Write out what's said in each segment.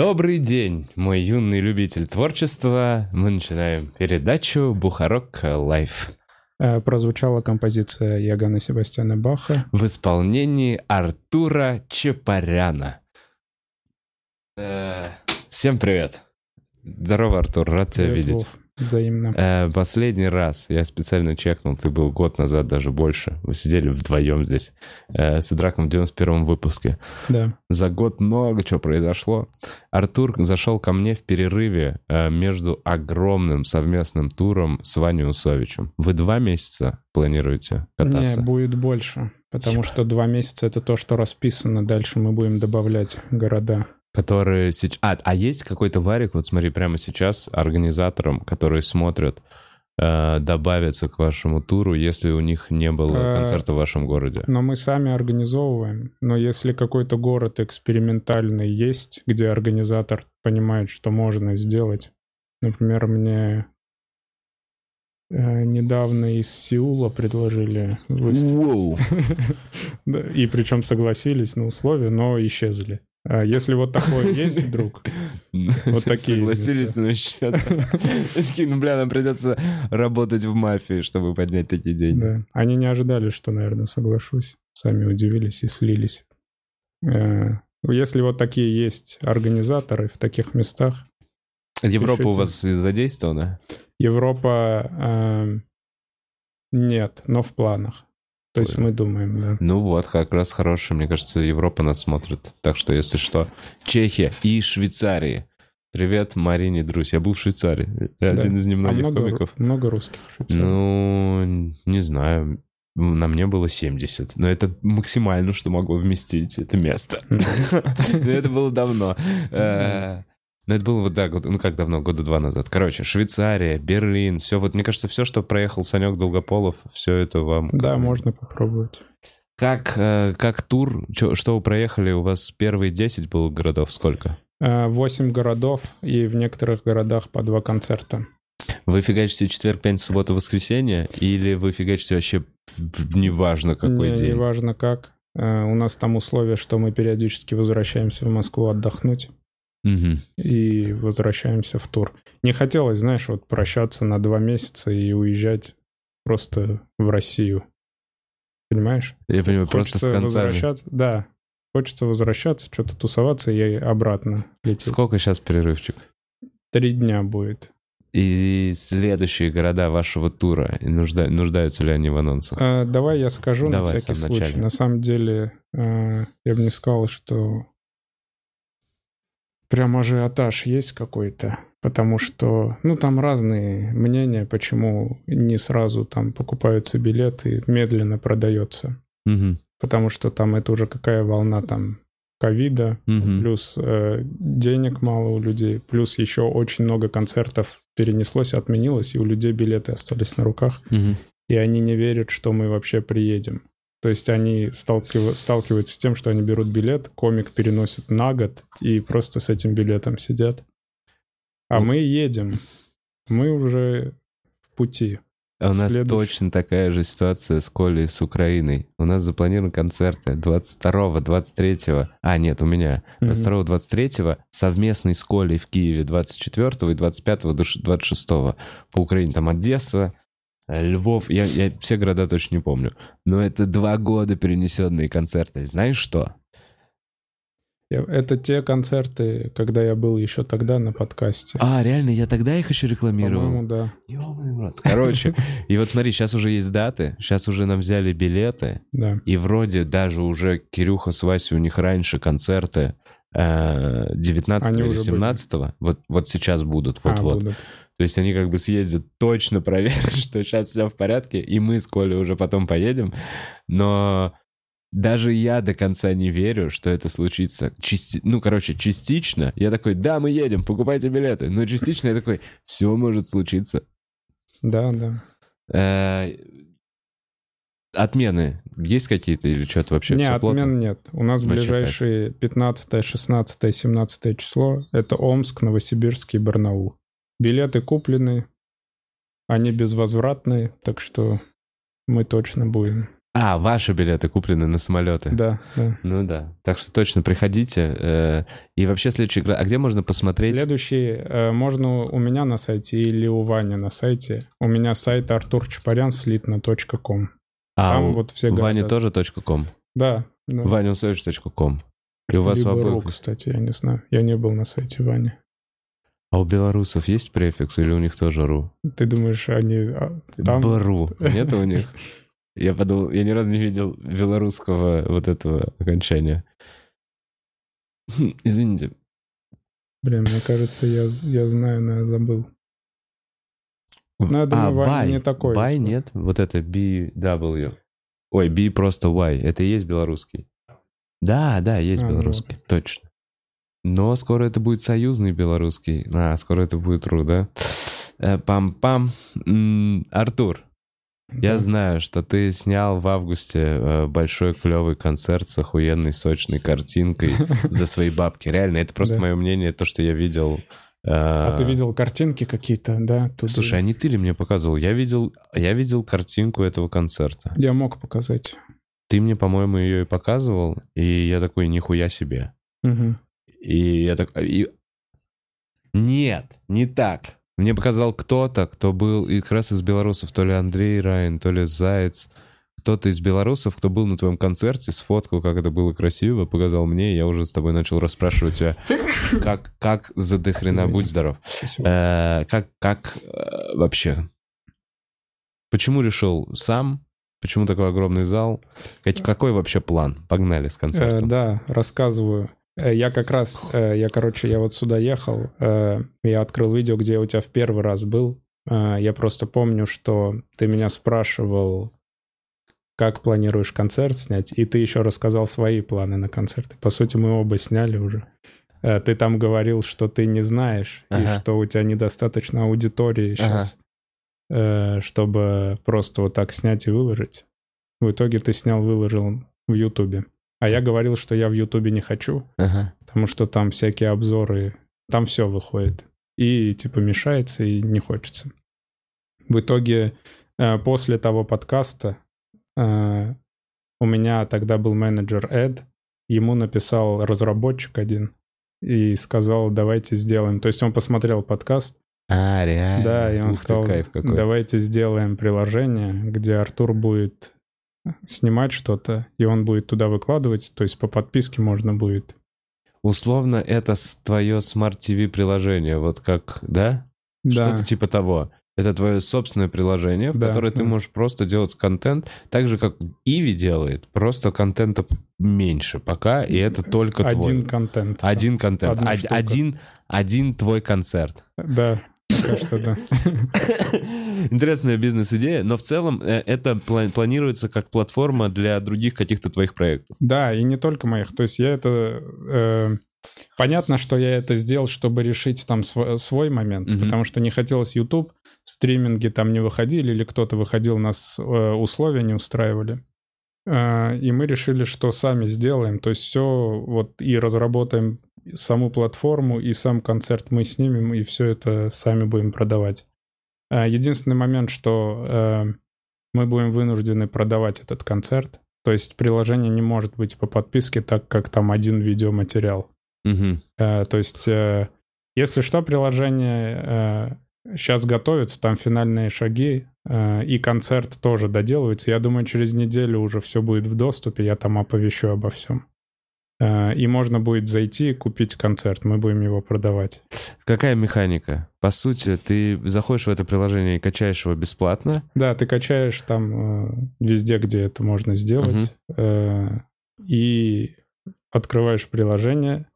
Добрый день, мой юный любитель творчества. Мы начинаем передачу «Бухарог Лайв» Э, Прозвучала композиция Иогана Себастьяна Баха. в исполнении Артура Чапаряна. Э, Всем привет. Здорово, Артур, рад тебя Привет, видеть. Вов. Взаимно. Э, Последний раз, я специально чекнул, ты был год назад, даже больше. Вы сидели вдвоем здесь э, с Идраком в 91 выпуске. Да. За год много чего произошло. Артур зашел ко мне в перерыве э, между огромным совместным туром с Ваней Усовичем. Вы два месяца планируете кататься? Не, будет больше. Потому что два месяца это то, что расписано. Дальше мы будем добавлять города. Которые сейчас... А, а есть какой-то варик, вот смотри, прямо сейчас организаторам, которые смотрят, э, добавятся к вашему туру, если у них не было Э, концерта в вашем городе? Но мы сами организовываем. Но если какой-то город экспериментальный есть, где организатор понимает, что можно сделать. Например, мне э, недавно из Сеула предложили выступить. Да, И причем согласились на условия, но исчезли. А если вот такое есть вдруг, Вот такие Согласились на счет. Такие, ну, бля, нам придется работать в мафии, чтобы поднять такие деньги. да, они не ожидали, что, наверное, соглашусь. Сами удивились и слились. Э, Если вот такие есть организаторы в таких местах, Европа у вас задействована? Европа э, нет, но в планах. То есть мы думаем, да. Ну вот, как раз хорошая. Мне кажется, Европа нас смотрит. Так что, если что, Чехия и Швейцарии. Привет, Марине Друзь. Я был в Швейцарии. Я Да. Один из А немногих много, комиков. много русских в Швейцарии? Ну, не знаю. На мне было 70. Но это максимально, что могло вместить это место. Но это было давно. Э, Ну, это было вот, да, год- ну как давно, года два назад. Короче, Швейцария, Берлин, все, вот мне кажется, все, что проехал Санек Долгополов, все это вам... Да, можно попробовать. Как, э, как тур, что вы проехали, у вас первые 10 было городов, сколько? Э, Восемь городов и в некоторых городах по два концерта. Вы фигачите четверг, пятница, суббота, воскресенье, или вы фигачите вообще неважно какой Не, день? Неважно как. Э, У нас там условие, что мы периодически возвращаемся в Москву отдохнуть Мгм. и возвращаемся в тур. Не хотелось, знаешь, вот прощаться на два месяца и уезжать просто в Россию. Понимаешь? Я понимаю, просто с Хочется концами. возвращаться. Да. Хочется возвращаться, что-то тусоваться и обратно лететь. Сколько сейчас перерывчик? Три дня будет. И следующие города вашего тура, нужда- нуждаются ли они в анонсах? Э, давай я скажу Давай, на всякий случай. начале. На самом деле, э, я бы не сказал, что прям ажиотаж есть какой-то. Потому что, ну, там разные мнения, почему не сразу там покупаются билеты, медленно продается. Мгм. Потому что там это уже какая волна там ковида, Мгм. плюс э, денег мало у людей, плюс еще очень много концертов перенеслось, отменилось, и у людей билеты остались на руках Мгм. и они не верят, что мы вообще приедем. То есть они сталкив- сталкиваются с тем, что они берут билет, комик переносит на год и просто с этим билетом сидят. А Ну. мы едем. Мы уже в пути. А у нас Следующий. точно такая же ситуация с Колей, с Украиной. У нас запланированы концерты 22 23 А, нет, у меня. 22 23 совместный с Колей в Киеве 24 и 25 до ш- 26 По Украине там Одесса, Львов. Я, я все города точно не помню. Но это два года перенесенные концерты. Знаешь что? Это те концерты, когда я был еще тогда на подкасте. А, реально, я тогда их еще рекламировал. По-моему, да. Ёбаный. Короче, и вот смотри, сейчас уже есть даты, сейчас уже нам взяли билеты, Да. и вроде даже уже Кирюха с Васей, у них раньше концерты 19 Они или уже были. 17 вот, вот сейчас будут, А, вот-вот. будут. То есть они как бы съездят, точно проверят, что сейчас все в порядке, и мы с Колей уже потом поедем. Но даже я до конца не верю, что это случится. Части- Ну, короче, частично. Я такой, да, мы едем, покупайте билеты. Но частично я такой, все может случиться. Да, да. Отмены есть какие-то или что-то вообще? не, всё отмен плотно? нет. У нас Вообще ближайшие 15, 16, 17 число — это Омск, Новосибирск и Барнаул. Билеты куплены, они безвозвратные, так что мы точно будем. А, ваши билеты куплены на самолеты. Да, да. Ну да. Так что точно приходите. э, И вообще следующий... А где можно посмотреть? Следующий э, можно у меня на сайте или у Вани на сайте. У меня сайт артурчапарян.слитно.ком. А, Там вот все Ваня города. тоже .ком. Да, да. ванюсович.ком. И у вас Либо обоих... ру, кстати, я не знаю. Я не был на сайте Вани. А у белорусов есть префикс или у них тоже ру? Ты думаешь, они а, там... БРУ. Нет у них? Я подумал, я ни разу не видел белорусского вот этого окончания. Хм, Извините. Блин, мне кажется, я, я знаю, но я забыл. Ну, я думаю, а, by. не такой, By что- нет? Вот это BW. Ой, B просто Y. Это и есть белорусский. Да, да, есть А, ну белорусский. Точно. Но скоро это будет союзный белорусский. А, скоро это будет РУ, да? Э, Пам-пам. Артур, я Да. знаю, что ты снял в августе э, большой клевый концерт с охуенной сочной картинкой за свои бабки. Реально, это просто мое мнение, то, что я видел. Э, А ты видел картинки какие-то, да? Тут Слушай, а не ты ли мне показывал? Я видел, я видел картинку этого концерта. Я мог показать. Ты мне, по-моему, ее и показывал, и я такой, нихуя себе. Мгм. И я так... и- Нет, не так. Мне показал кто-то, кто был и как раз из белорусов, то ли Андрей Райн, то ли Заяц. Кто-то из белорусов, кто был на твоем концерте, сфоткал, как это было красиво, показал мне, и я уже с тобой начал расспрашивать тебя, как, как за дохрена, Извини. будь здоров. Э, как, как э, вообще? Почему решил сам? Почему такой огромный зал? Какой вообще план? Погнали с Э, концертом. да, рассказываю. Э, Я как раз, э, я, короче, я вот сюда ехал, э, я открыл видео, где я у тебя в первый раз был. Э, Я просто помню, что ты меня спрашивал, как планируешь концерт снять, и ты еще рассказал свои планы на концерт. И, По сути, мы оба сняли уже. Э, Ты там говорил, что ты не знаешь, Ага. и что у тебя недостаточно аудитории сейчас, чтобы просто вот так снять и выложить. В итоге ты снял, выложил в Ютубе. А я говорил, что я в Ютубе не хочу, Ага. потому что там всякие обзоры, там все выходит. И типа мешается, и не хочется. В итоге э, после того подкаста э, у меня тогда был менеджер Эд, ему написал разработчик один и сказал, давайте сделаем. То есть он посмотрел подкаст, А, реально? да, и он Ух ты, сказал, кайф какой. давайте сделаем приложение, где Артур будет снимать что-то, и он будет туда выкладывать, то есть по подписке можно будет. Условно, это твое смарт-ТВ приложение, вот как, да? Да, Что-то типа того. Это твое собственное приложение, в Да, которое ты да. можешь просто делать контент, так же, как Иви делает, просто контента меньше пока, и это только один твой. контент. Один контент. Одна Од- один, один твой концерт. Да, что да. Интересная бизнес-идея, но в целом э, это пла- планируется как платформа для других каких-то твоих проектов. Да, и не только моих. То есть я это... э, понятно, что я это сделал, чтобы решить там св- свой момент, Мгм. потому что не хотелось YouTube, стриминги там не выходили, или кто-то выходил, нас э, условия не устраивали. Э, и мы решили, что сами сделаем. То есть все вот и разработаем саму платформу, и сам концерт мы снимем, и все это сами будем продавать. Э, единственный момент, что э, мы будем вынуждены продавать этот концерт. То есть приложение не может быть по подписке, так как там один видеоматериал. Мгм. Э, то есть, э, если что, приложение сейчас готовится, там финальные шаги, э, и концерт тоже доделывается. Я думаю, через неделю уже все будет в доступе, я там оповещу обо всем. Э, и можно будет зайти и купить концерт, мы будем его продавать. Какая механика? По сути, ты заходишь в это приложение и качаешь его бесплатно. Да, ты качаешь там э, везде, где это можно сделать, э, и открываешь приложение,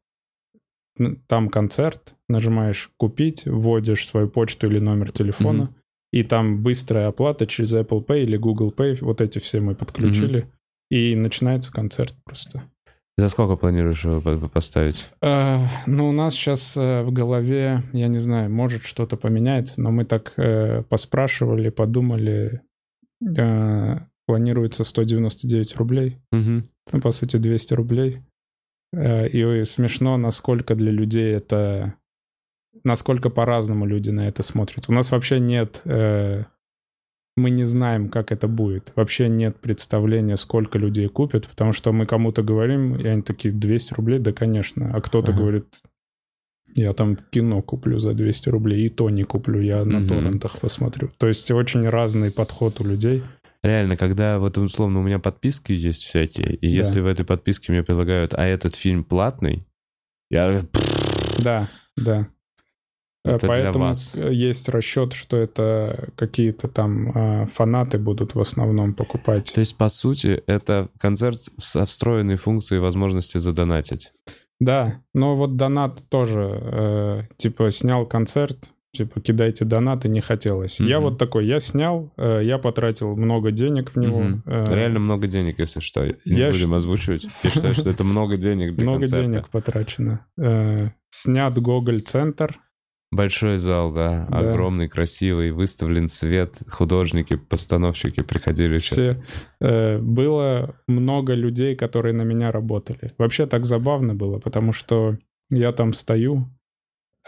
там концерт, нажимаешь «Купить», вводишь свою почту или номер телефона, Мгм. и там быстрая оплата через Apple Pay или Google Pay, вот эти все мы подключили, и начинается концерт просто. За сколько планируешь его по- поставить? Э, ну, у нас сейчас э, в голове, я не знаю, может что-то поменяется, но мы так э, поспрашивали, подумали, э, планируется 199 рублей, Мгм. ну, по сути, 200 рублей. Э, и смешно, насколько для людей это... Насколько по-разному люди на это смотрят. У нас вообще нет... э, мы не знаем, как это будет. Вообще нет представления, сколько людей купят, потому что мы кому-то говорим, и они такие, 200 рублей, да, конечно. А кто-то Ага. говорит, я там кино куплю за 200 рублей, и то не куплю, я на Мгм. торрентах посмотрю. То есть очень разный подход у людей. Реально, когда вот условно у меня подписки есть всякие, и Да. если в этой подписке мне предлагают, а этот фильм платный, я... Да, да. Это Поэтому э, есть расчет, что это какие-то там э, фанаты будут в основном покупать. То есть, по сути, это концерт со встроенной функцией возможности задонатить. Да, но вот донат тоже, э, типа, снял концерт, типа, кидайте донаты, не хотелось. Я Мгм. вот такой, я снял, э, я потратил много денег в него. Э, Реально много денег, если что. Не я будем щ- озвучивать. Я считаю, что это много денег для Много концерта. денег потрачено. Э, снят Гоголь-центр. Большой зал, да, Да. огромный, красивый, выставлен свет, художники, постановщики приходили. Все, э, было много людей, которые на меня работали. Вообще так забавно было, потому что я там стою,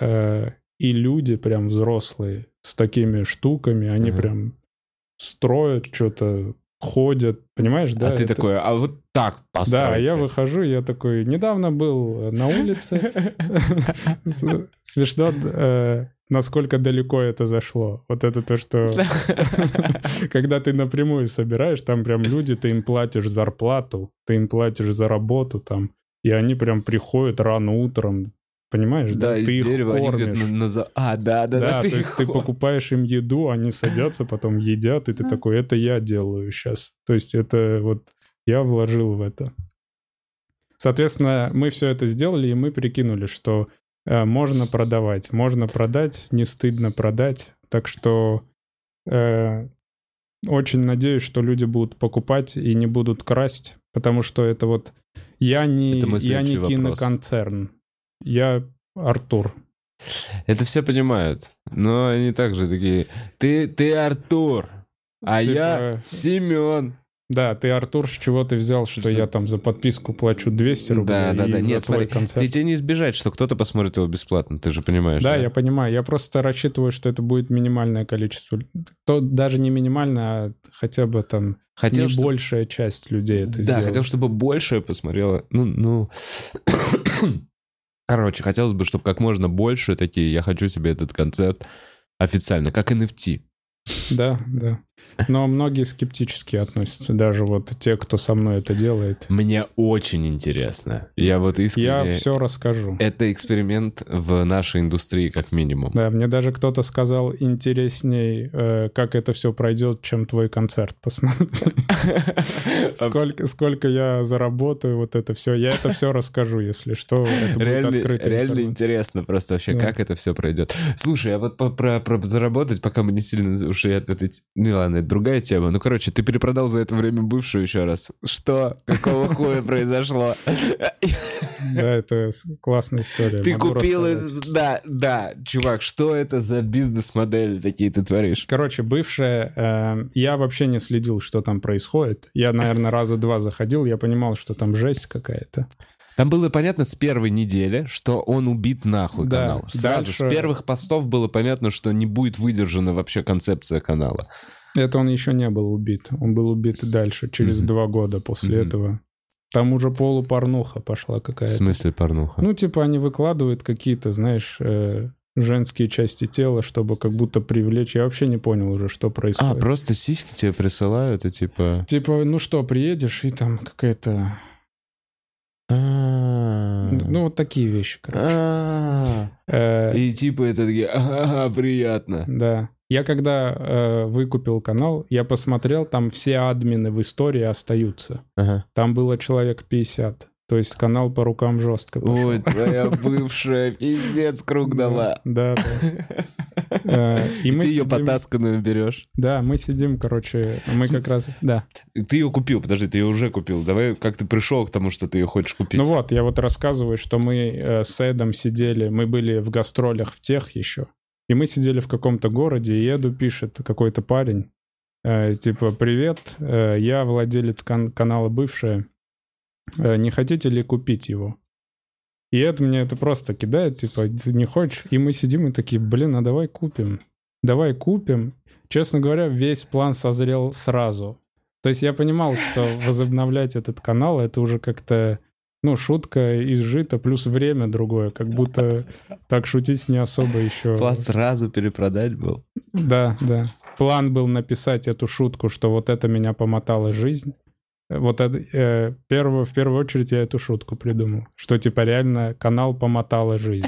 э, и люди прям взрослые с такими штуками, они Ага. прям строят что-то, ходят, понимаешь, да? а ты это- такой, а вот так постройте. Да, а я выхожу, я такой, недавно был на улице, смешно, э, насколько далеко это зашло. Вот это то, что... Когда ты напрямую собираешь, там прям люди, ты им платишь зарплату, ты им платишь за работу там, и они прям приходят рано утром, понимаешь, да? Да, из ты их дерева они кормишь. на- на за- А, да, да, Да, да. то есть ты их- покупаешь им еду, они садятся, потом едят, и ты такой, это я делаю сейчас. То есть это вот я вложил в это. Соответственно, мы все это сделали, и мы прикинули, что э, можно продавать. Можно продать, не стыдно продать. Так что э, очень надеюсь, что люди будут покупать и не будут красть, потому что это вот... Я не, я не вопрос. киноконцерн. Я Артур. Это все понимают, но они также такие, ты, ты Артур, а Типа- я Семен. Да, ты, Артур, с чего ты взял, что Что- я там за подписку плачу 200 рублей Да, да, да. за Нет, твой смотри, концерт? Ты тебе не избежать, что кто-то посмотрит его бесплатно, ты же понимаешь. Да, я понимаю. Я просто рассчитываю, что это будет минимальное количество. То даже не минимальное, а хотя бы там Хотел, не чтоб- большая часть людей это Да, сделала. хотел, чтобы больше посмотрело. Ну, ну... Короче, хотелось бы, чтобы как можно больше такие, я хочу себе этот концерт официально, как NFT. Да, да. Но многие скептически относятся, даже вот те, кто со мной это делает. Мне очень интересно. Я вот искренне... Я все расскажу. Это эксперимент в нашей индустрии, как минимум. Да, мне даже кто-то сказал интересней, э, как это все пройдет, чем твой концерт. Посмотри. Сколько, сколько я заработаю, вот это все. Я это все расскажу, если что. Это будет Реально, интересно просто вообще, Да. как это все пройдет. Слушай, а вот про, про заработать, пока мы не сильно ушли от этой... Ну ладно, это другая тема. Ну, короче, ты перепродал за это время бывшую еще раз. Что? Какого хуя произошло? Да, это классная история. Ты купил... Да, да, чувак, что это за бизнес-модели такие ты творишь? Короче, бывшая, э, я вообще не следил, что там происходит. Я, наверное, раза два заходил, я понимал, что там жесть какая-то. Там было понятно с первой недели, что он убит нахуй Да, канал. Сразу дальше- с первых постов было понятно, что не будет выдержана вообще концепция канала. Это он еще не был убит. Он был убит дальше, через Мгм. два года после Мгм. этого. Там уже полупорнуха пошла В какая-то. смысле порнуха? Ну, типа они выкладывают какие-то, знаешь, э, женские части тела, чтобы как будто привлечь. Я вообще не понял уже, что а, происходит. просто сиськи тебе присылают, и типа... Типа, ну что, приедешь, и там какая-то... А. Ну, вот такие вещи, короче. А. Э, И типа это такие, ага, приятно. Да. Я когда э, выкупил канал, я посмотрел, там все админы в истории остаются. Ага. Там было человек 50. То есть канал по рукам жестко пошел. Ой, твоя бывшая пиздец круг дала. Да, да. Э, И мы ты ее потасканную берешь. Да, мы сидим, короче, мы как раз... Да. Ты ее купил, подожди, ты ее уже купил. Давай, как ты пришел к тому, что ты ее хочешь купить? Ну вот, я вот рассказываю, что мы э, с Эдом сидели, мы были в гастролях в тех еще, и мы сидели в каком-то городе, и Эду пишет какой-то парень, э, типа, привет, э, я владелец кан- канала «Бывшая, Э, не хотите ли купить его? И Эд мне это просто кидает, типа, не хочешь? И мы сидим и такие, блин, а давай купим. давай купим. Честно говоря, весь план созрел сразу. То есть я понимал, что возобновлять этот канал, это уже как-то, ну, шутка изжита, плюс время другое, как будто так шутить не особо еще... План сразу перепродать был. Да, да. План был написать эту шутку, что вот это меня помотала жизнь. Вот это, э, первую, в первую очередь я эту шутку придумал, что типа реально канал помотала жизнь.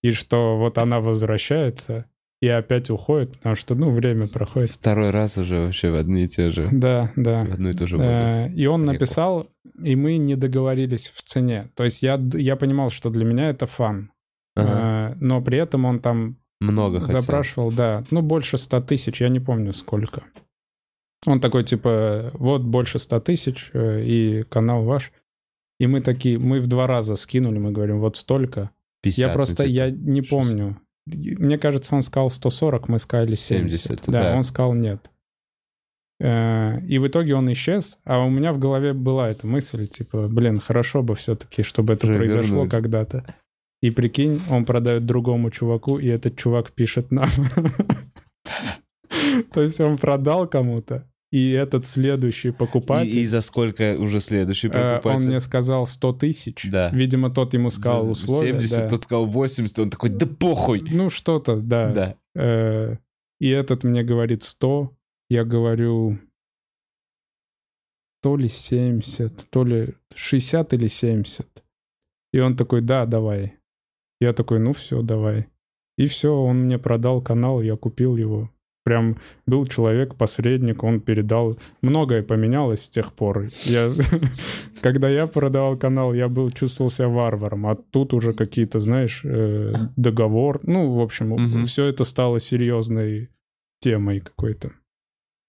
И что вот она возвращается и опять уходит, потому что, ну, время проходит. Второй раз уже вообще в одни и те же. Да, да. В одну и ту же воду. Э, И он написал, и мы не договорились в цене. То есть я, я понимал, что для меня это фан. Ага. Э, Но при этом он там Много хотел. запрашивал, да, ну, больше 100 тысяч, я не помню сколько. Он такой, типа, вот больше 100 тысяч, э, и канал ваш. И мы такие, мы в два раза скинули, мы говорим, вот столько. 50, я ну, просто, типа. я не помню. Мне кажется, он сказал 140, мы сказали 70. 70, да, да. он сказал нет. Э, И в итоге он исчез, а у меня в голове была эта мысль, типа, блин, хорошо бы все-таки, чтобы это Уже произошло вернуть. когда-то. И прикинь, он продает другому чуваку, и этот чувак пишет нам. То есть он продал кому-то, и этот следующий И, покупатель, и за сколько уже следующий э, покупатель? он мне сказал 100 тысяч. Да. Видимо, тот ему сказал За условия. 70, да. тот сказал 80, он такой, да похуй. Ну, что-то, да. Да. Э, И этот мне говорит 100, я говорю то ли 70, то ли 60 или 70. И он такой, да, давай. Я такой, ну все, давай. И все, он мне продал канал, я купил его. Прям был человек-посредник, он передал. Многое поменялось с тех пор. Я, когда я продавал канал, я был, чувствовал себя варваром. А тут уже какие-то, знаешь, э, договор. Ну, в общем, Мгм. все это стало серьезной темой какой-то.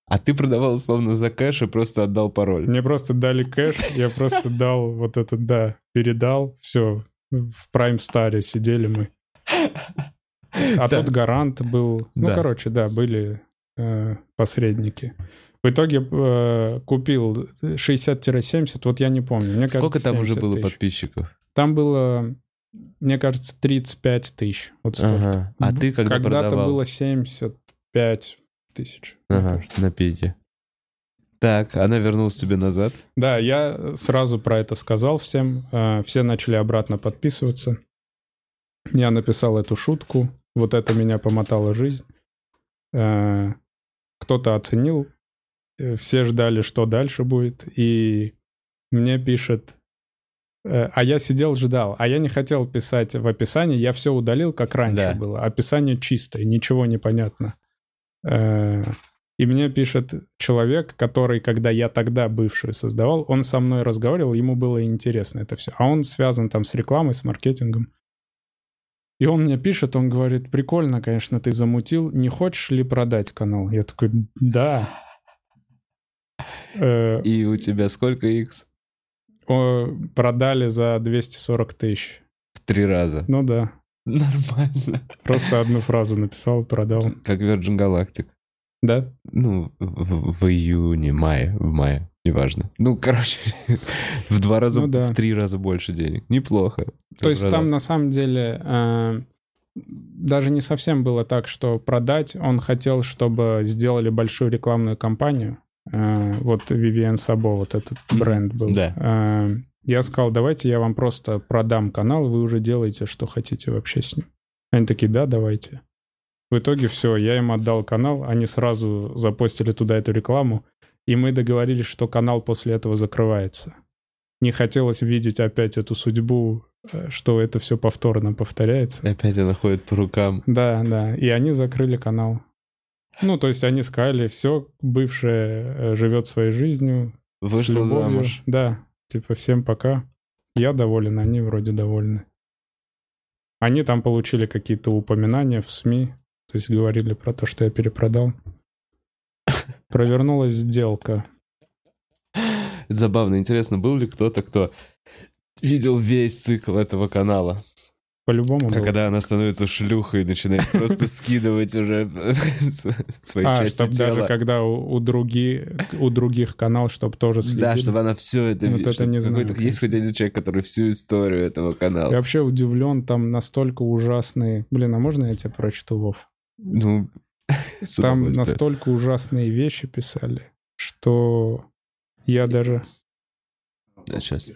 А ты продавал условно за кэш и просто отдал пароль. Мне просто дали кэш, я просто дал вот этот, да, передал, все, в Prime Star сидели мы. А тут гарант был. Ну, короче, да, были э, посредники. В итоге э, купил 60-70, вот я не помню. Мне Сколько кажется, там уже 70 было тысяч. подписчиков? Там было, мне кажется, 35 тысяч. Вот столько. Ага. А ты когда Когда-то продавал? было 75 тысяч. Ага, на пике. Так, она вернулась тебе назад. Да, я сразу про это сказал всем. э, Все начали обратно подписываться. Я написал эту шутку. Вот это меня помотала жизнь. Э, Кто-то оценил. э, Все ждали, что дальше будет. И мне пишет... э, А я сидел, ждал. А я не хотел писать в описании. Я все удалил, как раньше Да. было. Описание чистое, ничего не понятно. И мне пишет человек, который, когда я тогда бывший создавал, он со мной разговаривал, ему было интересно это все. А он связан там с рекламой, с маркетингом. И он мне пишет, он говорит, прикольно, конечно, ты замутил, не хочешь ли продать канал? Я такой, да. Э, И у тебя сколько X? Продали за 240 тысяч. В три раза. Ну да, Нормально. просто одну фразу написал, продал. Как Virgin Galactic. Да? Ну, в, в июне, мае, в мае, неважно. Ну, короче, в два раза, Ну да. в три раза больше денег. Неплохо. То есть Продал. там на самом деле э, даже не совсем было так, что продать. Он хотел, чтобы сделали большую рекламную кампанию. Э, вот Vivienne Sabo, вот этот бренд был. Да. Э, я сказал, давайте я вам просто продам канал, вы уже делаете, что хотите вообще с ним. Они такие, да, давайте. В итоге все, я им отдал канал, они сразу запостили туда эту рекламу, и мы договорились, что канал после этого закрывается. Не хотелось видеть опять эту судьбу, э, что это все повторно повторяется. Опять она ходит по рукам. Да, да, и они закрыли канал. Ну, то есть они сказали, все, бывшая э, живет своей жизнью. Вышла любовью». замуж. Да, типа всем пока. Я доволен, они вроде довольны. Они там получили какие-то упоминания в СМИ, то есть говорили про то, что я перепродал. Провернулась сделка. Это забавно. Интересно, был ли кто-то, кто видел весь цикл этого канала? По-любому А когда она становится шлюхой и начинает просто скидывать уже свои А, части чтобы даже тела. когда у, у, други- у других канал, чтобы тоже следили. Да, чтобы она все это... Вот это не знаю, Есть хоть один человек, который всю историю этого канала. Я вообще удивлен, там настолько ужасные... Блин, а можно я тебе прочту, Вов? Ну, Там настолько ужасные вещи писали, что я даже... Да, сейчас.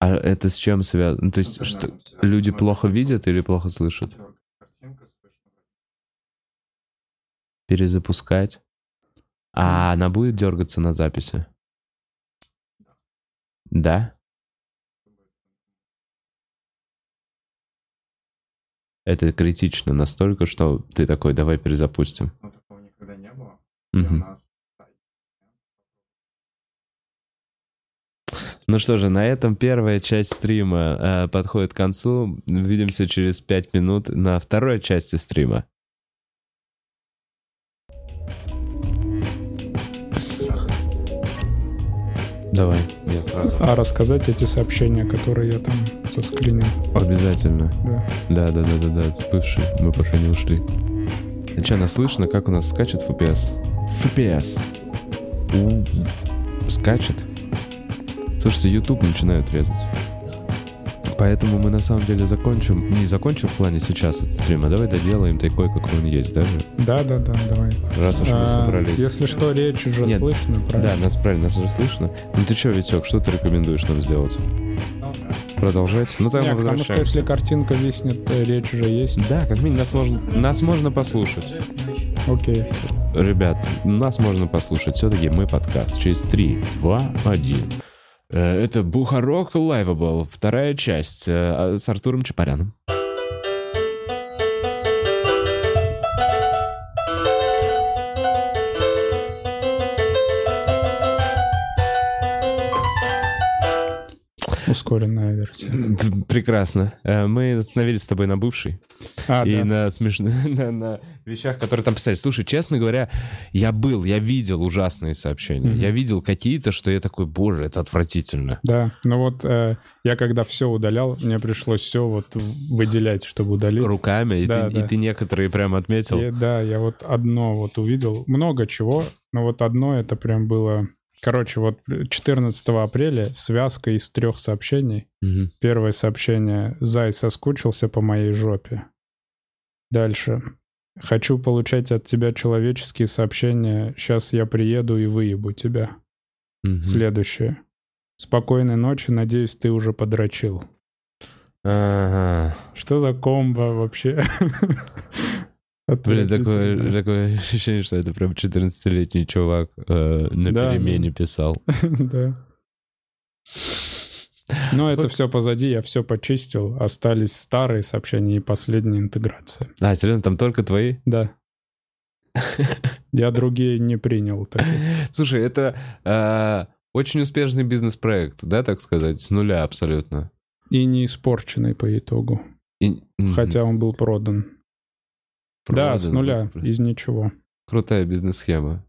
А это с чем связано? Ну, то есть, что люди плохо видят или плохо слышат? Перезапускать? А она будет дергаться на записи? Да? Это критично настолько, что ты такой, давай перезапустим. Но такого никогда не было. Мгм. И у нас Ну что же, на этом первая часть стрима э, подходит к концу. Увидимся через пять минут на второй части стрима. Давай, я сразу. А рассказать эти сообщения, которые я там заскринил. Обязательно. Да. Да, да, да, да, да, с. Мы пока не ушли. А что, нас слышно? Как у нас скачет FPS? FPS. У, скачет. Слушайте, YouTube начинают резать. Поэтому мы на самом деле закончим. Не закончим в плане сейчас этот стрим, а давай доделаем такой, какой он есть даже. Да, да, да, давай. Раз уж мы А, собрались. Если что, речь уже Нет. слышно, Да, правильно? нас правильно, нас уже слышно. Ну ты что, Витек, что ты рекомендуешь нам сделать? да. Продолжать? Ну тогда Не, потому что если картинка виснет, то речь уже есть. Да, как минимум нас можно, нас можно послушать. Окей. Ребят, нас можно послушать. Все-таки мы подкаст. Через 3, 2, 1. Э, Это Бухарог Лайв, бл, вторая часть э, с Артуром Чапаряном. Ускоренная версия. Прекрасно. Э, Мы остановились с тобой на бывшей. А, и да. на смешных на, на вещах, которые там писали. Слушай, честно говоря, я был, я видел ужасные сообщения. Мгм. Я видел какие-то, что я такой, боже, это отвратительно. Да, ну вот э, я когда все удалял, мне пришлось все вот выделять, чтобы удалить. Руками, и, Да, ты, да. и ты некоторые прям отметил. И, да, я вот одно вот увидел, много чего, но вот одно это прям было... Короче, вот 14 апреля связка из трех сообщений. Мгм. Первое сообщение «Зай соскучился по моей жопе». Дальше. «Хочу получать от тебя человеческие сообщения. Сейчас я приеду и выебу тебя». Мгм. Следующее. «Спокойной ночи. Надеюсь, ты уже подрочил». Ага. Что за комбо вообще? Блин, такое, такое ощущение, что это прям 14-летний чувак э, на Да, перемене писал. Да. Но это все позади, я все почистил. Остались старые сообщения и последняя интеграция. А, серьезно, там только твои? Да. Я другие не принял. Слушай, это э, очень успешный бизнес-проект, да, так сказать, с нуля абсолютно. И не испорченный по итогу. Хотя он был продан. Да, с нуля, из ничего. Крутая бизнес-схема.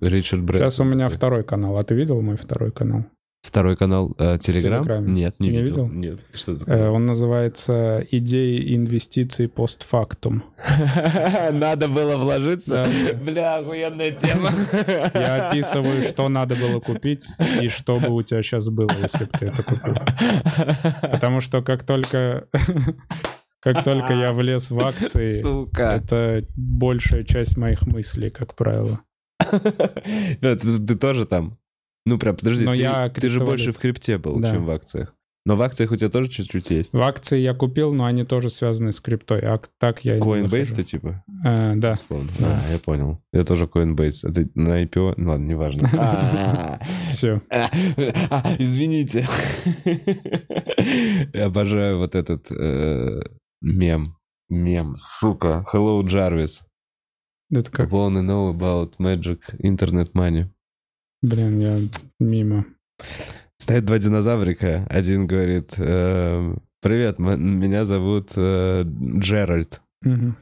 Ричард Брэнсон. Сейчас у меня такой. второй канал. А ты видел мой второй канал? Второй канал э, Телеграм? Телеграме. Нет, не, Не видел. видел? Нет, что за Э? Он называется «Идеи инвестиций постфактум». Надо было вложиться? Бля, охуенная тема. Я описываю, что надо было купить и что бы у тебя сейчас было, если бы ты это купил. Потому что как только... Как только я влез в акции, Сука. это большая часть моих мыслей, как правило. Ты ты тоже там? Ну, прям, подожди, Но ты я ты же больше в крипте был, Да. чем в акциях. Но в акциях у тебя тоже чуть-чуть есть. В акции я купил, но они тоже связаны с криптой. А так я Coinbase-то захожу. типа? Э, Да. Условно. Да. А, я понял. Я тоже Coinbase. Это на IPO? Ну ладно, неважно. А, Все. а, а, Извините. Я обожаю вот этот э, мем. Мем, сука. Hello, Jarvis. Это как? Wanna know about magic internet money? Блин, я мимо. Стоят два динозаврика. Один говорит, эм, привет, меня зовут э, Джеральд. Мгм.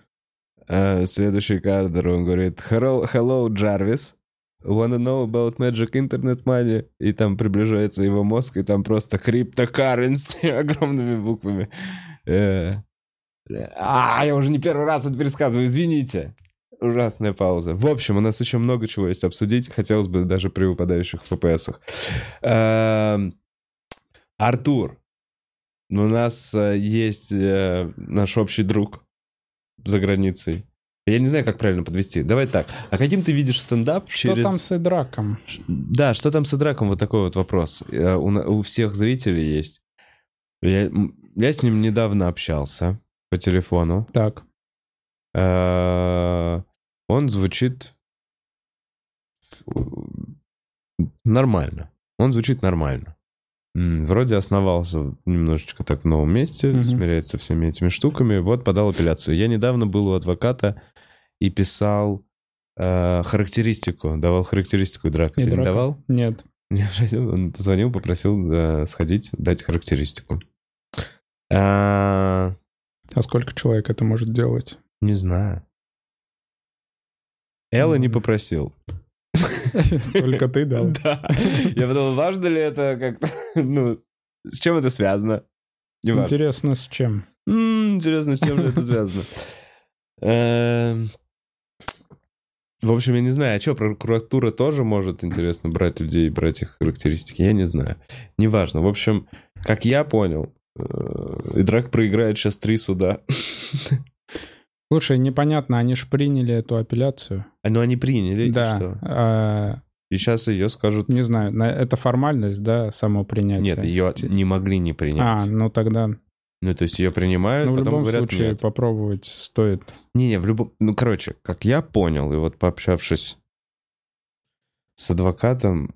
А следующий кадр, он говорит, hello, hello, Jarvis. Wanna know about magic internet money? И там приближается его мозг, и там просто cryptocurrency огромными буквами. Э, А, я уже не первый раз это пересказываю, извините. Ужасная пауза. В общем, у нас еще много чего есть обсудить. Хотелось бы даже при выпадающих FPS-ах. Эм, Артур. У нас э, есть э, наш общий друг за границей. Я не знаю, как правильно подвести. Давай так. А каким ты видишь стендап Что через... там с Эдраком? Да, что там с Идраком? Вот такой вот вопрос. Э, У, у всех зрителей есть. Я, я с ним недавно общался по телефону. Так, Э, Он звучит нормально. Он звучит нормально. Вроде основался немножечко так в новом месте, Мгм. смиряется со всеми этими штуками. Вот подал апелляцию. Я недавно был у адвоката и писал э, характеристику, давал характеристику Драка. Ты не Эдрака. давал? нет. Не, Он позвонил, попросил э, сходить, дать характеристику. А, А сколько человек это может делать? Не знаю. Элла не попросил. Только ты дал. Да. Я подумал, важно ли это как-то... Ну, с чем это связано? Интересно, с чем? Интересно, с чем это связано? Эм, В общем, я не знаю, а что, прокуратура тоже может, интересно, брать людей, брать их характеристики? Я не знаю. Неважно. В общем, как я понял, э, Идрак проиграет сейчас три суда. Слушай, непонятно, они же приняли эту апелляцию. А, Ну, они приняли, и Да. что? а, И сейчас ее скажут... не знаю, на- это формальность, да, само принятие? Нет, ее не могли не принять. А, ну тогда, Ну, то есть ее принимают, ну в потом любом говорят случае нет. попробовать стоит. Не-не, в любом... Ну, короче, как я понял, и вот пообщавшись с адвокатом,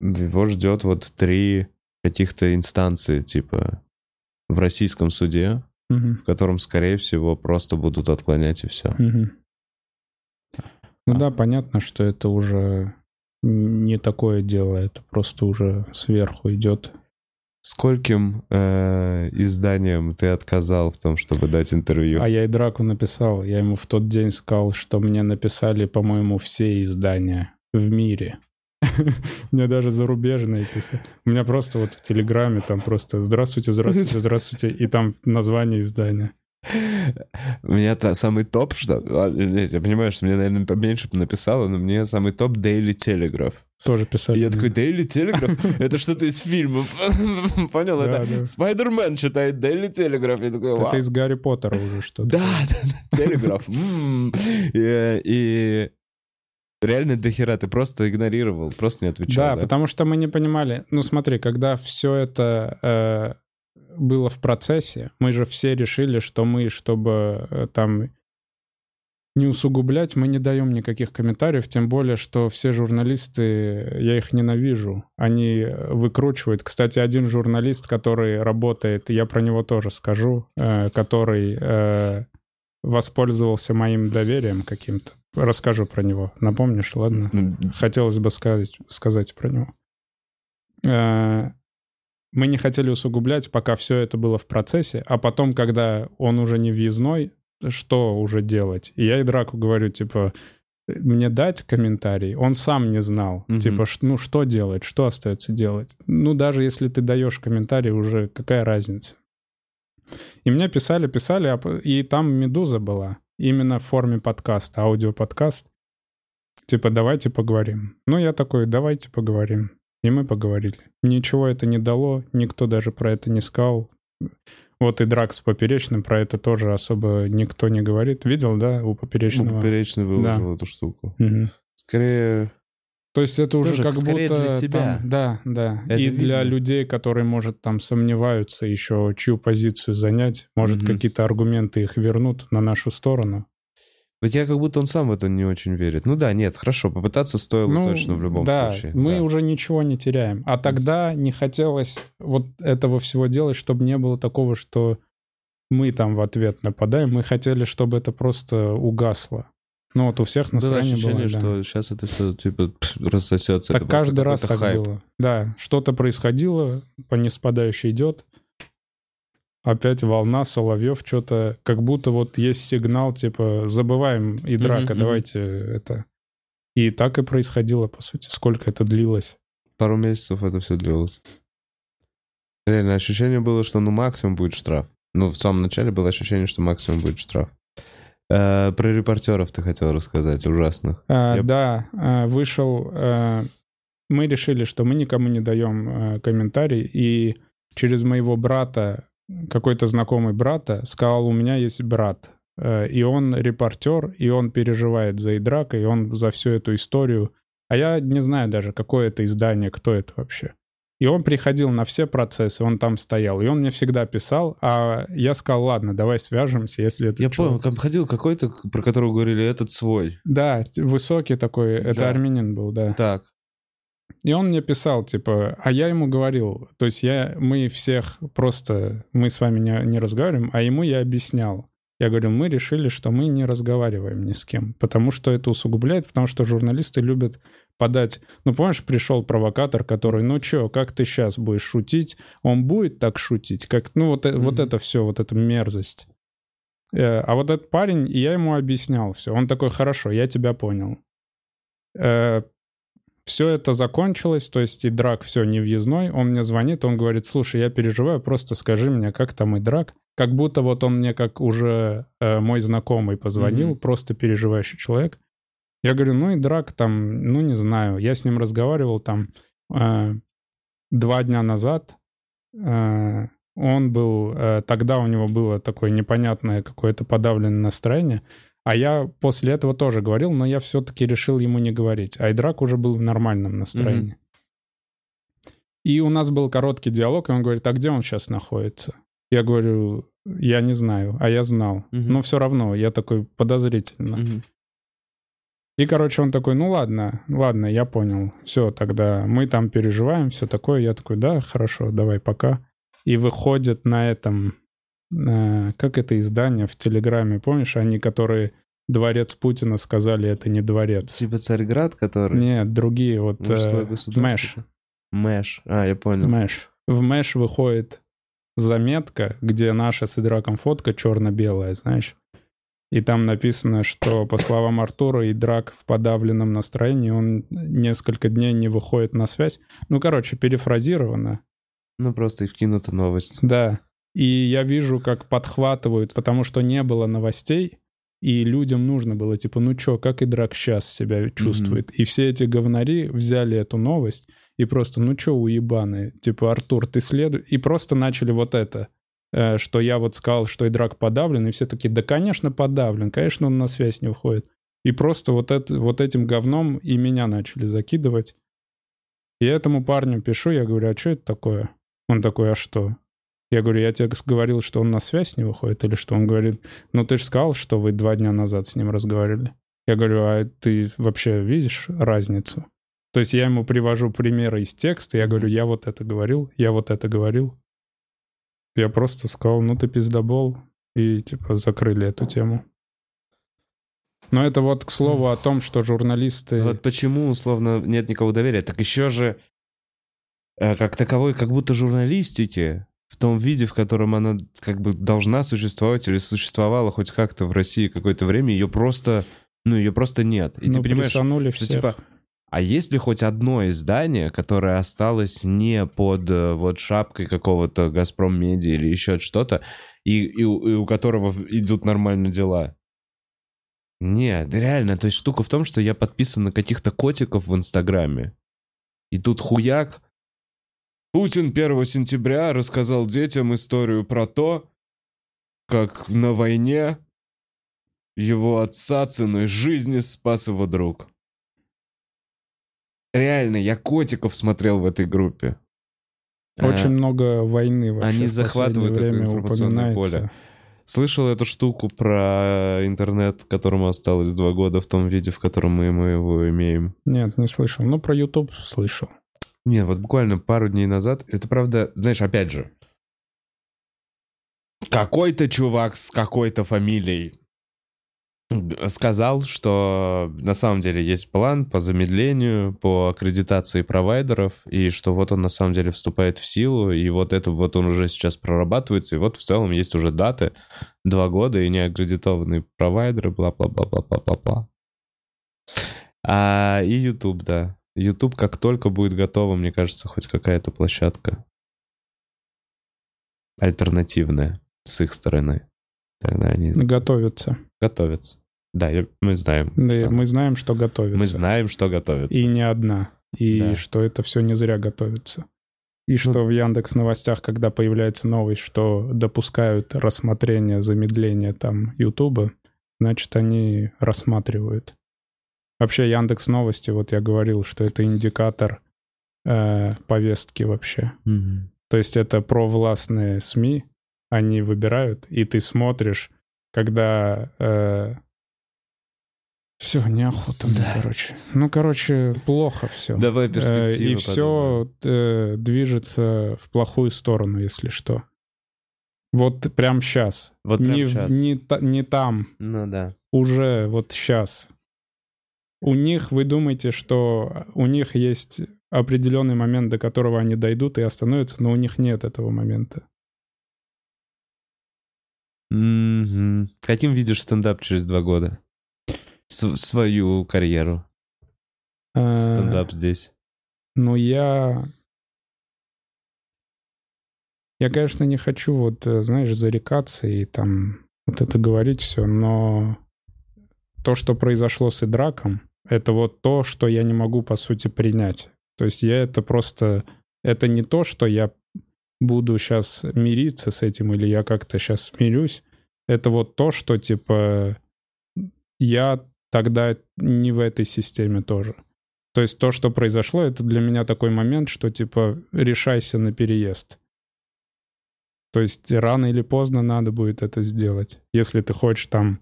его ждет вот три каких-то инстанции, типа, в российском суде, Мгм, в котором, скорее всего, просто будут отклонять и все. мгм. Ну А. да, понятно, что это уже не такое дело, это просто уже сверху идет. Скольким э, изданиям ты отказал в том, чтобы дать интервью? А я и Драку написал. Я ему в тот день сказал, что мне написали, по-моему, все издания в мире. Мне даже зарубежные писали. У меня просто вот в Телеграме там просто «Здравствуйте, здравствуйте, здравствуйте» и там название издания. У меня та, самый топ, что... ладно, извините, я понимаю, что мне, наверное, поменьше написало, но мне самый топ Daily Telegraph. Тоже И писали. я такой, Daily Telegraph? Это что-то из фильмов. Понял? Это. Спайдермен читает Daily Telegraph. Я такой. Это из Гарри Поттера уже что-то. Да, да, да, Телеграф. И и реально дохера ты просто игнорировал, просто не отвечал. Да, да? потому что мы не понимали. Ну смотри, когда все это э, было в процессе, мы же все решили, что мы, чтобы э, там не усугублять, мы не даем никаких комментариев, тем более, что все журналисты, я их ненавижу, они э, выкручивают. Кстати, один журналист, который работает, я про него тоже скажу, э, который э, воспользовался моим доверием каким-то. Расскажу про него. Напомнишь, ладно? Хотелось бы сказать, сказать про него. Э, Мы не хотели усугублять, пока все это было в процессе, а потом, когда он уже не въездной, что уже делать? И я и Драку говорю, типа, мне дать комментарий? Он сам не знал. Мгм. Типа, ну что делать? Что остается делать? Ну, даже если ты даешь комментарий, уже какая разница? И мне писали, писали, а и там «Медуза» была. Именно в форме подкаста, аудиоподкаст. Типа, давайте поговорим. Ну, я такой, давайте поговорим. И мы поговорили. Ничего это не дало, никто даже про это не сказал. Вот и Драк с Поперечным про это тоже особо никто не говорит. Видел, да, у Поперечного? Поперечный выложил эту штуку. Мгм. Скорее, То есть это уже Тоже как скорее будто для себя. там- да, да. Это и для видно. людей, которые, может, там сомневаются еще, чью позицию занять, может, Мгм. какие-то аргументы их вернут на нашу сторону. вот я как будто он сам в это не очень верит. Ну да, нет, хорошо, попытаться стоило Ну, точно в любом да, случае. мы да. уже ничего не теряем. А тогда не хотелось вот этого всего делать, чтобы не было такого, что мы там в ответ нападаем. Мы хотели, чтобы это просто угасло. Ну вот у всех настроение ощущение, было, да. что сейчас это все типа рассосется. Так Это каждый раз так хайп. было. Да, что-то происходило, по неспадающей идет. Опять волна, Соловьев, что-то, как будто вот есть сигнал, типа, забываем и драка, мгм. давайте это. И так и происходило, по сути, сколько это длилось. Пару месяцев это все длилось. Реально, ощущение было, что ну максимум будет штраф. Ну, в самом начале было ощущение, что максимум будет штраф. Э, Про репортеров ты хотел рассказать, ужасных. А, Я- Да, а, вышел... а, Мы решили, что мы никому не даем а, комментарий, и через моего брата, какой-то знакомый брата, сказал, у меня есть брат, э, и он репортер, и он переживает за Идрака, и он за всю эту историю. А я не знаю даже, какое это издание, кто это вообще. И он приходил на все процессы, он там стоял, и он мне всегда писал, а я сказал, ладно, давай свяжемся, если это Я человек- понял, там ходил какой-то, про которого говорили, этот свой. Да, высокий такой, это Да. армянин был, да. Так. И он мне писал, типа, а я ему говорил, то есть я, мы всех просто, мы с вами не, не разговариваем, а ему я объяснял. Я говорю, мы решили, что мы не разговариваем ни с кем, потому что это усугубляет, потому что журналисты любят подать... Ну, помнишь, пришел провокатор, который, ну чё, как ты сейчас будешь шутить? Он будет так шутить? Как, ну, вот, э- вот это все, вот эта мерзость. Э, А вот этот парень, я ему объяснял все. Он такой, хорошо, я тебя понял. Все это закончилось, то есть и драк все не въездной. Он мне звонит, он говорит, слушай, я переживаю, просто скажи мне, как там и драк. Как будто вот он мне как уже э, мой знакомый позвонил, Мгм. просто переживающий человек. Я говорю, ну и драк там, ну не знаю. Я с ним разговаривал там э, два дня назад. Э, он был, э, тогда у него было такое непонятное какое-то подавленное настроение. А я после этого тоже говорил, но я все-таки решил ему не говорить. Айдрак уже был в нормальном настроении. И у нас был короткий диалог, и он говорит, а где он сейчас находится? Я говорю, я не знаю, а я знал. Мгм. Но все равно, я такой подозрительно. Мгм. И, короче, он такой, ну ладно, ладно, я понял. Все, тогда мы там переживаем, все такое. Я такой, да, хорошо, давай, пока. И выходит на этом, э, как это издание в Телеграме, помнишь, они, которые Дворец Путина сказали, это не дворец. Типа Царьград, который... Нет, другие, вот э. Мэш. Мэш. А, я понял. Мэш. В Мэш выходит заметка, где наша с Идраком фотка черно-белая, знаешь. И там написано, что, по словам Артура, Идрак в подавленном настроении, он несколько дней не выходит на связь. Ну, короче, перефразировано. Ну, просто и вкинута новость. Да. И я вижу, как подхватывают, потому что не было новостей, и людям нужно было, типа, ну чё, как Идрак сейчас себя чувствует? И все эти говнари взяли эту новость и просто, ну чё, уебаны, типа, Артур, ты следуй... И просто начали вот это, что я вот сказал, что Идрак подавлен, и все такие, да, конечно, подавлен, конечно, он на связь не выходит. И просто вот, это, вот этим говном и меня начали закидывать. И этому парню пишу, я говорю, а что это такое? Он такой, а что? Я говорю, я тебе говорил, что он на связь не выходит, или что? Он говорит, ну ты же сказал, что вы два дня назад с ним разговаривали. Я говорю, а ты вообще видишь разницу? То есть я ему привожу примеры из текста, я говорю, я вот это говорил, я вот это говорил. Я просто сказал, ну ты пиздобол, и типа закрыли эту тему. Но это вот к слову о том, что журналисты... Вот почему, условно, нет никого доверия. Так еще же, э, как таковой, как будто журналистики в том виде, в котором она как бы должна существовать или существовала хоть как-то в России какое-то время, ее просто, ну, ее просто нет. И ну, ты понимаешь, что всех. типа, а есть ли хоть одно издание, которое осталось не под э, вот шапкой какого-то Газпром Медиа или еще что-то, и, и и у которого идут нормально дела? Нет, реально, то есть штука в том, что я подписан на каких-то котиков в Инстаграме. И тут хуяк. Путин 1 сентября рассказал детям историю про то, как на войне его отца ценой жизни спас его друг. Реально, я котиков смотрел в этой группе. Очень А, много войны вообще они захватывают это информационное поле. Слышал эту штуку про интернет, которому осталось два года в том виде, в котором мы, мы его имеем. Нет, не слышал. Ну, про YouTube слышал. Не, вот буквально пару дней назад, это правда, знаешь, опять же, какой-то чувак с какой-то фамилией сказал, что на самом деле есть план по замедлению, по аккредитации провайдеров, и что вот он на самом деле вступает в силу, и вот это вот он уже сейчас прорабатывается, и вот в целом есть уже даты, два года, и неаккредитованные провайдеры, бла-бла-бла-бла-бла-бла. А, и YouTube, да. YouTube как только будет готова, мне кажется, хоть какая-то площадка альтернативная с их стороны. Тогда они Готовятся. готовятся. Да, мы знаем. Да, что- мы знаем, что готовятся. мы знаем, что готовится. И не одна. И Да. что это все не зря готовится. И Ну что в Яндекс новостях, когда появляется новость, что допускают рассмотрение замедления там Ютуба, значит, они рассматривают. Вообще Яндекс новости, вот я говорил, что это индикатор э, повестки вообще. Мгм. То есть это провластные СМИ, они выбирают, и ты смотришь, когда... все, неохота мне, Да. короче. Ну, короче, плохо все. Давай перспективы И все движется в плохую сторону, если что. Вот прям сейчас. Вот прям не, щас. Не, не там, Ну да. уже вот сейчас. У них, вы думаете, что у них есть определенный момент, до которого они дойдут и остановятся, но у них нет этого момента. Мгм. Каким видишь стендап через два года? С- свою карьеру. Э, Стендап здесь. Ну, я... Я, конечно, не хочу, вот, э, знаешь, зарекаться и там вот это говорить все, но то, что произошло с Идраком, это вот то, что я не могу, по сути, принять. То есть я это просто... Это не то, что я буду сейчас мириться с этим или я как-то сейчас смирюсь. Это вот то, что, типа, я тогда не в этой системе тоже. То есть то, что произошло, это для меня такой момент, что типа решайся на переезд. То есть рано или поздно надо будет это сделать, если ты хочешь там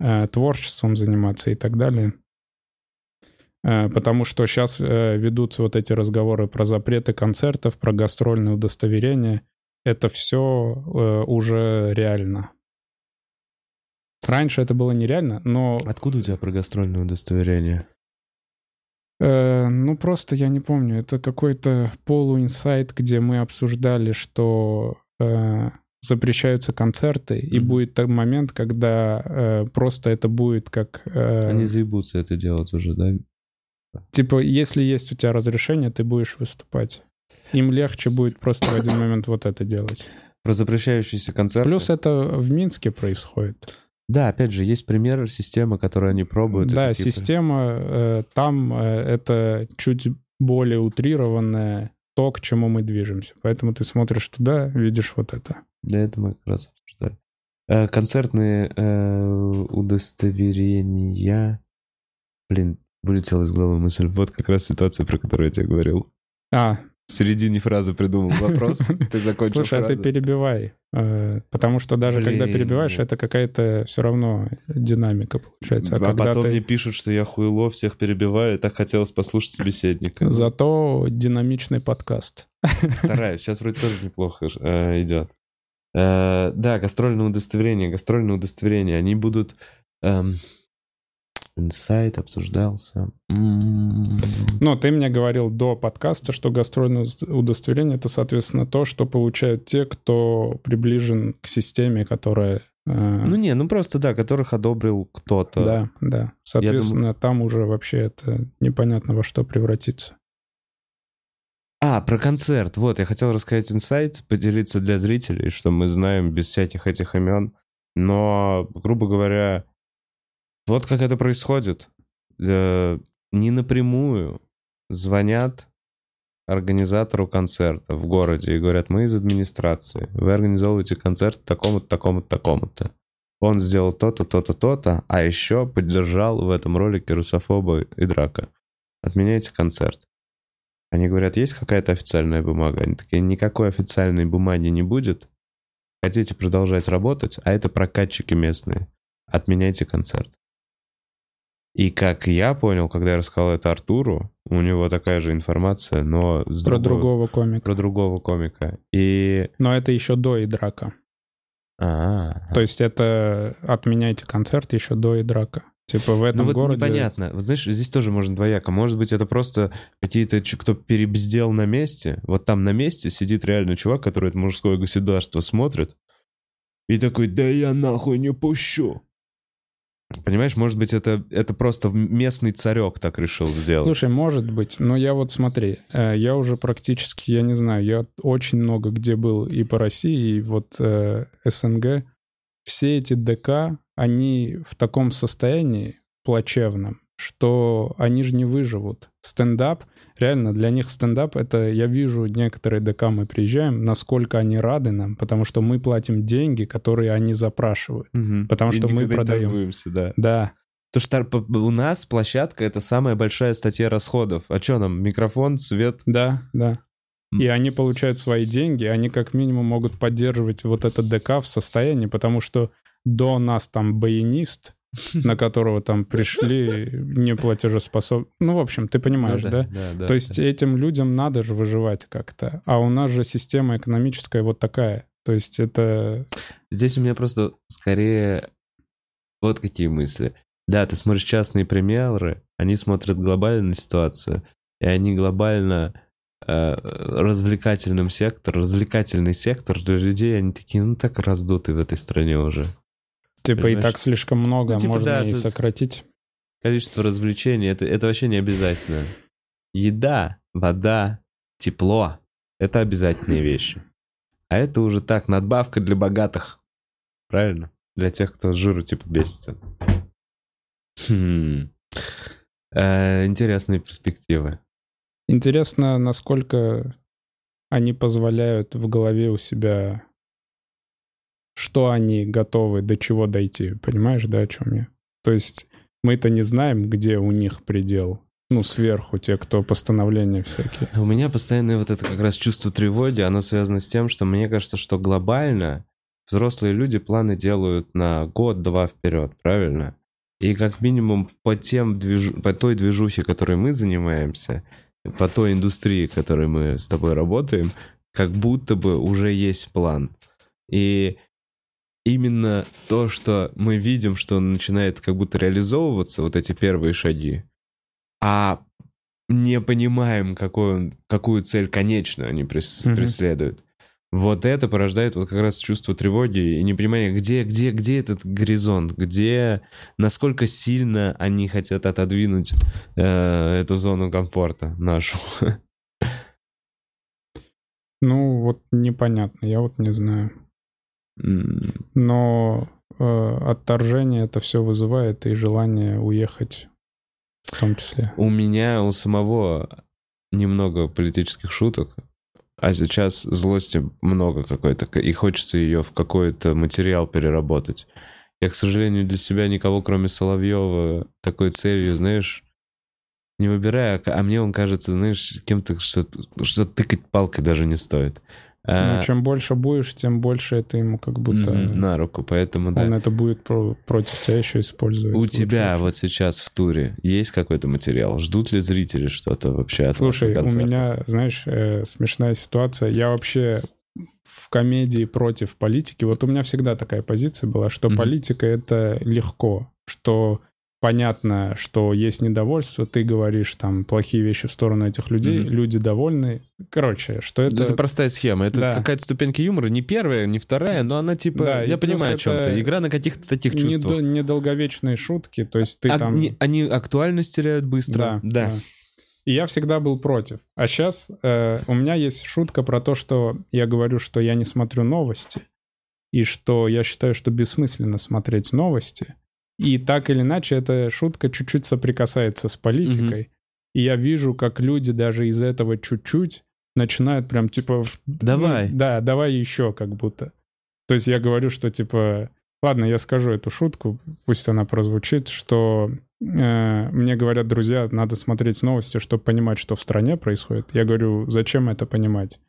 э, творчеством заниматься и так далее. Э, потому что сейчас ведутся вот эти разговоры про запреты концертов, про гастрольные удостоверения. Это все уже реально. Раньше это было нереально, но Откуда у тебя про гастрольное удостоверение? Э, ну, просто я не помню. Это какой-то полуинсайт, где мы обсуждали, что э, запрещаются концерты, и Мгм. будет тот момент, когда э, просто это будет как... э, Они заебутся это делать уже, да? Типа, если есть у тебя разрешение, ты будешь выступать. Им легче будет просто в один момент вот это делать. Про запрещающиеся концерты. Плюс это в Минске происходит. Да, опять же, есть пример системы, которую они пробуют. Да, типа- система э, там э, это чуть более утрированное то, к чему мы движемся. Поэтому ты смотришь туда, видишь вот это. Да, это мы как раз обсуждали. Э, Концертные э, удостоверения. Блин, вылетела из головы мысль. Вот как раз ситуация, про которую я тебе говорил. А, В середине фразы придумал вопрос. Ты закончил слушай, а ты перебивай. э, Потому что даже когда перебиваешь, это какая-то все равно динамика получается. А А потом мне пишут, что я хуйло, всех перебиваю. и Так хотелось послушать собеседника. Зато динамичный подкаст. Стараюсь. Сейчас вроде тоже неплохо э, идет. Э, да, гастрольное удостоверение. Гастрольное удостоверение. Они будут... инсайт обсуждался. Но ты мне говорил до подкаста, что гастрольное удостоверение это, соответственно, то, что получают те, кто приближен к системе, которая... э, Ну не, ну просто да, которых одобрил кто-то. Да, да. Соответственно, там уже вообще это непонятно во что превратится. А, про концерт. Вот, я хотел рассказать инсайт, поделиться для зрителей, что мы знаем без всяких этих имен. Но, грубо говоря, вот как это происходит. Э, Не напрямую звонят организатору концерта в городе и говорят, мы из администрации, вы организовываете концерт такому-то, такому-то, такому-то. Он сделал то-то, то-то, то-то, а еще поддержал в этом ролике русофоба и драка. Отменяйте концерт. Они говорят, есть какая-то официальная бумага? Они такие, никакой официальной бумаги не будет. Хотите продолжать работать, а это прокатчики местные. Отменяйте концерт. И как я понял, когда я рассказал это Артуру, у него такая же информация, но с Про другой- другого комика. про другого комика. И... Но это еще до Идрака. А, То есть это отменяйте концерт еще до Идрака. Типа в этом ну вот городе... непонятно. Вот знаешь, здесь тоже можно двояко. Может быть, это просто какие-то, кто перебздел на месте. Вот там на месте сидит реально чувак, который это мужское государство смотрит. И такой, да я нахуй не пущу. Понимаешь, может быть, это, это просто местный царек так решил сделать. Слушай, может быть, но я вот смотри, э, я уже практически, я не знаю, я очень много где был и по России, и вот э, СНГ. все эти ДК, они в таком состоянии плачевном, что они же не выживут. Стендап, реально, для них стендап — это, я вижу, некоторые ДК мы приезжаем, насколько они рады нам, потому что мы платим деньги, которые они запрашивают. Потому что мы продаем. да. Да, То что у нас площадка — это самая большая статья расходов. А что нам, микрофон, свет? да, да. И они получают свои деньги, они как минимум могут поддерживать вот этот ДК в состоянии, потому что до нас там баянист, на которого там пришли неплатежеспособны. Ну, в общем, ты понимаешь, Ну да? да, да, То есть этим людям надо же выживать как-то. А у нас же система экономическая вот такая. То есть это... Здесь у меня просто скорее вот какие мысли. Да, ты смотришь частные примеры, они смотрят глобально на ситуацию, и они глобально э, развлекательным сектор, развлекательный сектор для людей, они такие, ну так раздуты в этой стране уже. Типа и Понимаешь? так слишком много, Ну, типа, можно да, и сократить. Количество развлечений, это, это вообще не обязательно. Еда, вода, тепло — это обязательные вещи. А это уже так, надбавка для богатых. Правильно? Для тех, кто с жиру типа бесится. Хм. Э, интересные перспективы. Интересно, насколько они позволяют в голове у себя, что они готовы до чего дойти. Понимаешь, да, о чем я? То есть мы-то не знаем, где у них предел. Ну, сверху те, кто постановления всякие. У меня постоянное вот это как раз чувство тревоги, оно связано с тем, что мне кажется, что глобально взрослые люди планы делают на год-два вперед, правильно? И как минимум по тем движу... по той движухе, которой мы занимаемся, по той индустрии, в которой мы с тобой работаем, как будто бы уже есть план. И именно то, что мы видим, что начинает как будто реализовываться, вот эти первые шаги, а не понимаем, он, какую цель конечную они прес- Мгм. преследуют. Вот это порождает вот как раз чувство тревоги и непонимания, где, где, где этот горизонт, где, насколько сильно они хотят отодвинуть э, эту зону комфорта нашу. Ну, вот непонятно, я вот не знаю. Но э, отторжение это все вызывает и желание уехать в том числе. У меня у самого немного политических шуток, а сейчас злости много какой-то, и хочется ее в какой-то материал переработать. Я, к сожалению, для себя никого, кроме Соловьева, такой целью, знаешь, не выбираю, а мне он кажется, знаешь, кем-то, что, что тыкать палкой даже не стоит. Ну, чем больше будешь, тем больше это ему как будто... на руку, поэтому да. Он это будет про- против тебя еще использовать. У тебя вот сейчас в туре есть какой-то материал? Ждут ли зрители что-то вообще от Слушай, у меня, знаешь, э, смешная ситуация. Я вообще в комедии против политики. Вот у меня всегда такая позиция была, что политика — это легко, что понятно, что есть недовольство, ты говоришь там плохие вещи в сторону этих людей, Мгм. люди довольны. Короче, что это... Это, простая схема. Это Да. какая-то ступенька юмора, не первая, не вторая, но она типа, Да, я понимаю о чем то Игра на каких-то таких недо- чувствах. недолговечные шутки, то есть ты А- там... не- они актуальность теряют быстро. Да, да. И я всегда был против. А сейчас у меня есть шутка про то, что я говорю, что я не смотрю новости, и что я считаю, что бессмысленно смотреть новости. И так или иначе, эта шутка чуть-чуть соприкасается с политикой. И я вижу, как люди даже из этого чуть-чуть начинают прям типа... Давай. ну, да, давай еще как будто. То есть я говорю, что типа... Ладно, я скажу эту шутку, пусть она прозвучит, что э, мне говорят друзья, надо смотреть новости, чтобы понимать, что в стране происходит. Я говорю, зачем это понимать?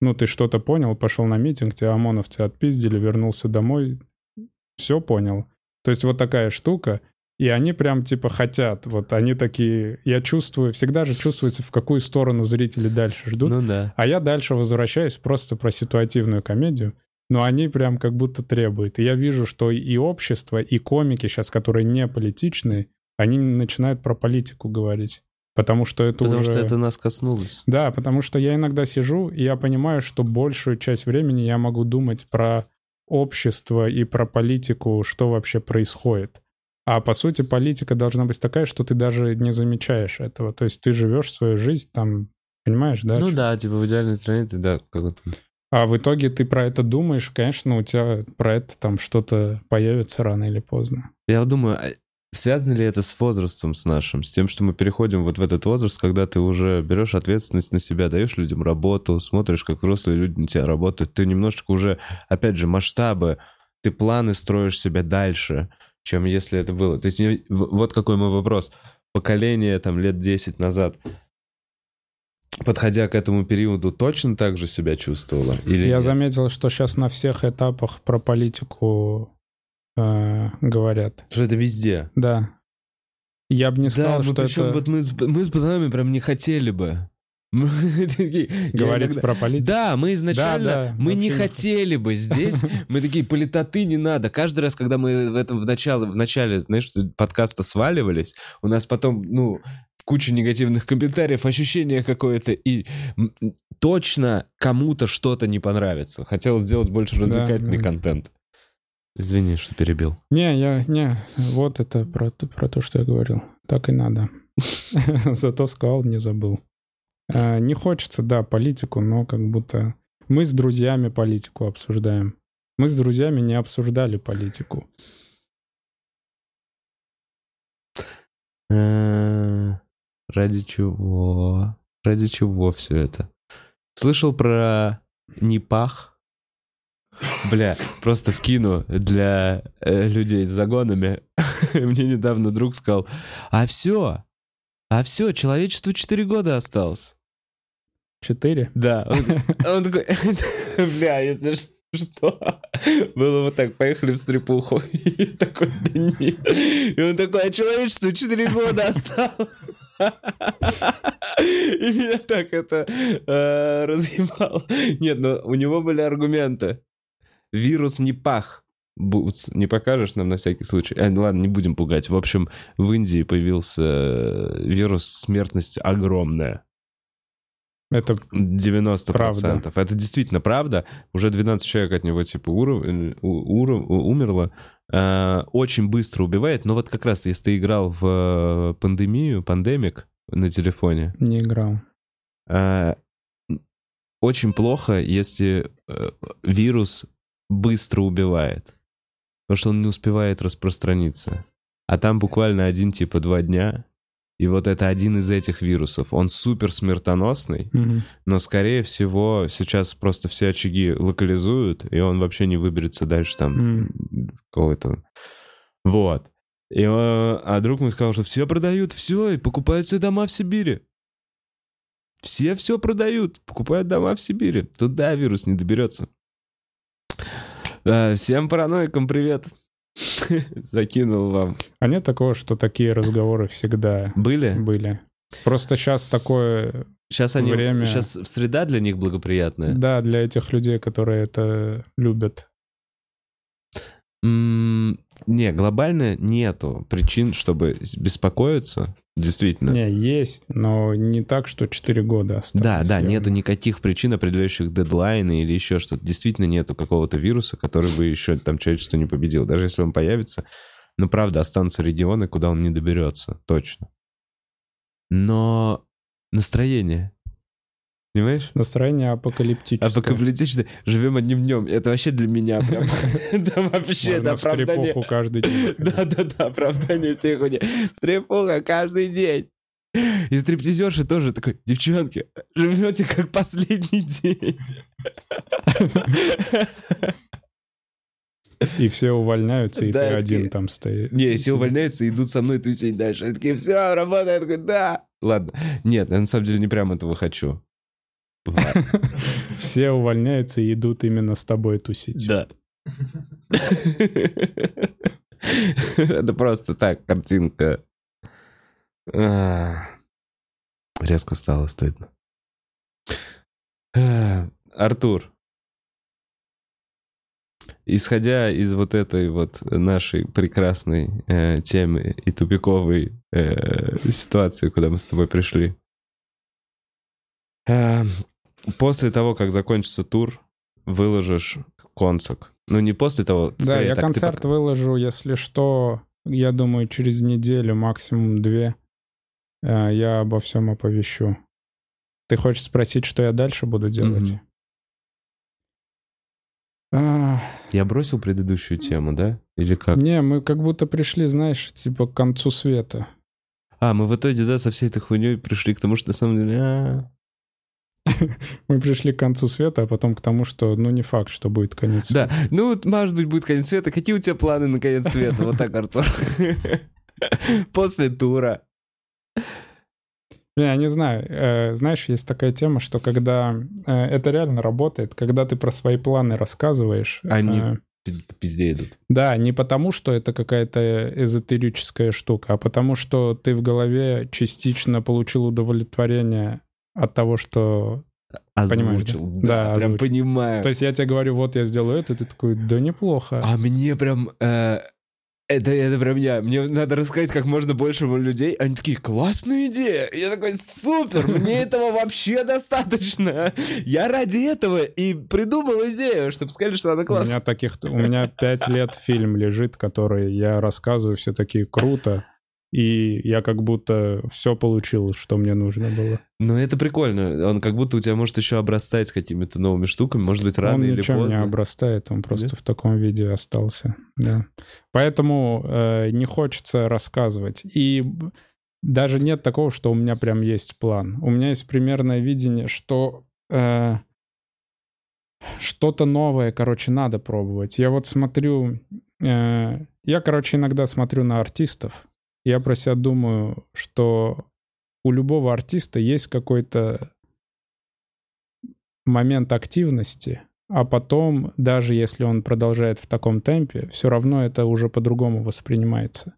Ну, ты что-то понял, пошел на митинг, тебя ОМОНовцы отпиздили, вернулся домой, все понял. То есть вот такая штука, и они прям типа хотят, вот они такие, я чувствую, всегда же чувствуется, в какую сторону зрители дальше ждут. Ну да. А я дальше возвращаюсь просто про ситуативную комедию, но они прям как будто требуют. И я вижу, что и общество, и комики сейчас, которые не политичные, они начинают про политику говорить. Потому что это Потому уже... что это нас коснулось. Да, потому что я иногда сижу, и я понимаю, что большую часть времени я могу думать про общество и про политику, что вообще происходит. А по сути политика должна быть такая, что ты даже не замечаешь этого. То есть ты живешь свою жизнь там, понимаешь, да? Ну да, типа в идеальной стране ты, да, как вот А в итоге ты про это думаешь, конечно, у тебя про это там что-то появится рано или поздно. Я думаю, а связано ли это с возрастом с нашим, с тем, что мы переходим вот в этот возраст, когда ты уже берешь ответственность на себя, даешь людям работу, смотришь, как взрослые люди на тебя работают, ты немножечко уже, опять же, масштабы, ты планы строишь себе дальше, чем если это было. То есть мне- вот какой мой вопрос. Поколение там лет 10 назад, подходя к этому периоду, точно так же себя чувствовало? Или Я нет? заметил, что сейчас на всех этапах про политику э, говорят. Что это везде. Да. Я бы не сказал, да, что причем это вот мы, с- мы с пацанами прям не хотели бы. Говорить иногда- про политику. Да, мы изначально, Да, да, мы не хотели бы здесь, мы такие, политоты не надо. Каждый раз, когда мы в этом в начале, в начале, знаешь, подкаста сваливались, у нас потом, ну, куча негативных комментариев, ощущение какое-то, и точно кому-то что-то не понравится. Хотел сделать больше развлекательный да. контент. Извини, что перебил. Не, я, не, вот это про, про то, что я говорил. Так и надо. Зато сказал, не забыл. А, Не хочется, да, политику, но как будто мы с друзьями политику обсуждаем. Мы с друзьями не обсуждали политику. Э, Ради чего? Ради чего все это? Слышал про Непах? Бля, просто вкину для э, людей с загонами. Мне недавно друг сказал, а все, а все, человечеству 4 года осталось. Четыре? Да, он, он такой, бля, если что, было вот так, поехали в стрипуху. И такой, да нет. И он такой, а человечеству 4 года осталось. И меня так это э, разъебало. Нет, но у него были аргументы. Вирус не пах. Бутс, не покажешь нам на всякий случай? А, ладно, не будем пугать. В общем, в Индии появился э, вирус, смертность огромная. Это 90%. Правда. Это действительно правда. Уже 12 человек от него типа уров- э, у- умерло. Э, Очень быстро убивает. Но вот как раз, если ты играл в пандемию, пандемик на телефоне, не играл. э, очень плохо, если вирус быстро убивает. Потому что он не успевает распространиться. А там буквально один типа два дня. И вот это один из этих вирусов. Он супер смертоносный. Мгм. Но, скорее всего, сейчас просто все очаги локализуют, и он вообще не выберется дальше там какого-то... Вот. И, э, а друг мой сказал, что все продают все и покупают все дома в Сибири. Все все продают, покупают дома в Сибири. Туда вирус не доберется. Э, Всем параноикам привет. Закинул вам. А нет такого, что такие разговоры всегда Были? были? Просто сейчас такое, Сейчас они... Время. Сейчас среда для них благоприятная. да, для этих людей, которые это любят. М, Не, глобально нету причин, чтобы беспокоиться. Действительно. Не, есть, но не так, что 4 года осталось. Да, да, Я- нету никаких причин, определяющих дедлайны или еще что-то. Действительно нету какого-то вируса, который бы еще там человечество не победил. Даже если он появится, ну, правда, останутся регионы, куда он не доберется. Точно. Но настроение. Понимаешь? Настроение апокалиптическое. Апокалиптичное. Живем одним днем. Это вообще для меня прям... Да вообще, это оправдание. каждый день. Да-да-да, оправдание всей хуйни. Стрепуха каждый день. И стриптизерши тоже такой, девчонки, живете как последний день. И все увольняются, и Да, ты такие- один там стоишь. Не, все увольняются и идут со мной тусить дальше. Они такие, все, работа. Я такой, да. Ладно. Нет, я на самом деле не прям этого хочу. Все увольняются и идут именно с тобой тусить. Да. Это просто так, картинка. А, Резко стало стыдно. А, Артур, исходя из вот этой вот нашей прекрасной э, темы и тупиковой э, ситуации, куда мы с тобой пришли, э, после того, как закончится тур, выложишь концок. Ну, не после того, Да, я так, концерт пока- выложу, если что, я думаю, через неделю, максимум две, э, я обо всем оповещу. Ты хочешь спросить, что я дальше буду делать? А, Я бросил предыдущую тему, да? Или как? Не, мы как будто пришли, знаешь, типа к концу света. А, мы в итоге, да, со всей этой хуйней пришли к тому, что на самом деле... а, Мы пришли к концу света, а потом к тому, что, ну, не факт, что будет конец Да, ну, вот, может быть, будет конец света. Какие у тебя планы на конец света? Вот так, Артур. После тура. Я не знаю. Э, Знаешь, есть такая тема, что когда э, это реально работает, когда ты про свои планы рассказываешь. Они э, пи- по пизде идут. Да, не потому, что это какая-то эзотерическая штука, а потому, что ты в голове частично получил удовлетворение от того, что... Понимаешь, да? Озвучил. Да, Да, прям озвучил. понимаю. То есть я тебе говорю, вот я сделаю это, ты такой, да неплохо. А мне прям... э, это, это прям я. Мне надо рассказать как можно больше людей. Они такие, классная идея. Я такой, супер, мне этого вообще достаточно. Я ради этого и придумал идею, чтобы сказали, что она У классная. меня таких... У меня пять лет фильм лежит, который я рассказываю, все такие круто. И я как будто все получил, что мне нужно было. Но это прикольно. Он как будто у тебя может еще обрастать какими-то новыми штуками. Может быть, рано он или ничем не поздно. обрастает, он просто Нет? в таком виде остался. Да. Поэтому э, не хочется рассказывать. И даже нет такого, что у меня прям есть план. У меня есть примерное видение, что э, что-то новое, короче, надо пробовать. Я вот смотрю, э, я, короче, иногда смотрю на артистов. Я про себя думаю, что у любого артиста есть какой-то момент активности, а потом, даже если он продолжает в таком темпе, все равно это уже по-другому воспринимается.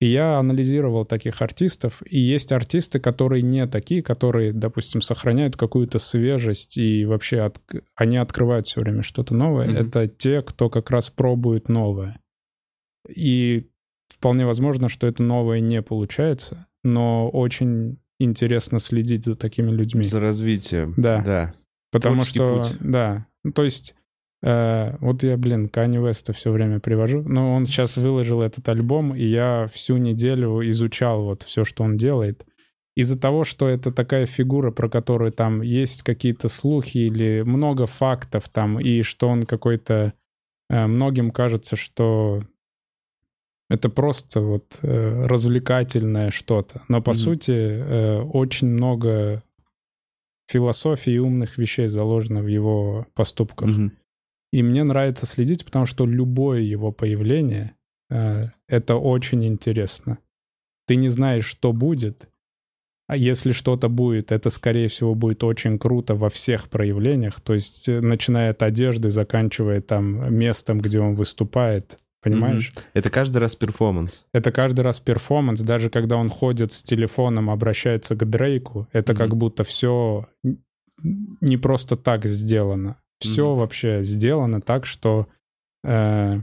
И я анализировал таких артистов, и есть артисты, которые не такие, которые, допустим, сохраняют какую-то свежесть, и вообще от- они открывают все время что-то новое. Мгм. Это те, кто как раз пробует новое. И вполне возможно, что это новое не получается, но очень интересно следить за такими людьми. За развитием. Да. Да. Потому Творческий что, путь. да, ну, то есть, э, вот я, блин, Канни Веста все время привожу, но он сейчас выложил этот альбом, и я всю неделю изучал вот все, что он делает. Из-за того, что это такая фигура, про которую там есть какие-то слухи или много фактов там, и что он какой-то... э, многим кажется, что это просто вот э, развлекательное что-то. Но по Мгм. сути э, очень много философии и умных вещей заложено в его поступках. Мгм. И мне нравится следить, потому что любое его появление э, это очень интересно. Ты не знаешь, что будет, а если что-то будет, это, скорее всего, будет очень круто во всех проявлениях. То есть, э, начиная от одежды, заканчивая там местом, где он выступает. Понимаешь? Это каждый раз перформанс. Это каждый раз перформанс, даже когда он ходит с телефоном, обращается к Дрейку, это Мгм. как будто все не просто так сделано. Все Мгм. вообще сделано так, что э,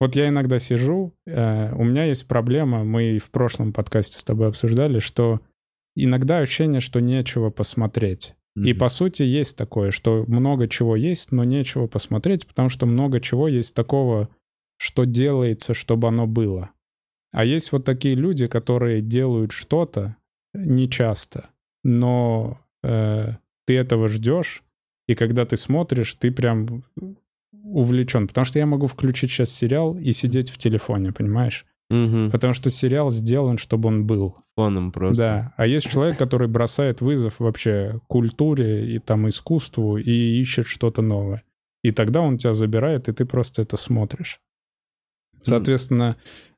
вот я иногда сижу, э, у меня есть проблема, мы и в прошлом подкасте с тобой обсуждали, что иногда ощущение, что нечего посмотреть. И Мгм. по сути есть такое, что много чего есть, но нечего посмотреть, потому что много чего есть такого, что делается, чтобы оно было. А есть вот такие люди, которые делают что-то нечасто, но э, ты этого ждешь, и когда ты смотришь, ты прям увлечен. Потому что я могу включить сейчас сериал и сидеть в телефоне, понимаешь? Мгм. Потому что сериал сделан, чтобы он был. Фоном просто. Да, а есть человек, который бросает вызов вообще культуре и там искусству и ищет что-то новое. И тогда он тебя забирает, и ты просто это смотришь. Соответственно,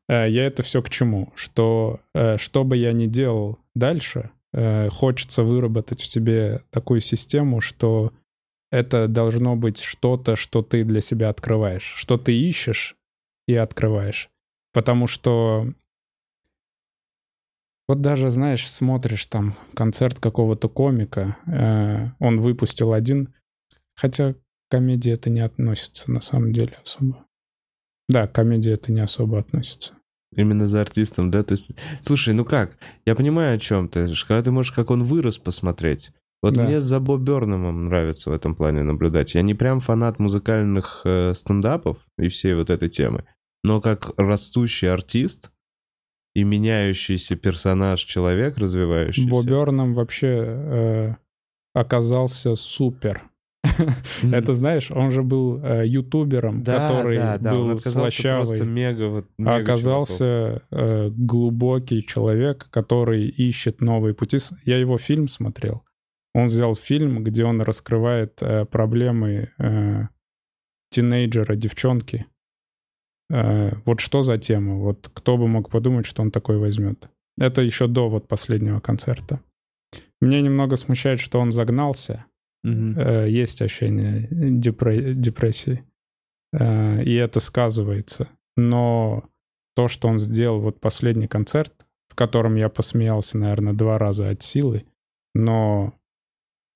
э, я это все к чему? Что э, что бы я ни делал дальше, э, хочется выработать в себе такую систему, что это должно быть что-то, что ты для себя открываешь, что ты ищешь и открываешь. Потому что вот даже, знаешь, смотришь там концерт какого-то комика, э, он выпустил один, хотя к комедии это не относится на самом деле особо. Да, к комедии это не особо относится. Именно за артистом, да? То есть, слушай, ну как? Я понимаю, о чем ты. Когда ты можешь, как он вырос, посмотреть. Вот Да. мне за Боб Бёрномом нравится в этом плане наблюдать. Я не прям фанат музыкальных э, стендапов и всей вот этой темы, но как растущий артист и меняющийся персонаж, человек развивающийся. Бо Бёрнам вообще э, оказался супер. Это, знаешь, он же был э, ютубером, который был слащавый. А оказался э, глубокий человек, который ищет новые пути. Я его фильм смотрел. Он взял фильм, где он раскрывает э, проблемы тинейджера, девчонки. Вот что за тема? Вот кто бы мог подумать, что он такой возьмет? Это еще до вот последнего концерта. Мне немного смущает, что он загнался. Э, есть ощущение депре- депрессии. Э, и это сказывается. Но то, что он сделал, вот последний концерт, в котором я посмеялся, наверное, два раза от силы, но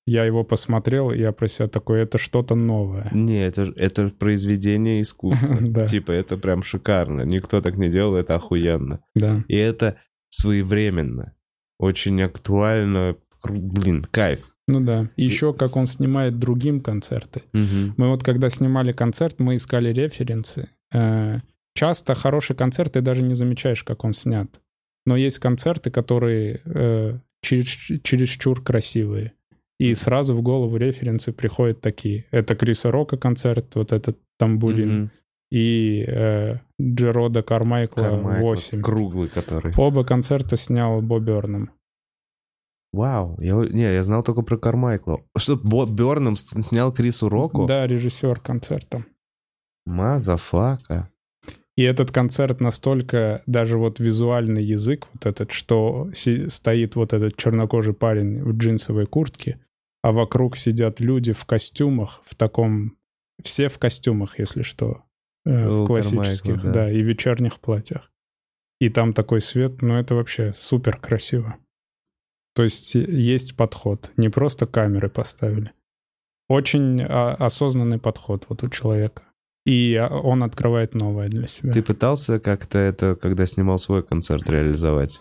я его посмотрел, и я про себя такой, это что-то новое. Не, это, это произведение искусства. Да. Типа, это прям шикарно. Никто так не делал, это охуенно. Да. И это своевременно. Очень актуально. Блин, кайф. Ну да. Еще как он снимает другим концерты. Мгм. Мы вот когда снимали концерт, мы искали референсы. Э, Часто хороший концерт ты даже не замечаешь, как он снят. Но есть концерты, которые э, чересч- чересчур красивые. И сразу в голову референсы приходят такие. Это Криса Рока концерт, вот этот Тамбулин, Мгм. и э, Джерода Кармайкла, Кармайкл, 8. Круглый который. Оба концерта снял Боб Бёрнам. Вау. Я, не, я знал только про Кармайкла. Что, Боб Бёрнам с- снял Крису Року? Да, режиссер концерта. Motherfucka. И этот концерт настолько, даже вот визуальный язык, вот этот, что си- стоит вот этот чернокожий парень в джинсовой куртке, а вокруг сидят люди в костюмах, в таком... Все в костюмах, если что, э, в классических, да. да. и вечерних платьях. И там такой свет, ну это вообще супер красиво. То есть э, есть подход, не просто камеры поставили. Очень а, осознанный подход вот у человека. И а, он открывает новое для себя. Ты пытался как-то это, когда снимал свой концерт, реализовать?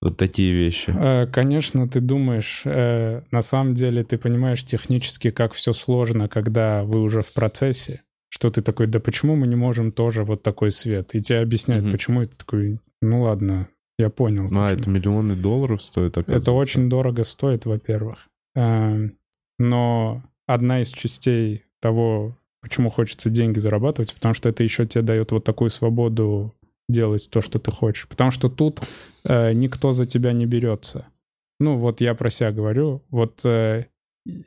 Вот такие вещи. Э, Конечно, ты думаешь, э, на самом деле ты понимаешь технически, как все сложно, когда вы уже в процессе, что ты такой, да почему мы не можем тоже вот такой свет? И тебе объясняют, Мгм. почему, ты такой, ну ладно, я понял. Ну, а почему». это миллионы долларов стоит, Это очень дорого стоит, во-первых. Эм, Но одна из частей того, почему хочется деньги зарабатывать, потому что это еще тебе дает вот такую свободу делать то, что ты хочешь. Потому что тут э, никто за тебя не берется. Ну, вот я про себя говорю. Вот э,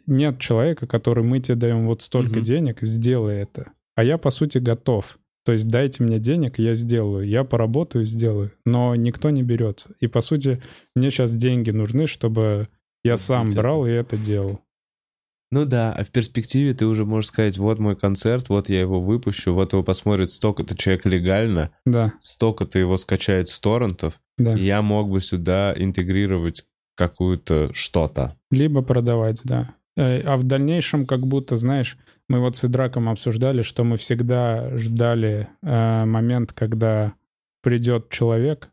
нет человека, который мы тебе даем вот столько Мгм. денег, сделай это. А я, по сути, готов. То есть дайте мне денег, я сделаю. Я поработаю, сделаю. Но никто не берется. И, по сути, мне сейчас деньги нужны, чтобы я сам брал и это делал. Ну да, а в перспективе ты уже можешь сказать, вот мой концерт, вот я его выпущу, вот его посмотрит столько-то человек легально, Да, столько-то его скачает с торрентов, да. я мог бы сюда интегрировать какую-то что-то. Либо продавать, да. Э, А в дальнейшем, как будто, знаешь, мы вот с Идраком обсуждали, что мы всегда ждали э, момент, когда придет человек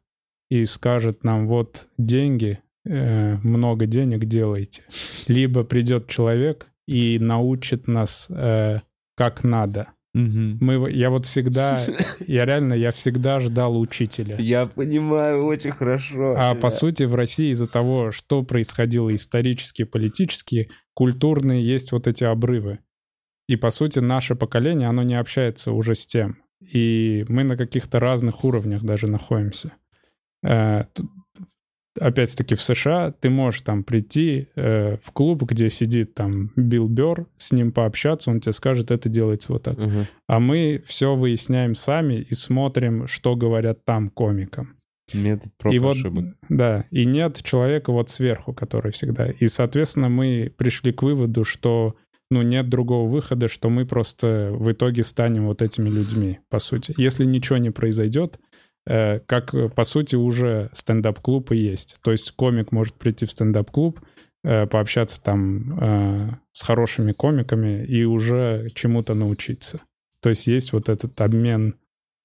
и скажет нам, вот деньги, э, много денег делайте. Либо придет человек и научит нас, э, как надо. Мы, в- я вот всегда, я реально, я всегда ждал учителя. Я понимаю очень хорошо. А по сути в России из-за того, что происходило исторически, политически, культурные есть вот эти обрывы. И по сути наше поколение, оно не общается уже с тем. И мы на каких-то разных уровнях даже находимся. Э, Опять-таки в США ты можешь там прийти э, в клуб, где сидит там Билл Бёрр, с ним пообщаться, он тебе скажет, это делается вот так. Мгм. А мы все выясняем сами и смотрим, что говорят там комикам. Метод проб И и вот, ошибок. да, и нет человека вот сверху, который всегда. И, соответственно, мы пришли к выводу, что, ну, нет другого выхода, что мы просто в итоге станем вот этими людьми, по сути. Если ничего не произойдет, э, как, по сути, уже стендап-клуб и есть. То есть комик может прийти в стендап-клуб, э, пообщаться там э, с хорошими комиками и уже чему-то научиться. То есть есть вот этот обмен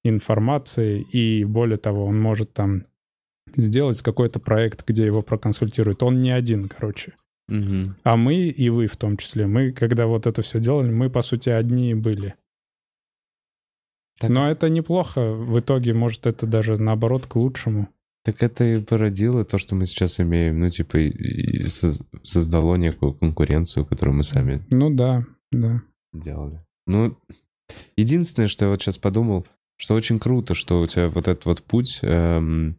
информацией, и более того, он может там сделать какой-то проект, где его проконсультируют. Он не один, короче. А мы, и вы в том числе, мы, когда вот это все делали, мы, по сути, одни были. Так- Но это неплохо. В итоге, может, это даже наоборот к лучшему. Так это и породило то, что мы сейчас имеем. Ну, типа, создало некую конкуренцию, которую мы сами... Ну да. Да. делали. Ну, единственное, что я вот сейчас подумал, что очень круто, что у тебя вот этот вот путь эм,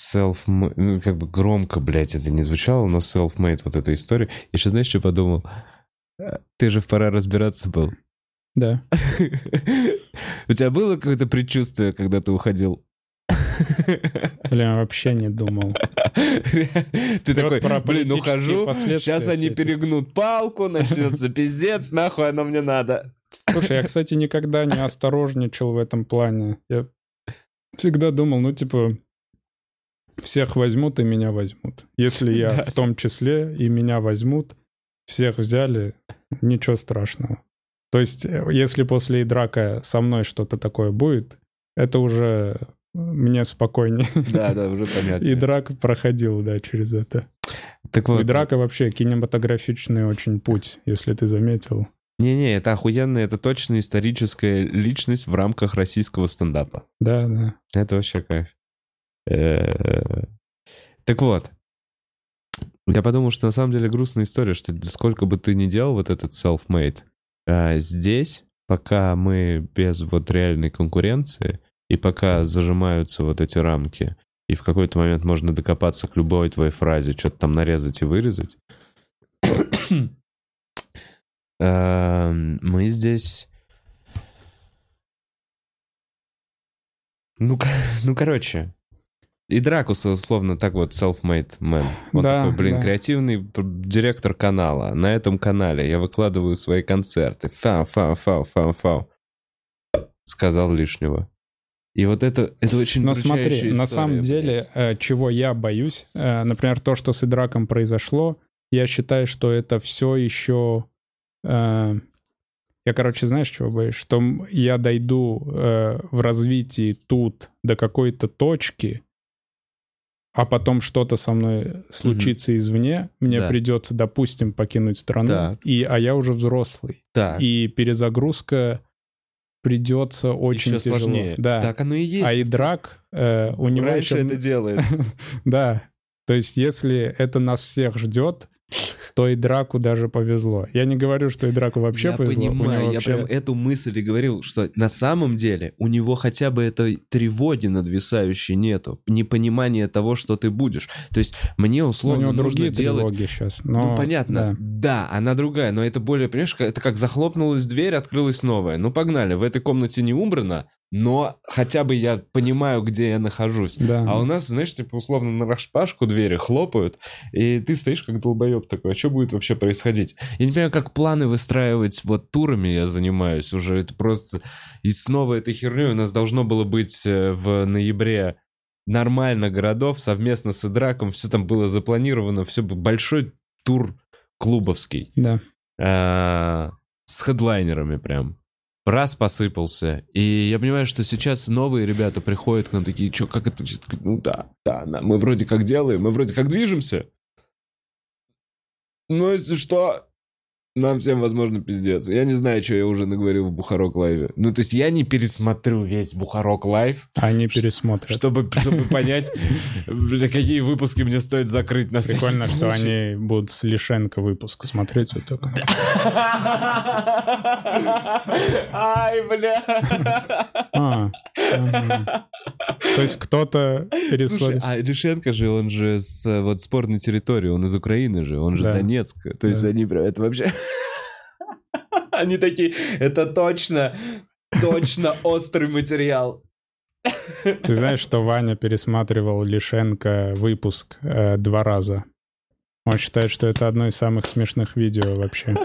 self ну, как бы громко, блядь, это не звучало, но self-made вот эта история. Я сейчас, знаешь, что подумал? Э, Ты же в «Пора разбираться» был. Да. У тебя было какое-то предчувствие, когда ты уходил? Блин, вообще не думал. Ты такой, блин, ухожу, сейчас они перегнут палку, начнется пиздец, нахуй оно мне надо. Слушай, я, кстати, никогда не осторожничал в этом плане. Я всегда думал, ну, типа, всех возьмут и меня возьмут. Если я Да. в том числе и меня возьмут, всех взяли, ничего страшного. То есть, э, если после драка со мной что-то такое будет, это уже мне спокойнее. Да, да, уже понятно. И драк проходил, да, через это. Так И вот, драка вообще кинематографичный очень путь, если ты заметил. не-не, это охуенно, это точно историческая личность в рамках российского стендапа. Да, да. Это вообще кайф. Э, Так вот, я подумал, что на самом деле грустная история, что сколько бы ты ни делал вот этот self-made, а, здесь, пока мы без вот реальной конкуренции, и пока зажимаются вот эти рамки, и в какой-то момент можно докопаться к любой твоей фразе, что-то там нарезать и вырезать, эм, мы здесь... Ну, ну, короче, и Дракус, условно, так вот, self-made man. Вот Да, такой, блин, да. креативный директор канала. На этом канале я выкладываю свои концерты. Фау, фау, фау, фау, фау. Сказал лишнего. И вот это, это очень Но смотри, на история, самом деле, блядь. э, чего я боюсь, э, например, то, что с Идраком произошло, я считаю, что это все еще... э, я, короче, знаешь, чего боюсь? Что я дойду в развитии тут до какой-то точки, а потом что-то со мной случится извне, мне Да. придется, допустим, покинуть страну, Так. и, а я уже взрослый. Так, И перезагрузка придется очень еще тяжело. сложнее. Да. Так оно и есть. А Идрак, э, у него Раньше еще- это делает. Да. То есть, если это нас всех ждет, то и Драку даже повезло. Я не говорю, что и Драку вообще я повезло. у него понимаю, я вообще- прям эту мысль и говорил, что на самом деле у него хотя бы этой тревоги надвисающей нету, непонимания того, что ты будешь. То есть мне Ну, у условно него нужно другие делать... сейчас. Ну, понятно. Да. она другая, но это более, понимаешь, это как захлопнулась дверь, открылась новая. Ну, погнали, в этой комнате не убрано, но хотя бы я понимаю, где я нахожусь. Да. А у нас, знаешь, типа условно на распашку двери хлопают, и ты стоишь как долбоеб такой, а что будет вообще происходить? Я не понимаю, как планы выстраивать, вот турами я занимаюсь уже, это просто... И снова этой херней у нас должно было быть э, в ноябре нормально городов совместно с Идраком, все там было запланировано, все большой тур клубовский Да. а, с хедлайнерами прям. Раз посыпался. И я понимаю, что сейчас новые ребята приходят к нам такие, что, как это? Ну да, да, мы вроде как делаем, мы вроде как движемся. Но если что, нам всем, возможно, пиздец. Я не знаю, что я уже наговорил в Бухарок Лайве. Ну, то есть я не пересмотрю весь Бухарок Лайв, Они пересмотрят. чтобы, чтобы понять, какие выпуски мне стоит закрыть на Прикольно, что они будут с Лишенко выпуск смотреть вот так. Ай, бля. А. То есть кто-то пересмотрит. а Лишенко же, он же с вот спорной территории, он из Украины же, он же. Донецк. То есть они прям, это вообще... Они такие, это точно, точно острый материал. Ты знаешь, что Ваня пересматривал Лишенко выпуск э, два раза? Он считает, что это одно из самых смешных видео вообще.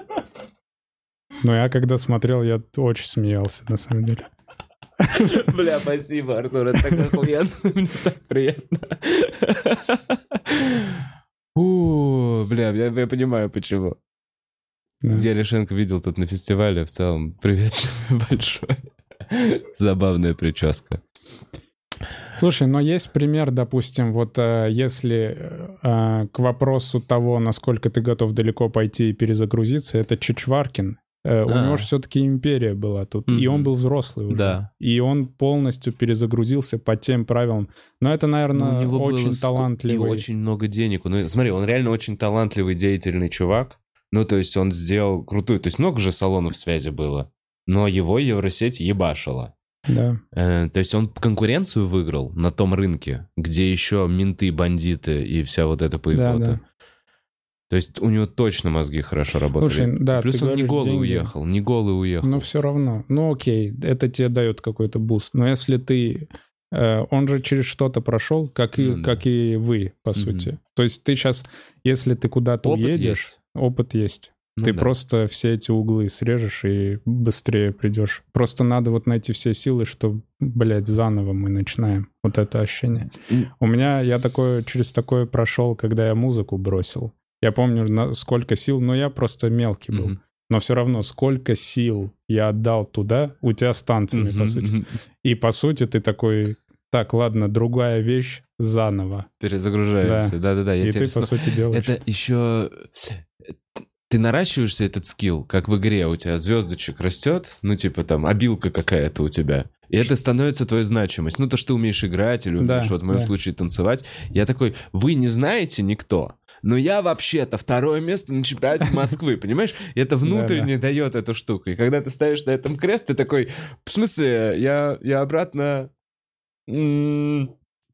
Но я когда смотрел, я очень смеялся, на самом деле. Бля, спасибо, Артур, это так охуенно, мне так приятно. У, бля, я, я понимаю, почему. Да. Где Лишенко видел тут на фестивале, в целом, привет большой. Забавная прическа. Слушай, но есть пример, допустим, вот э, если э, к вопросу того, насколько ты готов далеко пойти и перезагрузиться, это Чичваркин. Э, У А. него же все-таки империя была тут, и он был взрослый уже. Да. И он полностью перезагрузился по тем правилам. Но это, наверное, Ну, у него было очень талантливый. И очень много денег. Ну, смотри, он реально очень талантливый, деятельный чувак. Ну, то есть он сделал крутую... То есть много же салонов связи было, но его Евросеть ебашила. Да. Э, то есть он конкуренцию выиграл на том рынке, где еще менты, бандиты и вся вот эта поебота. Да, да. То есть у него точно мозги хорошо работали. Слушай, да, Плюс он не голый деньги. уехал, не голый уехал. Но все равно. Ну окей, это тебе дает какой-то boost. Но если ты... э, Он же через что-то прошел, как и, Ну да. как и вы, по Мгм. сути. То есть ты сейчас, если ты куда-то уедешь, есть. Опыт есть. Ну ты да. просто все эти углы срежешь и быстрее придешь. Просто надо вот найти все силы, что, блядь, заново мы начинаем. Вот это ощущение. У меня, я такое, через такое прошел, когда я музыку бросил. Я помню, на сколько сил, но я просто мелкий был. Но все равно, сколько сил я отдал туда, у тебя с танцами, по сути. И по сути ты такой, так, ладно, другая вещь заново. Перезагружаемся. Да-да-да, и ты, по сути, делаешь. Это еще... Ты наращиваешься этот скилл, как в игре у тебя звездочек растет, ну типа там обилка какая-то у тебя. И это становится твоей значимость. Ну то, что ты умеешь играть или Да, умеешь, вот в моем да. случае, танцевать. Я такой, вы не знаете никто, но я вообще-то второе место на чемпионате Москвы, понимаешь? И это внутренне дает эту штуку. И когда ты ставишь на этом крест, ты такой, в смысле, я, я обратно...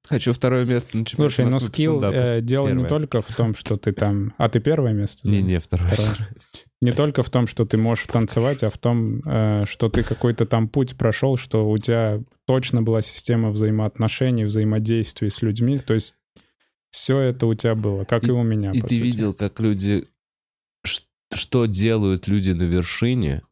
Хочу второе место на чемпионате Слушай, но скилл э, дело не Первое. только в том, что ты там... А ты первое место? занял? Не-не, второе. Второе. Не только в том, что ты можешь танцевать, а в том, э, что ты какой-то там путь прошел, что у тебя точно была система взаимоотношений, взаимодействий с людьми. То есть все это у тебя было, как и, у меня. И ты сути. видел, как люди... Что делают люди на вершине,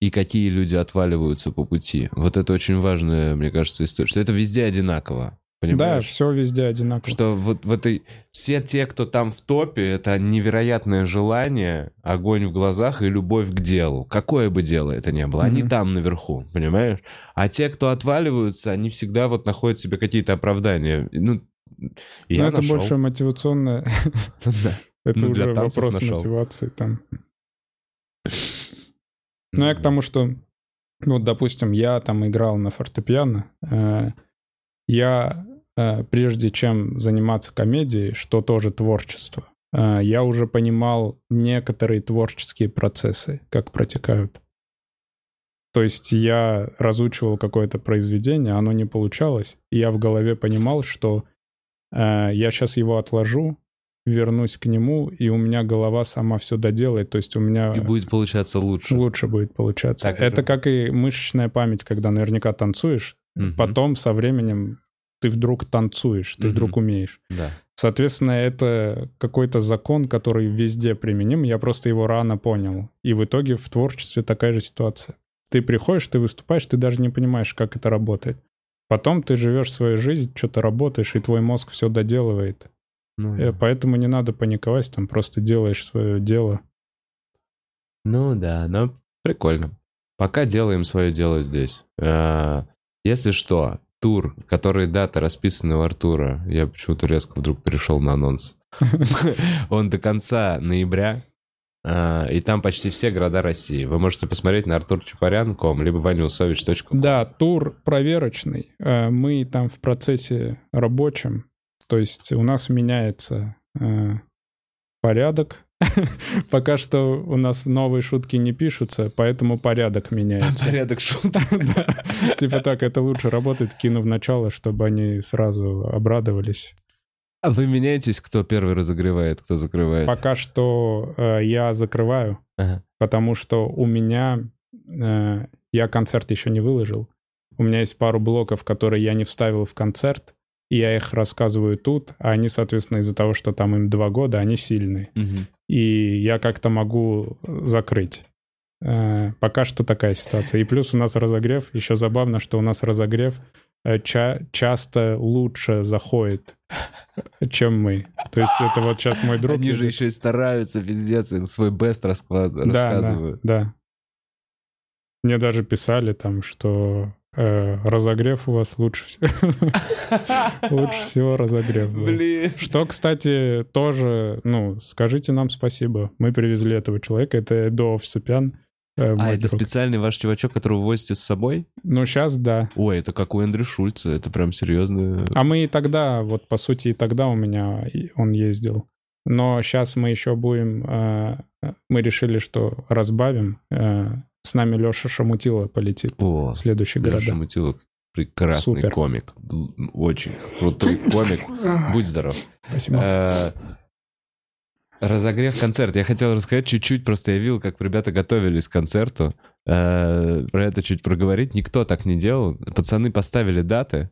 и какие люди отваливаются по пути. Вот это очень важная, мне кажется, история. Что это везде одинаково. Да, Понимаешь? все везде одинаково. Что вот в этой... Все те, кто там в топе, это невероятное желание, огонь в глазах и любовь к делу. Какое бы дело это ни было. Они Мгм. там наверху, понимаешь? А те, кто отваливаются, они всегда вот находят себе какие-то оправдания. Ну, Но я это нашел. больше мотивационное. Да. Это Ну, уже вопрос мотивации там. Ну, я к тому, что, вот, допустим, я там играл на фортепиано, э, я, прежде чем заниматься комедией, что тоже творчество, э, я уже понимал некоторые творческие процессы, как протекают. То есть я разучивал какое-то произведение, оно не получалось, и я в голове понимал, что э, я сейчас его отложу, вернусь к нему, и у меня голова сама все доделает. То есть у меня И будет получаться лучше. лучше будет получаться. Так Это же. как и мышечная память, когда наверняка танцуешь, Мгм. потом со временем ты вдруг танцуешь, ты Мгм. вдруг умеешь. Да. Соответственно, это какой-то закон, который везде применим. Я просто его рано понял. И в итоге в творчестве такая же ситуация. Ты приходишь, ты выступаешь, ты даже не понимаешь, как это работает. Потом ты живешь свою жизнь, что-то работаешь, и твой мозг все доделывает. Ну, Э, Поэтому не надо паниковать, там просто делаешь свое дело. ну да, но прикольно. Пока делаем свое дело здесь. А, Если что, тур, который дата расписана у Артура, я почему-то резко вдруг перешел на анонс. Он до конца ноября, а, и там почти все города России. Вы можете посмотреть на артурчапарян.ком, либо ванюсович.ком. Да, тур проверочный. Э, Мы там в процессе рабочем. То есть у нас меняется э, порядок. Пока что у нас новые шутки не пишутся, поэтому порядок меняется. Порядок шут. Да. Типа так, это лучше работает, кину в начало, чтобы они сразу обрадовались. А вы меняетесь, кто первый разогревает, кто закрывает? Пока что э, я закрываю, Ага. потому что у меня... э, я концерт еще не выложил. У меня есть пару блоков, которые я не вставил в концерт, я их рассказываю тут, а они, соответственно, из-за того, что там им два года, они сильные. Мгм. И я как-то могу закрыть. Э, Пока что такая ситуация. И плюс у нас разогрев. Еще забавно, что у нас разогрев э, ча- часто лучше заходит, чем мы. То есть это вот сейчас мой друг... Они же еще и стараются, пиздец, и свой бест расклад, Да, да, рассказывают. да. Мне даже писали там, что э, разогрев у вас лучше всего. Лучше всего разогрев. Блин. Что, кстати, тоже, ну, скажите нам спасибо. Мы привезли этого человека, это Эдо Овсюпян. э, А, это специальный ваш чувачок, которого вы возите с собой? Ну, сейчас да. Ой, это как у Эндрю Шульца, это прям серьезно. А мы и тогда, вот по сути, и тогда у меня он ездил. Но сейчас мы еще будем... э, Мы решили, что разбавим. С нами Леша Шамутила полетит О, в следующие Леша города. Мутилов прекрасный Супер. комик. Очень крутой комик. Будь здоров. Спасибо. Э, Разогрев концерт. Я хотел рассказать чуть-чуть, просто я видел, как ребята готовились к концерту. Э, Про это чуть проговорить. Никто так не делал. Пацаны поставили даты.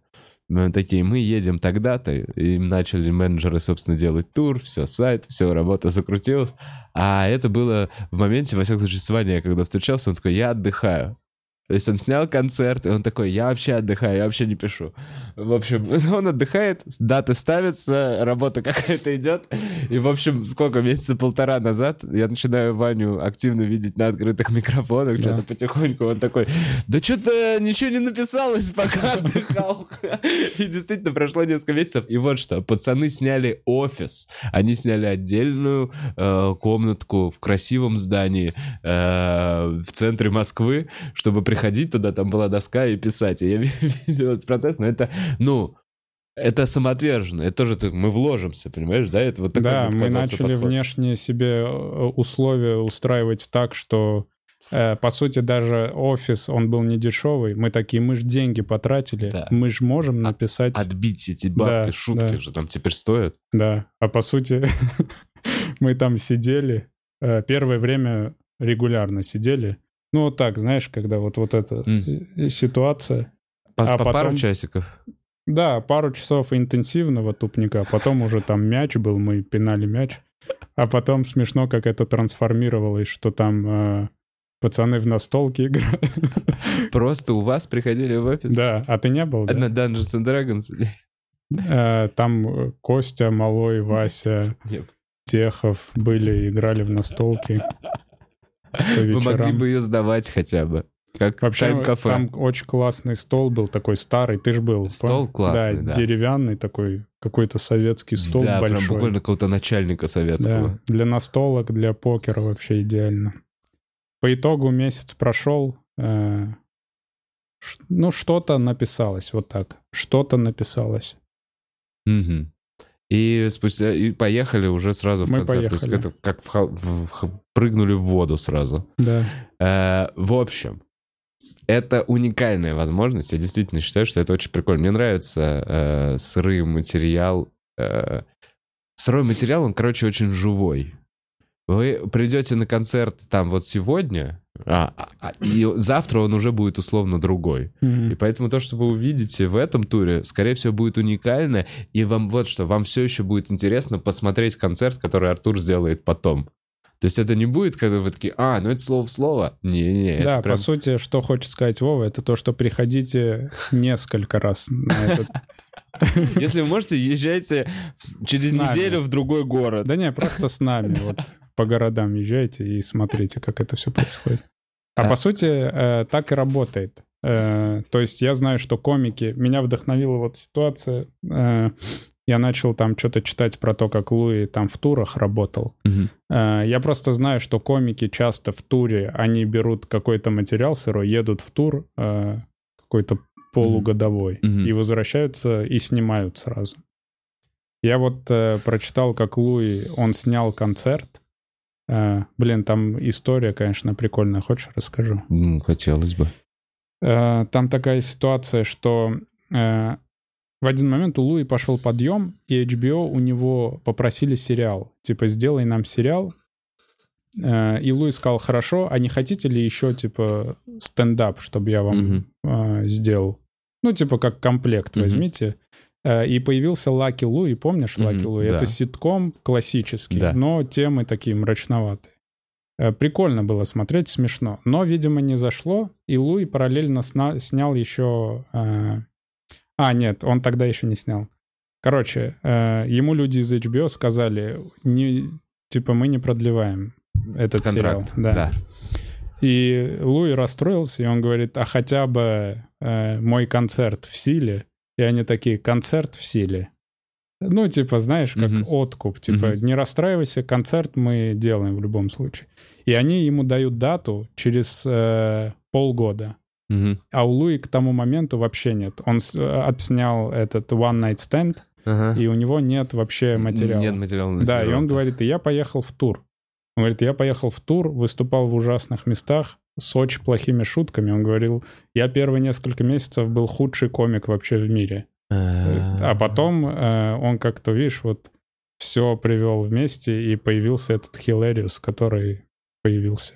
Мы такие, мы едем тогда-то. И начали менеджеры, собственно, делать тур, все, сайт, все, работа закрутилась. А это было в моменте, во всяком случае, с Ваней, когда встречался, он такой, я отдыхаю. То есть он снял концерт, и он такой, я вообще отдыхаю, я вообще не пишу. В общем, он отдыхает, даты ставятся, работа какая-то идет. И, в общем, сколько, месяца полтора назад я начинаю Ваню активно видеть на открытых микрофонах, Да. что-то потихоньку. Он такой, да что-то ничего не написалось, пока отдыхал. И действительно прошло несколько месяцев. И вот что, пацаны сняли офис. Они сняли отдельную э, комнатку в красивом здании э, в центре Москвы, чтобы приходить туда, там была доска и писать. И я видел этот процесс, но это, ну, это самоотверженно. Это тоже мы вложимся, понимаешь, да? Это вот такой Да, мы начали подход. внешне себе э, условия устраивать так, что э, по сути даже офис, он был не дешевый. Мы такие, мы же деньги потратили, Да. мы же можем написать... Отбить эти бабки, Да, шутки да. же там теперь стоят. Да, а по сути мы там сидели, э, первое время регулярно сидели. Ну вот так, знаешь, когда вот, вот эта э, ситуация. По, А по пару потом- часиков. Да, пару часов интенсивного тупника, потом уже там мяч был, мы пинали мяч. А потом смешно, как это трансформировалось, что там э, пацаны в настолке играют. Просто у вас приходили в офис? Да, а ты не был? да? На Dungeons and Dragons? Э, Там э, Костя, Малой, Вася, Нет. Техов были, играли в настолки. Вы могли бы ее сдавать хотя бы. Как Вообще, тайм-кафе. там очень классный стол был, такой старый, ты же был. Стол пом- классный, да. деревянный такой, какой-то советский стол да, большой. прям буквально какого-то начальника советского. Да, для настолок, для покера вообще идеально. По итогу месяц прошел, э, ну что-то написалось, вот так, что-то написалось. Мгм. И спустя и поехали уже сразу в Мы концерт. То есть поехали. это как в в- в- прыгнули в воду сразу. Да, Э, в общем, это уникальная возможность. Я действительно считаю, что это очень прикольно. Мне нравится э, сырый материал. э, сырой материал, он, короче, очень живой. Вы придете на концерт там вот сегодня, а, а- а- и завтра он уже будет условно другой. Мгм. И поэтому то, что вы увидите в этом туре, скорее всего, будет уникально. И вам вот что, вам все еще будет интересно посмотреть концерт, который Артур сделает потом. То есть это не будет, когда вы такие, а, ну это слово в слово. Это да, прям- по сути, что хочет сказать Вова, это то, что приходите несколько раз на этот... Если вы можете, езжайте через неделю в другой город. Да не, просто с нами, вот по городам езжайте и смотрите, как это все происходит. А по сути, э, так и работает. Э, То есть я знаю, что комики... Меня вдохновила вот ситуация. э, Я начал там что-то читать про то, как Луи там в турах работал. Э, Я просто знаю, что комики часто в туре, они берут какой-то материал сырой, едут в тур э, какой-то полугодовой Мгм. и возвращаются и снимают сразу. Я вот э, прочитал, как Луи, он снял концерт. Э, блин, там история, конечно, прикольная. Хочешь, расскажу? Хотелось бы. Э, там такая ситуация, что э, в один момент у Луи пошел подъем, и HBO у него попросили сериал. Типа, сделай нам сериал. И Луи сказал, хорошо, а не хотите ли еще, типа, стендап, чтобы я вам э, сделал? Ну, типа, как комплект возьмите. Э, И появился Лаки Луи, помнишь Мгм, Лаки да. Это ситком классический, Да. но темы такие мрачноватые. Э, Прикольно было смотреть, смешно. Но, видимо, не зашло, и Луи параллельно сна- снял еще... э, А, нет, он тогда еще не снял. Короче, э, ему люди из HBO сказали, не, типа, мы не продлеваем этот Контракт. сериал. Да. И Луи расстроился, и он говорит, а хотя бы э, мой концерт в силе. И они такие, концерт в силе. Ну, типа, знаешь, как Мгм. откуп. Типа, Мгм. не расстраивайся, концерт мы делаем в любом случае. И они ему дают дату через э, полгода. Мгм. А у Луи к тому моменту вообще нет. Он э, отснял этот One Night Stand, Ага. и у него нет вообще материала. Нет материала Да, и он говорит, и я поехал в тур. Он говорит, я поехал в тур, выступал в ужасных местах с очень плохими шутками. Он говорил, я первые несколько месяцев был худший комик вообще в мире. А потом э, он как-то, видишь, вот все привел вместе, и появился этот Хилариус, который появился.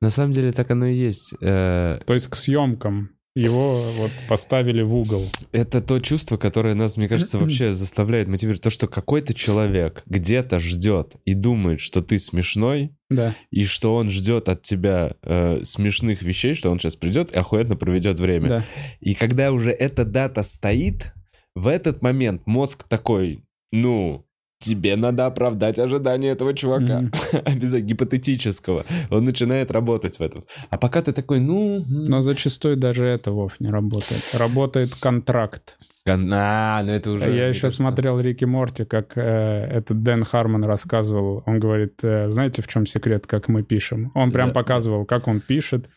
На самом деле так оно и есть. Э, То есть к съемкам его вот поставили в угол. Это то чувство, которое нас, мне кажется, вообще заставляет мотивировать. То, что какой-то человек где-то ждет и думает, что ты смешной, Да. и что он ждет от тебя э, смешных вещей, что он сейчас придет и охуенно проведет время. Да. И когда уже эта дата стоит, в этот момент мозг такой, ну, тебе надо оправдать ожидания этого чувака. Обязательно гипотетического. Он начинает работать в этом. А пока ты такой, ну... Но зачастую даже это, Вов, не работает. Работает контракт. кон- А, ну это уже... Я еще кажется, смотрел Рики Морти, как э, этот Дэн Хармон рассказывал. Он говорит, э, знаете, в чем секрет, как мы пишем? Он прям Да. показывал, как он пишет.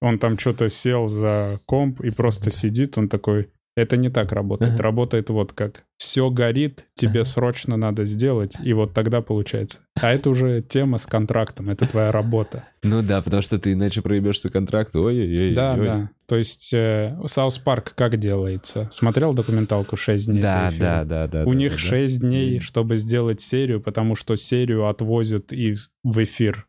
Он там что-то сел за комп и просто сидит. Он такой, это не так работает. Ага. Работает вот как. Все горит, тебе срочно надо сделать, и вот тогда получается. А это уже тема с контрактом, это твоя работа. Ну да, потому что ты иначе проебешь свой контракт. Ой-ой-ой. Да, ой. да. То есть э, South Park как делается? Смотрел документалку «6 дней»? Да, да, да, да. У да, них да, да. 6 дней, чтобы сделать серию, потому что серию отвозят и в эфир.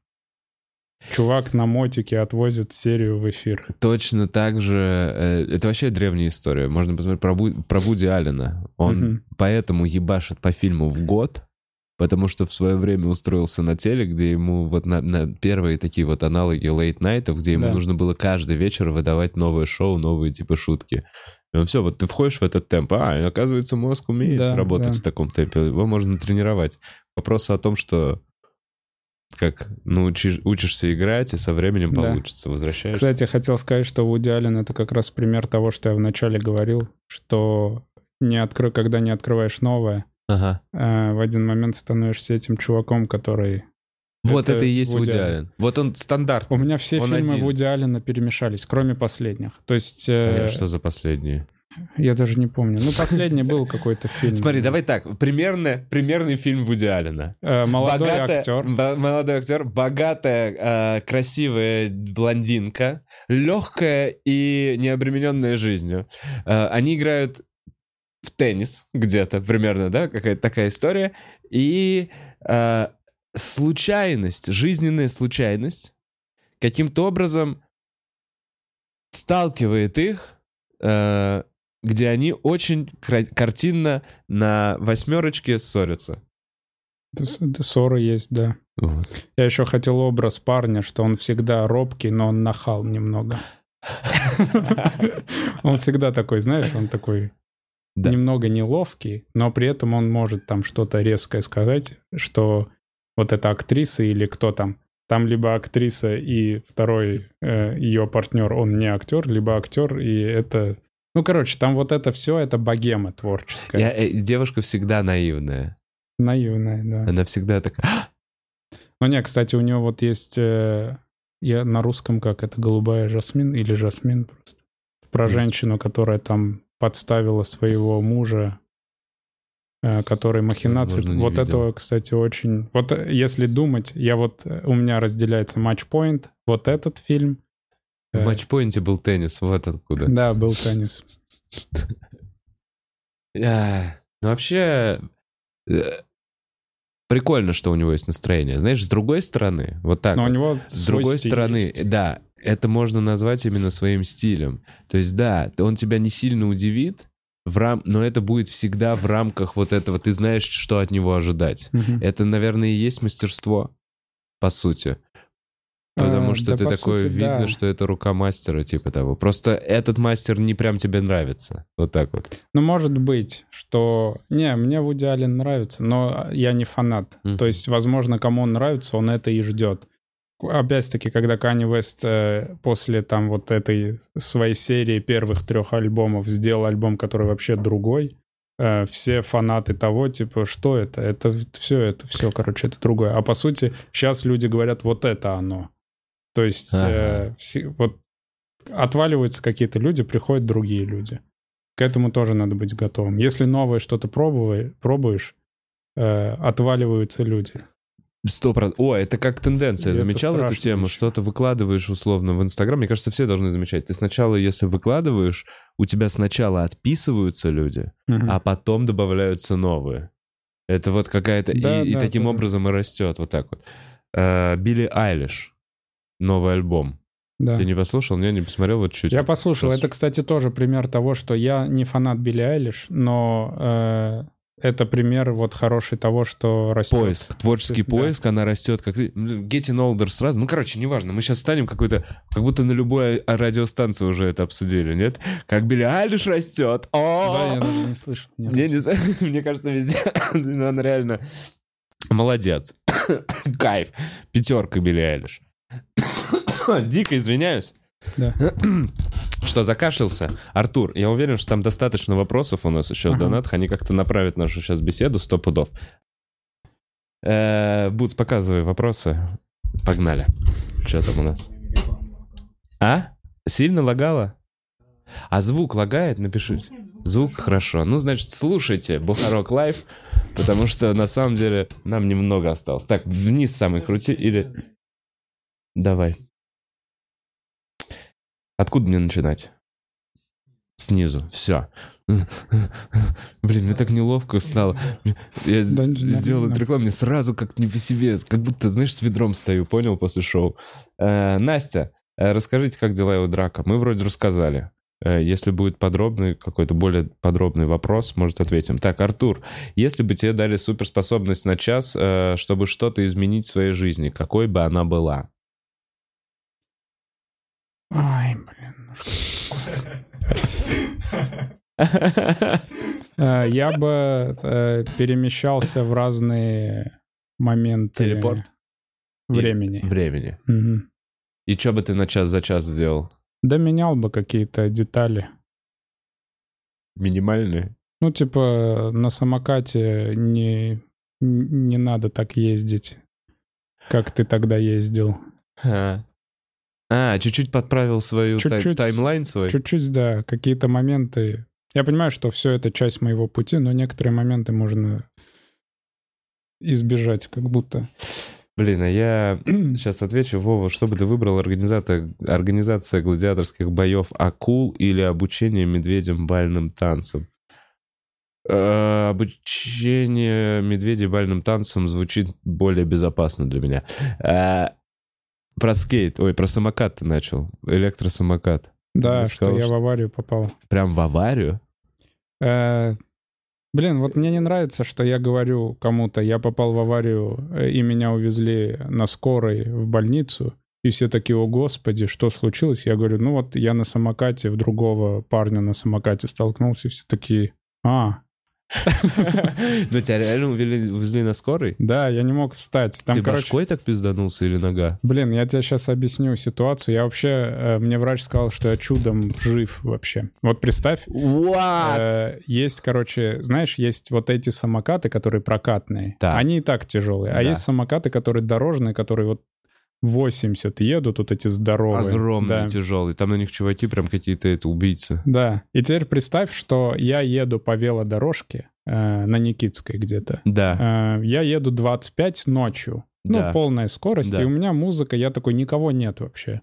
Чувак на мотике отвозит серию в эфир. Точно так же... э, это вообще древняя история. Можно посмотреть про, Ву- про Вуди Аллена. Он Мгм. поэтому ебашит по фильму в год, потому что в свое время устроился на теле, где ему вот на, на первые такие вот аналоги лейт-найтов, где ему Да. нужно было каждый вечер выдавать новое шоу, новые типа шутки. И все, вот ты входишь в этот темп, а, оказывается, мозг умеет Да, работать да. в таком темпе, его можно тренировать. Вопрос о том, что как научишь, учишься играть, и со временем Да. получится. Возвращаешься. Кстати, хотел сказать, что Вуди Аллен — это как раз пример того, что я вначале говорил, что не откры... когда не открываешь новое, Ага. э, в один момент становишься этим чуваком, который... Вот это, и есть Вуди Вуди Аллен. Аллен. Вот он стандарт. У меня все Он фильмы один. Вуди Аллена перемешались, кроме последних. То есть... А э, я что за последние? Я даже не помню. Ну, последний был какой-то фильм. Смотри, давай так. Примерно, примерный фильм Вуди Аллена. Э, Молодой Богатая- актер. бо- молодой актер, богатая, э, красивая блондинка, легкая и необремененная жизнью. Э, они играют в теннис где-то примерно, да, какая-то такая история. И э, случайность, жизненная случайность каким-то образом сталкивает их, э, где они очень кра- картинно на восьмерочке ссорятся. Ссоры есть, да. Вот. Я еще хотел образ парня, что он всегда робкий, но он нахал немного. Он всегда такой, знаешь, он такой немного неловкий, но при этом он может там что-то резкое сказать, что вот эта актриса или кто там, там либо актриса и второй э, ее партнер, он не актер, либо актер, и это... Ну, короче, там вот это все, это богема творческая. Я, э, девушка всегда наивная. Наивная, да. Она всегда такая... Ну не, кстати, у него вот есть... э, я на русском как это, голубая жасмин или жасмин просто. Про женщину, которая там подставила своего мужа, э, который махинации. Возможно, не вот видел. этого, кстати, очень... Вот э, если думать, я вот... э, У меня разделяется матчпоинт, вот этот фильм. В э, матчпоинте был теннис, вот откуда. Да, был теннис. Ну, вообще, э, прикольно, что у него есть настроение. Знаешь, с другой стороны, вот так Но у него С другой стороны, есть. да, это можно назвать именно своим стилем. То есть, да, он тебя не сильно удивит, в рам... но это будет всегда в рамках вот этого. Ты знаешь, что от него ожидать. Мгм. Это, наверное, и есть мастерство, по сути. Потому А, что да, ты по такой, сути, видно, да. что это рука мастера, типа того. Просто этот мастер не прям тебе нравится. Вот так вот. Ну, может быть, что... Не, мне Вуди Аллен нравится, но я не фанат. Мгм. То есть, возможно, кому он нравится, он это и ждет. Опять-таки, когда Канни Вест э, после там вот этой своей серии первых трех альбомов сделал альбом, который вообще другой, э, все фанаты того, типа, что это? Это все, это все, короче, это другое. А по сути, сейчас люди говорят, вот это оно. То есть, э, Ага. все- вот отваливаются какие-то люди, приходят другие люди. К этому тоже надо быть готовым. Если новое что-то пробуй- пробуешь, э, отваливаются люди. Сто процентов. О, это как тенденция. И это Замечал эту тему? Что-то выкладываешь условно в Инстаграм. Мне кажется, все должны замечать. Ты сначала, если выкладываешь, у тебя сначала отписываются люди, Мгм. а потом добавляются новые. Это вот какая-то... и- Да, и, да, таким да. образом и растет. Вот так вот. Э, Билли Айлиш. Новый альбом. Да. Ты не послушал? Не, не посмотрел вот чуть. Я послушал. Сейчас. Это, кстати, тоже пример того, что я не фанат Билли Айлиш, но э, это пример вот хороший того, что растет. Поиск, творческий Да. поиск, она растет как... Getting Older сразу. Ну, короче, неважно. Мы сейчас станем какой-то... Как будто на любой а- радиостанции уже это обсудили, нет? Как Билли Айлиш растет. О! Да, я даже не слышал. разу. не знаю, мне кажется, везде она реально молодец. Кайф. Пятерка Билли Айлиш. Дико извиняюсь. Да. Что, закашлялся? Артур, я уверен, что там достаточно вопросов у нас еще в Ага. донатах. Они как-то направят нашу сейчас беседу, сто пудов. Э, Бутс, показывай вопросы. Погнали. Что там у нас? А? Сильно лагало? А звук лагает? Напиши. Звук хорошо. Ну, значит, слушайте Бухарок Лайв, потому что на самом деле нам немного осталось. Так, вниз самый крути или... Давай. Откуда мне начинать? Снизу. Все. Блин, мне так неловко стало. Я сделал эту рекламу, мне сразу как не по себе. Как будто, знаешь, с ведром стою, понял, после шоу. Э, Настя, э, расскажите, как дела у Драка? Мы вроде рассказали. Э, Если будет подробный, какой-то более подробный вопрос, может, ответим. Так, Артур, если бы тебе дали суперспособность на час, чтобы что-то изменить в своей жизни, какой бы она была? Ай, блин. ну Э, Я бы э, перемещался в разные моменты Телепорт? времени. Времени. И что бы ты на час за час сделал? Да менял бы какие-то детали. Минимальные? Ну, типа, на самокате не, не надо так ездить, как ты тогда ездил. А, А, чуть-чуть подправил свою тай- Чуть-чуть. таймлайн свой? Чуть-чуть, да, какие-то моменты. Я понимаю, что все это часть моего пути, но некоторые моменты можно избежать, как будто. Блин, а я сейчас отвечу, Вова, что бы ты выбрал, организация, организация гладиаторских боев акул или обучение медведям бальным танцам? Э, обучение медведей бальным танцам звучит более безопасно для меня. Э, про скейт, ой, про самокат ты начал, электросамокат. Да, Ты что сказал, я в аварию попал. Прям в аварию? Э, Блин, вот мне не нравится, что я говорю кому-то, я попал в аварию, э, и меня увезли на скорой в больницу, и все такие, о господи, что случилось? Я говорю, ну вот я на самокате, в другого парня на самокате столкнулся, и все такие, а, Ну, тебя реально увезли на скорой? да, я не мог встать. Там, Ты короче, башкой так пизданулся или нога? Блин, я тебе сейчас объясню ситуацию. Я вообще, э, мне врач сказал, что я чудом жив вообще. Вот представь, э, есть, короче, знаешь, есть вот эти самокаты, которые прокатные. Так. Они и так тяжелые. А Да. есть самокаты, которые дорожные, которые вот 80 едут, вот эти здоровые. Огромный, Да. тяжелый. Там на них чуваки прям какие-то это, убийцы. Да. И теперь представь, что я еду по велодорожке э, на Никитской где-то. Да. Э, я еду 25 ночью. Ну, Да. полная скорость. Да. И у меня музыка, я такой, никого нет вообще.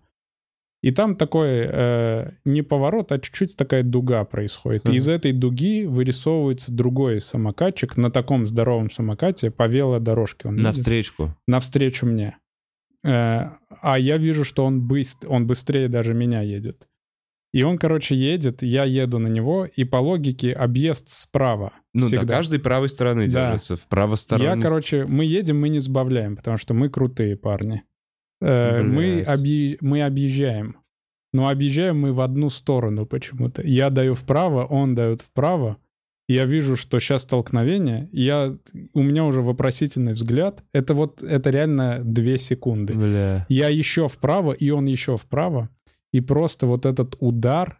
И там такой э, не поворот, а чуть-чуть такая дуга происходит. И Мгм. из этой дуги вырисовывается другой самокатчик на таком здоровом самокате по велодорожке. Он На едет встречку. навстречу мне. Э, а я вижу, что он, быст, он быстрее даже меня едет. И он, короче, едет, я еду на него, и по логике объезд справа. Ну, всегда. до каждой правой стороны Да. держится. В правосторонней... Я, короче, мы едем, мы не сбавляем, потому что мы крутые парни. Э, мы, объи- мы объезжаем. Но объезжаем мы в одну сторону почему-то. Я даю вправо, он дает вправо. Я вижу, что сейчас столкновение. Я, у меня уже вопросительный взгляд. Это вот, это реально две секунды. Бля. Я еще вправо, и он еще вправо. И просто вот этот удар,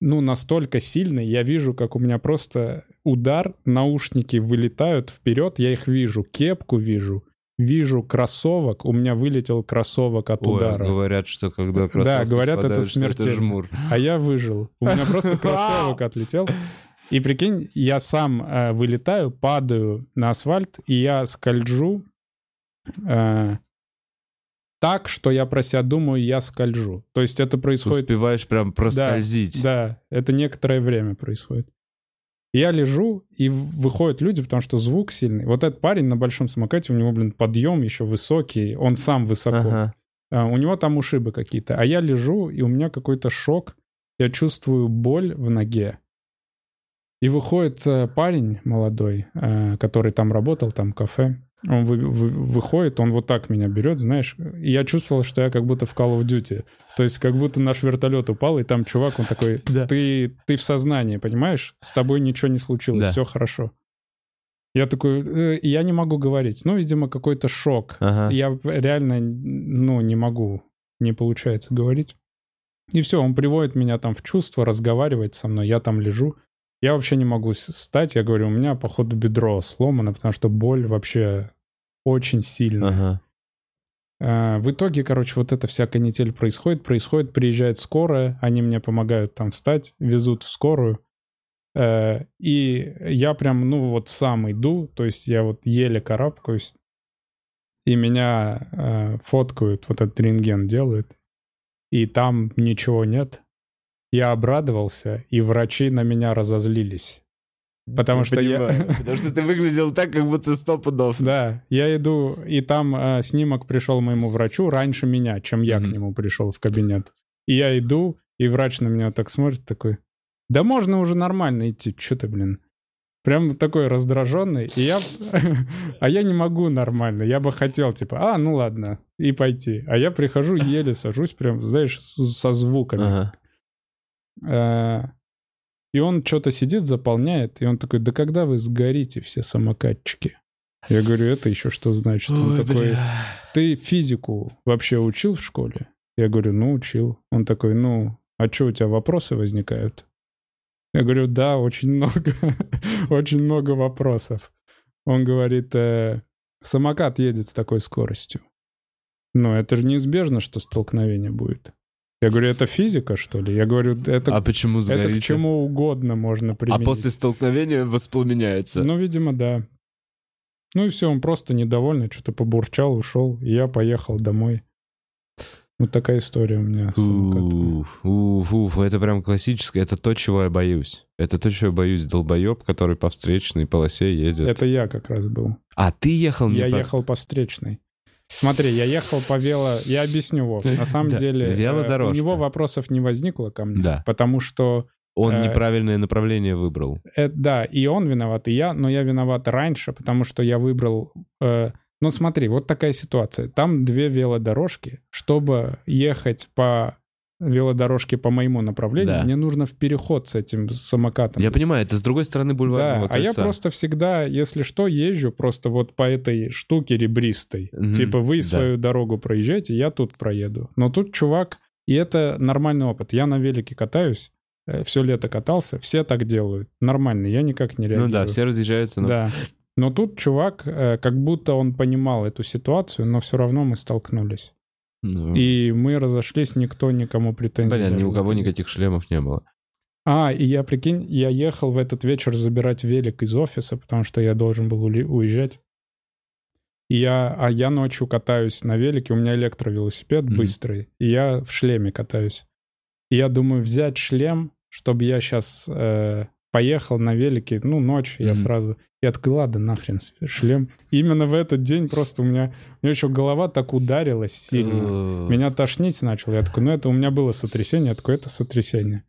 ну, настолько сильный, я вижу, как у меня просто удар, наушники вылетают вперед, я их вижу, кепку вижу, вижу кроссовок, у меня вылетел кроссовок от Ой, удара. говорят, что когда Да, кроссовки говорят, это смертельно. жмур. А я выжил. У меня просто кроссовок отлетел. И прикинь, я сам э, вылетаю, падаю на асфальт, и я скольжу э, так, что я про себя думаю, я скольжу. То есть это происходит... Успеваешь прям проскользить. Да, это некоторое время происходит. Я лежу, и выходят люди, потому что звук сильный. Вот этот парень на большом самокате, у него, блин, подъем еще высокий, он сам высоко. Ага. А, у него там ушибы какие-то. А я лежу, и у меня какой-то шок. Я чувствую боль в ноге. И выходит э, парень молодой, э, который там работал, там кафе. Он вы- вы- выходит, он вот так меня берет, знаешь. И я чувствовал, что я как будто в Call of Duty. То есть как будто наш вертолет упал, и там чувак, он такой, Да. ты, ты в сознании, понимаешь? С тобой ничего не случилось, Да. все хорошо. Я такой, «Э, я не могу говорить. Ну, видимо, какой-то шок. Ага. Я реально, ну, не могу, не получается говорить. И все, он приводит меня там в чувство, разговаривает со мной, я там лежу. Я вообще не могу встать, я говорю, у меня, походу, бедро сломано, потому что боль вообще очень сильная. Ага. А, В итоге, короче, вот эта вся канитель происходит, происходит, приезжает скорая, они мне помогают там встать, везут в скорую. Э, И я прям, ну вот сам иду, то есть я вот еле карабкаюсь, и меня э, фоткают, вот этот рентген делают, и там ничего нет. Я обрадовался, и врачи на меня разозлились. Потому что я... Понимаю. Потому что ты выглядел так, как будто сто пудов. Да, я иду, и там э, снимок пришел моему врачу раньше меня, чем я к Мгм. нему пришел в кабинет. И я иду, и врач на меня так смотрит, такой, да можно уже нормально идти, что ты, блин. Прям такой раздраженный, и я... А я не могу нормально, я бы хотел, типа, а, ну ладно, и пойти. А я прихожу, еле сажусь, прям, знаешь, со звуками. Ага. Э, И он что-то сидит, заполняет, и он такой, да когда вы сгорите все самокатчики? Я говорю, это еще что значит? Он Ой, такой, бля. ты физику вообще учил в школе? Я говорю, ну, учил. Он такой, ну, а что, у тебя вопросы возникают? Я говорю, да, очень много, очень много вопросов. Он говорит, «Э, самокат едет с такой скоростью. Но это же неизбежно, что столкновение будет. Я говорю, это физика, что ли? Я говорю, это, А почему это к чему угодно можно А применить. после столкновения воспламеняется. Ну, видимо, да. Ну и все, он просто недовольный, что-то побурчал, ушел, и я поехал домой. Вот такая история у меня. Уф, уф, уф, это прям классическое. Это то, чего я боюсь. Это то, чего я боюсь. Долбоеб, который по встречной полосе едет. Это я как раз был. А ты ехал не Я по- ехал по встречной. Смотри, я ехал по вело... Я объясню, Вов. На самом Да, деле, э, велодорожка. у него вопросов не возникло ко мне. Да. Потому что, Он э, неправильное направление выбрал. э, да, и он виноват, и я, но я виноват раньше, потому что я выбрал... э, ну смотри, вот такая ситуация. Там две велодорожки. Чтобы ехать по велодорожке по моему направлению, Да. мне нужно в переход с этим самокатом. Я понимаю, это с другой стороны Да, бульварного а я кольца. просто всегда, если что, езжу просто вот по этой штуке ребристой. Мгм, Типа вы да. свою дорогу проезжаете, я тут проеду. Но тут чувак, и это нормальный опыт. Я на велике катаюсь, все лето катался, все так делают. Нормально, я никак не реагирую. Ну да, все разъезжаются. но- Да. Но тут чувак, э, как будто он понимал эту ситуацию, но все равно мы столкнулись. И мы разошлись, никто никому претензий Блин, ни у кого никаких шлемов не было. А, и я, прикинь, я ехал в этот вечер забирать велик из офиса, потому что я должен был уезжать. И я, а я ночью катаюсь на велике, у меня электровелосипед Мгм. быстрый, и я в шлеме катаюсь. И я думаю взять шлем, чтобы я сейчас поехал на велике, ну, ночь, я Мгм. сразу... Я такой, ладно, нахрен шлем. И именно в этот день просто у меня... У меня еще голова так ударилась сильно. Э, Меня тошнить начал. Я такой, ну это у меня было сотрясение. Я такой, это сотрясение.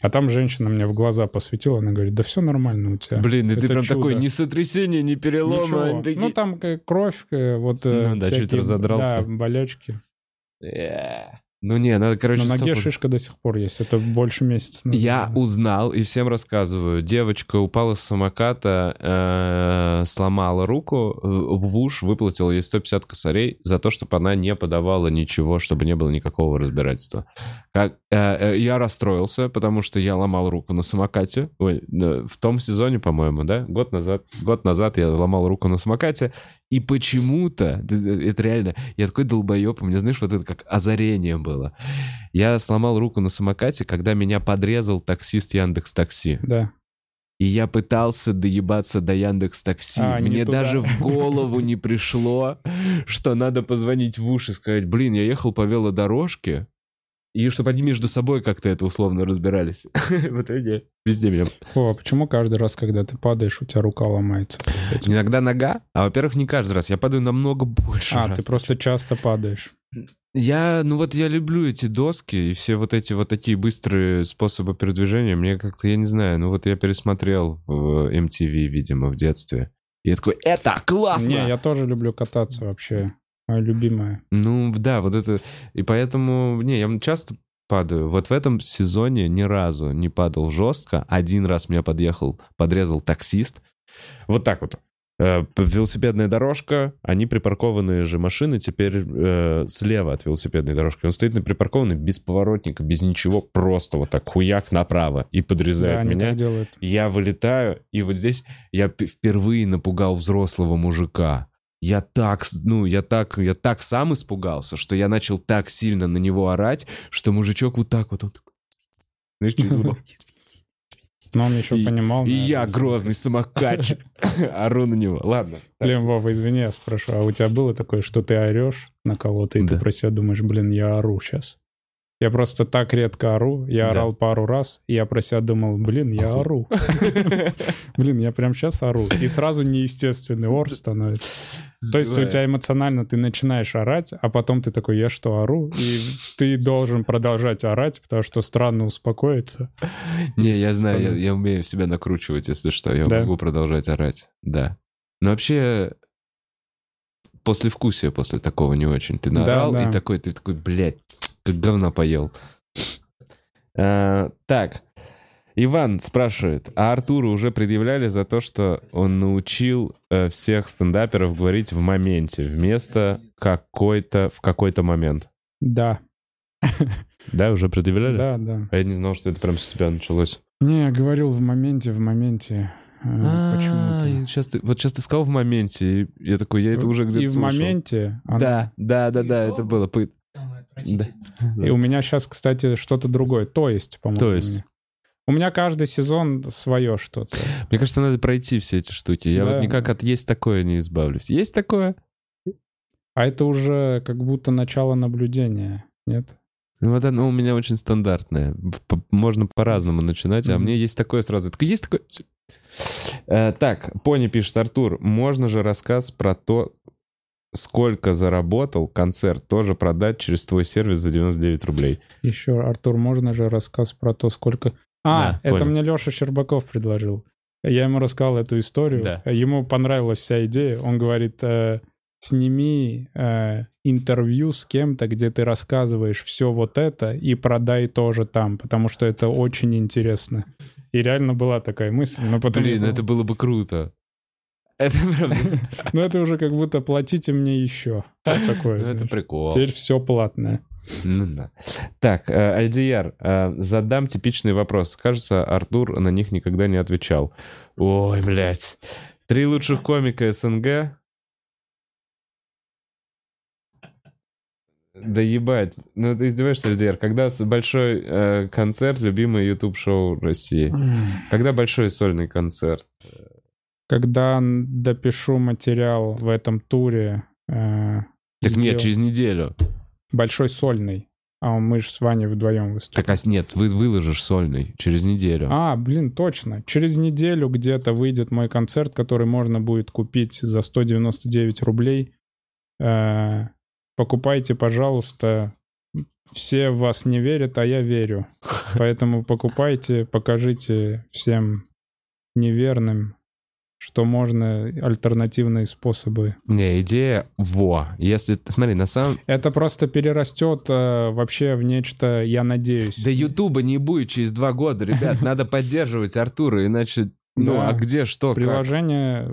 А там женщина мне в глаза посветила, она говорит, да все нормально у тебя. Блин, и ты прям чудо. такой, ни сотрясения, ни перелома. Ничего. такие- Ну там э, кровь, э, вот Ну да, чуть разодрался. Да, болячки. Э. Ну не, надо, короче, На ноге стоп- шишка до сих пор есть. Это больше месяца. назад Я узнал и всем рассказываю. Девочка упала с самоката, э, сломала руку, в уш выплатила ей 150 косарей за то, чтобы она не подавала ничего, чтобы не было никакого разбирательства. Как, э, э, я расстроился, потому что я ломал руку на самокате. Ой, в том сезоне, по-моему, да? Год назад. Год назад я ломал руку на самокате. И почему-то, это реально, я такой долбоеб, у меня, знаешь, вот это как озарение было. Я сломал руку на самокате, когда меня подрезал таксист Яндекс Такси. Да. И я пытался доебаться до Яндекс Такси. А, не Мне даже в голову не пришло, что надо позвонить в уши и сказать, блин, я ехал по велодорожке, и чтобы они между собой как-то это условно разбирались. В итоге везде меня... О, а почему каждый раз, когда ты падаешь, у тебя рука ломается? Иногда нога, а во-первых, не каждый раз. Я падаю намного больше А, раз. ты просто часто падаешь. Я, ну вот я люблю эти доски и все вот эти вот такие быстрые способы передвижения. Мне как-то, я не знаю, ну вот я пересмотрел в MTV, видимо, в детстве. И я такой, это классно! Не, я тоже люблю кататься вообще. Моя любимая. Ну да, вот это... И поэтому, не, я часто падаю. Вот в этом сезоне ни разу не падал жестко. Один раз меня подъехал, подрезал таксист. Вот так вот. Э, Велосипедная дорожка, они припаркованные же машины теперь э, слева от велосипедной дорожки. Он стоит на припаркованной без поворотника, без ничего, просто вот так хуяк направо и Да, подрезает они меня. Я вылетаю, и вот здесь я впервые напугал взрослого мужика. Я так, ну, я так, я так сам испугался, что я начал так сильно на него орать, что мужичок вот так вот, он знаешь, через лоб. Но он еще И- понимал. И наверное, я грозный самокатчик, ору на него. Ладно. Блин, Вова, извини, я спрошу, а у тебя было такое, что ты орешь на кого-то, и Да. ты про себя думаешь, блин, я ору сейчас. Я просто так редко ору, я Да. орал пару раз, и я про себя думал, блин, я Оху- ору. Блин, я прям сейчас ору. И сразу неестественный ор становится. То есть у тебя эмоционально ты начинаешь орать, а потом ты такой, я что, ору? И ты должен продолжать орать, потому что странно успокоиться. Не, я знаю, я, умею себя накручивать, если что. Я могу продолжать орать. Да. Но вообще, после вкусия после такого не очень. Ты наорал, и такой, ты такой, блядь, как говна поел. А, так, Иван спрашивает, а Артуру уже предъявляли за то, что он научил э, всех стендаперов говорить в моменте вместо какой-то в какой-то момент? Да, Да, уже предъявляли? да, да. А я не знал, что это прям с тебя началось. Не, я говорил в моменте, в моменте. э, А, Почему-то. щас ты- вот сейчас ты сказал в моменте, и я такой, я это уже где-то И в моменте. Да, да, да, да, это было. Пы- И у меня сейчас, кстати, что-то другое. То есть, по-моему. То есть. У меня каждый сезон свое что-то. Мне кажется, надо пройти все эти штуки. Я Да. вот никак от есть такое не избавлюсь. Есть такое? А это уже как будто начало наблюдения, нет? Ну, вот оно у меня очень стандартное. Можно по-разному начинать, а Мгм. мне есть такое сразу. Есть такое? Э, так, Пони пишет, Артур, можно же рассказ про то, сколько заработал концерт, тоже продать через твой сервис за 99 рублей. Еще, Артур, можно же рассказ про то, сколько... А, Да, это понял. мне Леша Щербаков предложил. Я ему рассказал эту историю. Да. Ему понравилась вся идея. Он говорит, э, сними э, интервью с кем-то, где ты рассказываешь все вот это и продай тоже там, потому что это очень интересно. И реально была такая мысль. Но потом Блин, подумал, это было бы круто. Это правда. Ну это уже как будто платите мне еще. Такое. Ну, Это прикол. Теперь все платное. Ну да. Так, э, IDR, э, задам типичный вопрос. Кажется, Артур на них никогда не отвечал. Ой, блядь. Три лучших комика СНГ. Да ебать. Ну ты издеваешься, IDR? Когда большой э, концерт, любимое YouTube-шоу России? Когда большой сольный концерт? Когда допишу материал в этом туре, э, Так нет, через неделю. большой сольный, а мы же с Ваней вдвоем выступим. Так, а нет, вы выложишь сольный через неделю. А, блин, точно. Через неделю где-то выйдет мой концерт, который можно будет купить за 199 рублей. Э, покупайте, пожалуйста. Все в вас не верят, а я верю. Поэтому покупайте, покажите всем неверным, что можно альтернативные способы. Не, идея во. Если, смотри, на самом... Это просто перерастет э, вообще в нечто, я надеюсь. Да Ютуба не будет через два года, ребят. Надо поддерживать Артура, иначе... Ну, а где, что? Приложение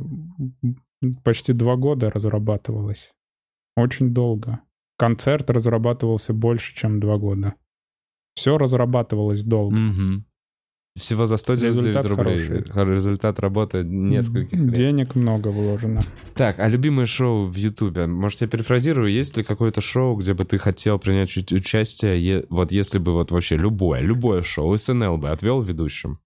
почти два года разрабатывалось. Очень долго. Концерт разрабатывался больше, чем два года. Все разрабатывалось долго. Всего за 199 Результат рублей. хороший. Хор- Результат работы нескольких лет. Денег много вложено. Так, а любимое шоу в Ютубе? Может, я перефразирую? Есть ли какое-то шоу, где бы ты хотел принять участие? Вот если бы вот вообще любое, любое шоу, СНЛ бы отвел ведущим?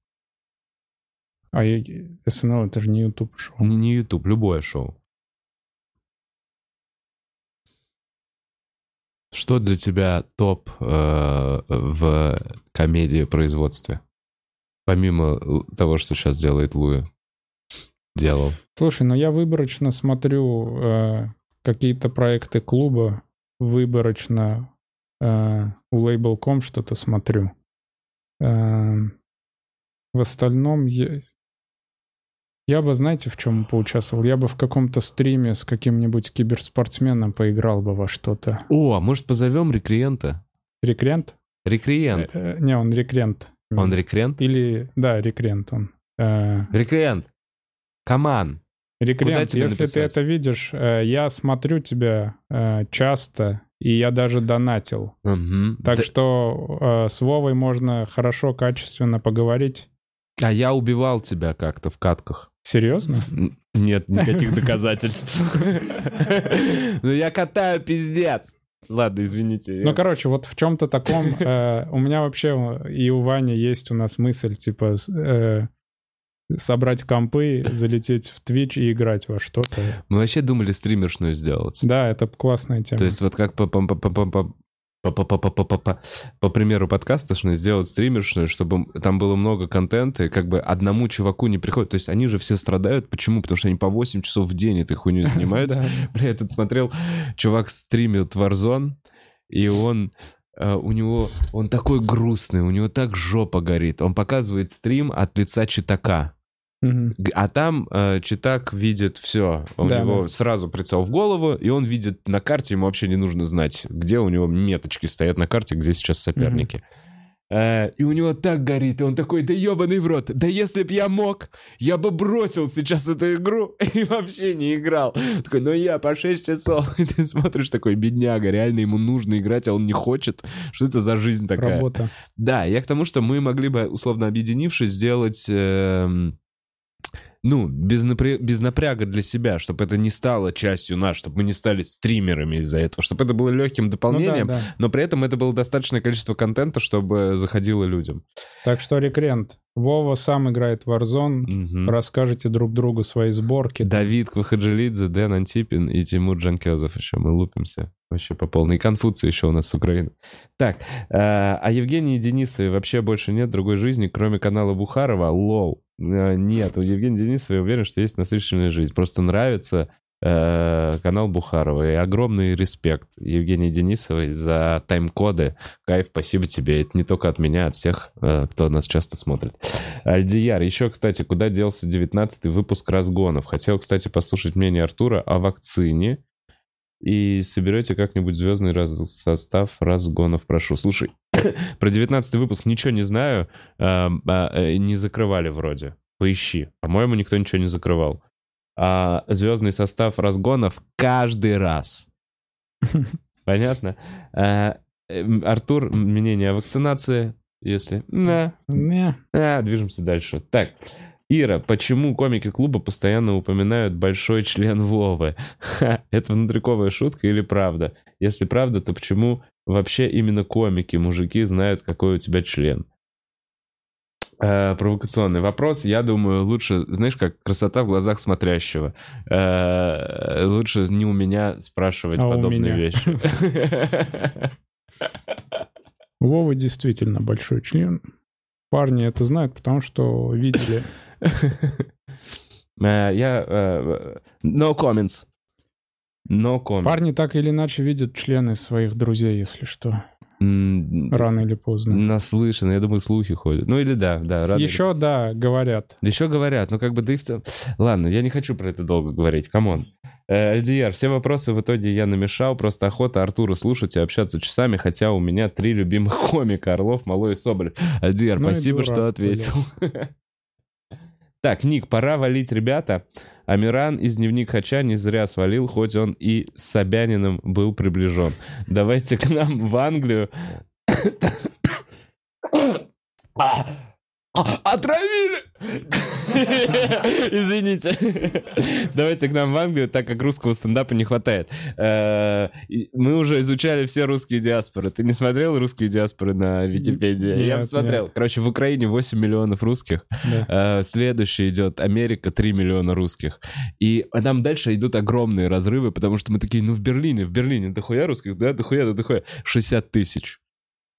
А я- СНЛ это же не YouTube шоу. Не, не YouTube, любое шоу. Что для тебя топ э, в комедии производстве? Помимо того, что сейчас делает Луи. Делал. Слушай, ну я выборочно смотрю э, какие-то проекты клуба, выборочно э, у Label.com что-то смотрю. Эм, в остальном я, я бы, знаете, в чем поучаствовал? Я бы в каком-то стриме с каким-нибудь киберспортсменом поиграл бы во что-то. О, а может позовем рекриента? Рекрент? Рекриент. Э, э, не, он рекрент. Он рекрент? Или, да, рекрент он. Э, Рекриент. Каман. Куда Рекрент, если ты написать? это видишь, э, я смотрю тебя э, часто, и я даже донатил. Мгм. Так Да- что э, с Вовой можно хорошо, качественно поговорить. А я убивал тебя как-то в катках. Серьезно? Нет никаких доказательств. Ну я катаю пиздец. Ладно, извините. Ну, короче, вот в чем-то таком э, у меня вообще и у Вани есть у нас мысль, типа, э, собрать компы, залететь в Twitch и играть во что-то. Мы вообще думали стримершную сделать. Да, это классная тема. То есть вот как по, по, по, по, по, по- по, по, по, по, по, по, по, примеру подкастошной сделать стримершную, чтобы там было много контента, и как бы одному чуваку не приходит. То есть они же все страдают. Почему? Потому что они по 8 часов в день этой хуйней занимаются. Бля, я тут смотрел, чувак стримит Warzone, и он... э, у него... Он такой грустный, у него так жопа горит. Он показывает стрим от лица читака. Г- А там э, читак видит все. У Да, него да. сразу прицел в голову, и он видит на карте, ему вообще не нужно знать, где у него меточки стоят на карте, где сейчас соперники. Э, и у него так горит, и он такой, да ебаный в рот, да если б я мог, я бы бросил сейчас эту игру и вообще не играл. Такой, ну я по 6 часов. И ты смотришь, такой, бедняга, реально ему нужно играть, а он не хочет. Что это за жизнь такая? Работа. Да, я к тому, что мы могли бы, условно объединившись, сделать... эм, ну, без, напря- без напряга для себя, чтобы это не стало частью нас, чтобы мы не стали стримерами из-за этого, чтобы это было легким Ну да, дополнением, да. но при этом это было достаточное количество контента, чтобы заходило людям. Так что, рекрент, Вова сам играет в Warzone, Мгм. расскажите друг другу свои сборки. Давид Квахаджилидзе, Дэн Антипин и Тимур Джанкезов еще. Мы лупимся вообще по полной. И Конфуций еще у нас с Украины. Так, э, а Евгении Денисовой вообще больше нет другой жизни, кроме канала Бухарова? Лол. Э, Нет, у Евгении Денисовой я уверен, что есть насыщенная жизнь. Просто нравится э, канал Бухарова. И огромный респект Евгении Денисовой за тайм-коды. Кайф, спасибо тебе. Это не только от меня, а от всех, э, кто нас часто смотрит. Альдияр, еще, кстати, куда делся 19-й выпуск разгонов? Хотел, кстати, послушать мнение Артура о вакцине. И соберете как-нибудь звездный раз- состав разгонов, прошу. Слушай, про 19 выпуск ничего не знаю. Эм, а, э, не закрывали вроде. Поищи. По-моему, никто ничего не закрывал. А звездный состав разгонов каждый раз. Понятно? А, Артур, мнение о вакцинации, если... Да, Не. а, движемся дальше. Так, Ира, почему комики клуба постоянно упоминают большой член Вовы? Ха, это внутриковая шутка или правда? Если правда, то почему вообще именно комики, мужики, знают, какой у тебя член? Э, провокационный вопрос. Я думаю, лучше, знаешь, как красота в глазах смотрящего. Э, лучше не у меня спрашивать А подобные меня. вещи. У Вовы действительно большой член. Парни это знают, потому что видели. Э, Я... э, No comments. No comments. Парни так или иначе видят члены своих друзей, если что. Рано или поздно. Наслышано, я думаю, слухи ходят. Ну или да, да. рано или- Еще, да, говорят. Еще говорят, ну как бы да и в целом... Ладно, я не хочу про это долго говорить, come on. Э, Альдияр, все вопросы в итоге я намешал, просто охота Артура слушать и общаться часами, хотя у меня три любимых комика, Орлов, Малой и Соболев. Альдияр, Ну и спасибо, дурак, что ответил. Так, Ник, пора валить, ребята. Амиран из «Дневник Хача» не зря свалил, хоть он и с Собяниным был приближен. Давайте к нам в Англию. А, Отравили! Извините. Давайте к нам в Англию, так как русского стендапа не хватает. Э, Мы уже изучали все русские диаспоры. Ты не смотрел русские диаспоры на Википедии? Я посмотрел. Короче, в Украине 8 миллионов русских. Э, Следующий идет Америка, 3 миллиона русских. И там дальше идут огромные разрывы, потому что мы такие, ну в Берлине, в Берлине дохуя русских, да, дохуя, да дохуя. 60 тысяч.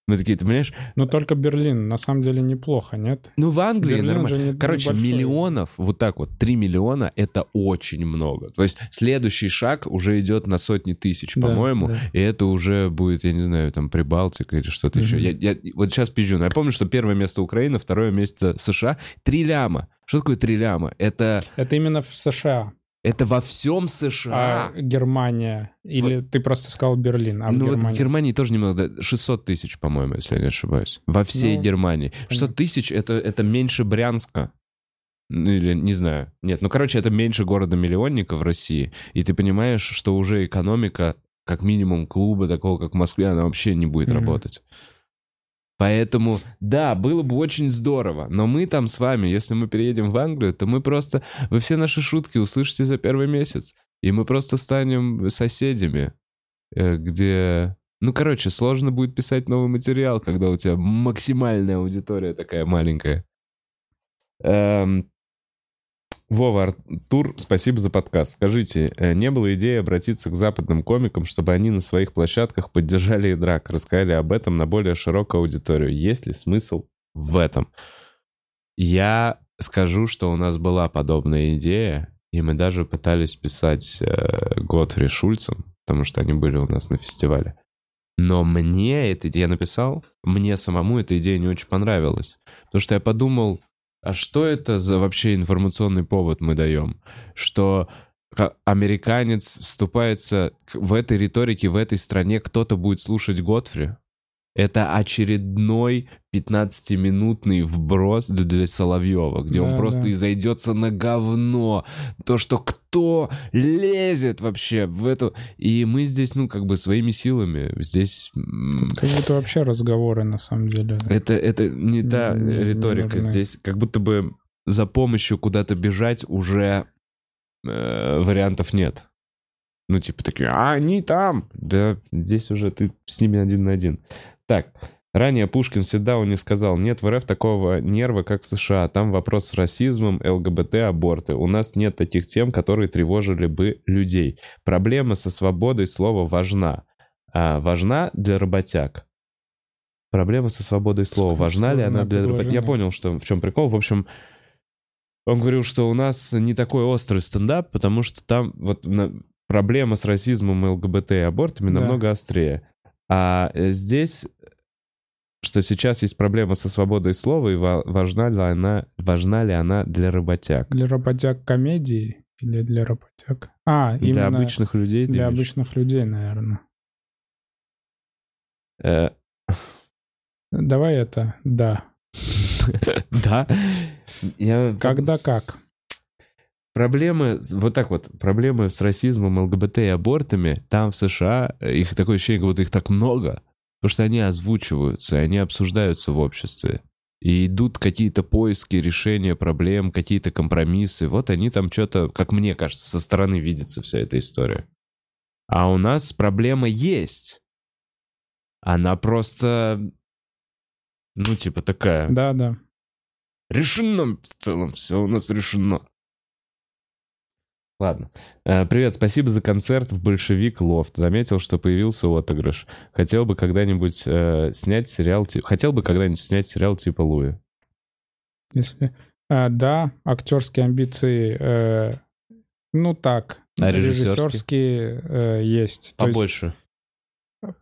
Мы такие, ты понимаешь? Но только Берлин, на самом деле, неплохо, нет? Ну в Англии Берлин нормально. не- Короче, небольшой. миллионов, вот так вот, 3 миллиона — это очень много. То есть следующий шаг уже идет на сотни тысяч, Да, по-моему. да. И это уже будет, я не знаю, там Прибалтика или что-то еще. Мгм. Я, я вот сейчас пизжу. Но я помню, что первое место Украина, второе место США. Три ляма. Что такое три ляма? Это, Это именно в США. Это во всем США. А Германия? Или ты просто сказал Берлин, а в ну вот Германии? в Германии тоже немного, да, 600 тысяч, по-моему, если я не ошибаюсь. Во всей Ну, Германии. 600 тысяч это, это меньше Брянска. Ну или не знаю. Нет, ну короче, это меньше города-миллионника в России. И ты понимаешь, что уже экономика, как минимум клуба такого, как в Москве, она вообще не будет Мгм. работать. Поэтому, да, было бы очень здорово, но мы там с вами, если мы переедем в Англию, то мы просто, вы все наши шутки услышите за первый месяц, и мы просто станем соседями, э, где... Ну, короче, сложно будет писать новый материал, когда у тебя максимальная аудитория такая маленькая. Эм, Вова, Артур, спасибо за подкаст. Скажите, э, не было идеи обратиться к западным комикам, чтобы они на своих площадках поддержали драк, рассказали об этом на более широкую аудиторию? Есть ли смысл в этом? Я скажу, что у нас была подобная идея, и мы даже пытались писать э, Готфри Шульцем, потому что они были у нас на фестивале. Но мне эта идея, написал, мне самому эта идея не очень понравилась. Потому что я подумал, а что это за вообще информационный повод мы даем? Что ка- американец вступается в этой риторике, в этой стране, кто-то будет слушать Готфри? Это очередной 15-минутный вброс для, Соловьева, где он Да, просто да. изойдется на говно. То, что кто лезет вообще в эту... И мы здесь, ну, как бы своими силами, здесь... Как будто вообще разговоры, на самом деле. это, это не та не риторика. Здесь как будто бы за помощью куда-то бежать уже э, вариантов нет. Ну, типа такие, а они там. Да, здесь уже ты с ними один на один. Так, ранее Пушкин всегда он не сказал, нет в РФ такого нерва, как в США. Там вопрос с расизмом, ЛГБТ, аборты. У нас нет таких тем, которые тревожили бы людей. Проблема со свободой слова важна. А важна для работяг. Проблема со свободой слова. Важна ли она для работяг? Я понял, что в чем прикол. В общем, он говорил, что у нас не такой острый стендап, потому что там вот на- проблема с расизмом, ЛГБТ и абортами Да. намного острее. А э, здесь, что сейчас есть проблема со свободой слова, и ва- важна ли она, важна ли она для работяг? Для работяг комедии или для работяг? А, Для именно обычных людей? для имеешь? обычных людей, наверное. Э, Давай это, да. Да. Я... Когда как? Проблемы, вот так вот, проблемы с расизмом, ЛГБТ и абортами, там в США, их такое ощущение, как будто их так много, потому что они озвучиваются, они обсуждаются в обществе. И идут какие-то поиски решения проблем, какие-то компромиссы. Вот они там что-то, как мне кажется, со стороны видится вся эта история. А у нас проблема есть. Она просто, ну, типа такая. Да, да. Решено в целом, все у нас решено. Ладно. Э, Привет, спасибо за концерт в Большевик Лофт. Заметил, что появился отыгрыш. Хотел бы когда-нибудь э, снять сериал... ти- Хотел бы когда-нибудь снять сериал типа Луи. Если... А, да, актерские амбиции, э, ну так, А режиссерские? режиссерские э, есть. То есть, Побольше.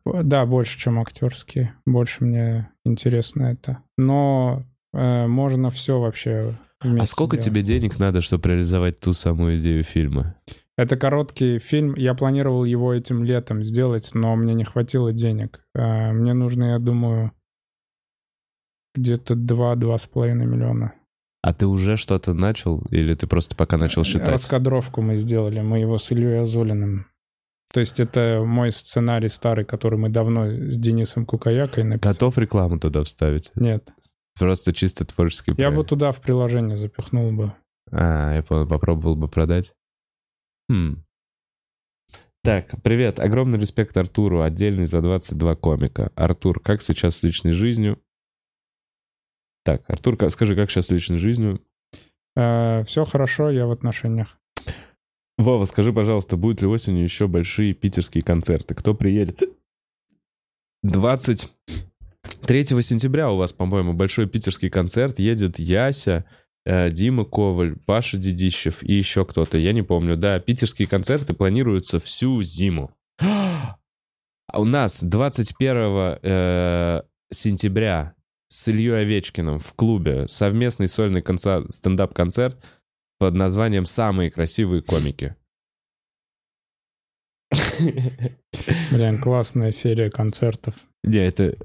да, больше, чем актерские. Больше мне интересно это. Но э, можно все вообще а сколько тебе денег надо, чтобы реализовать ту самую идею фильма? Это короткий фильм. Я планировал его этим летом сделать, но мне не хватило денег. Э, Мне нужно, я думаю, где-то 2-2,5 миллиона. А ты уже что-то начал? Или ты просто пока начал считать? Раскадровку мы сделали, мы его с Ильей Азулиным. То есть это мой сценарий старый, который мы давно с Денисом Кукаякой написали. Готов рекламу туда вставить? Нет. Просто чисто творческий Я бы проект. туда в приложение запихнул бы. А, я попробовал бы продать. Хм. Так, привет. Огромный респект Артуру. Отдельный за 22 комика. Артур, как сейчас с личной жизнью? Так, Артур, ка- скажи, как сейчас с личной жизнью? все хорошо, я в отношениях. Вова, скажи, пожалуйста, будут ли осенью еще большие питерские концерты? Кто приедет? 23 сентября у вас, по-моему, большой питерский концерт. Едет Яся, э, Дима Коваль, Паша Дедищев и еще кто-то. Я не помню. Да, питерские концерты планируются всю зиму. А у нас 21 э, сентября с Ильей Овечкиным в клубе совместный сольный концерт, стендап-концерт под названием «Самые красивые комики». Блин, классная серия концертов. Не, это...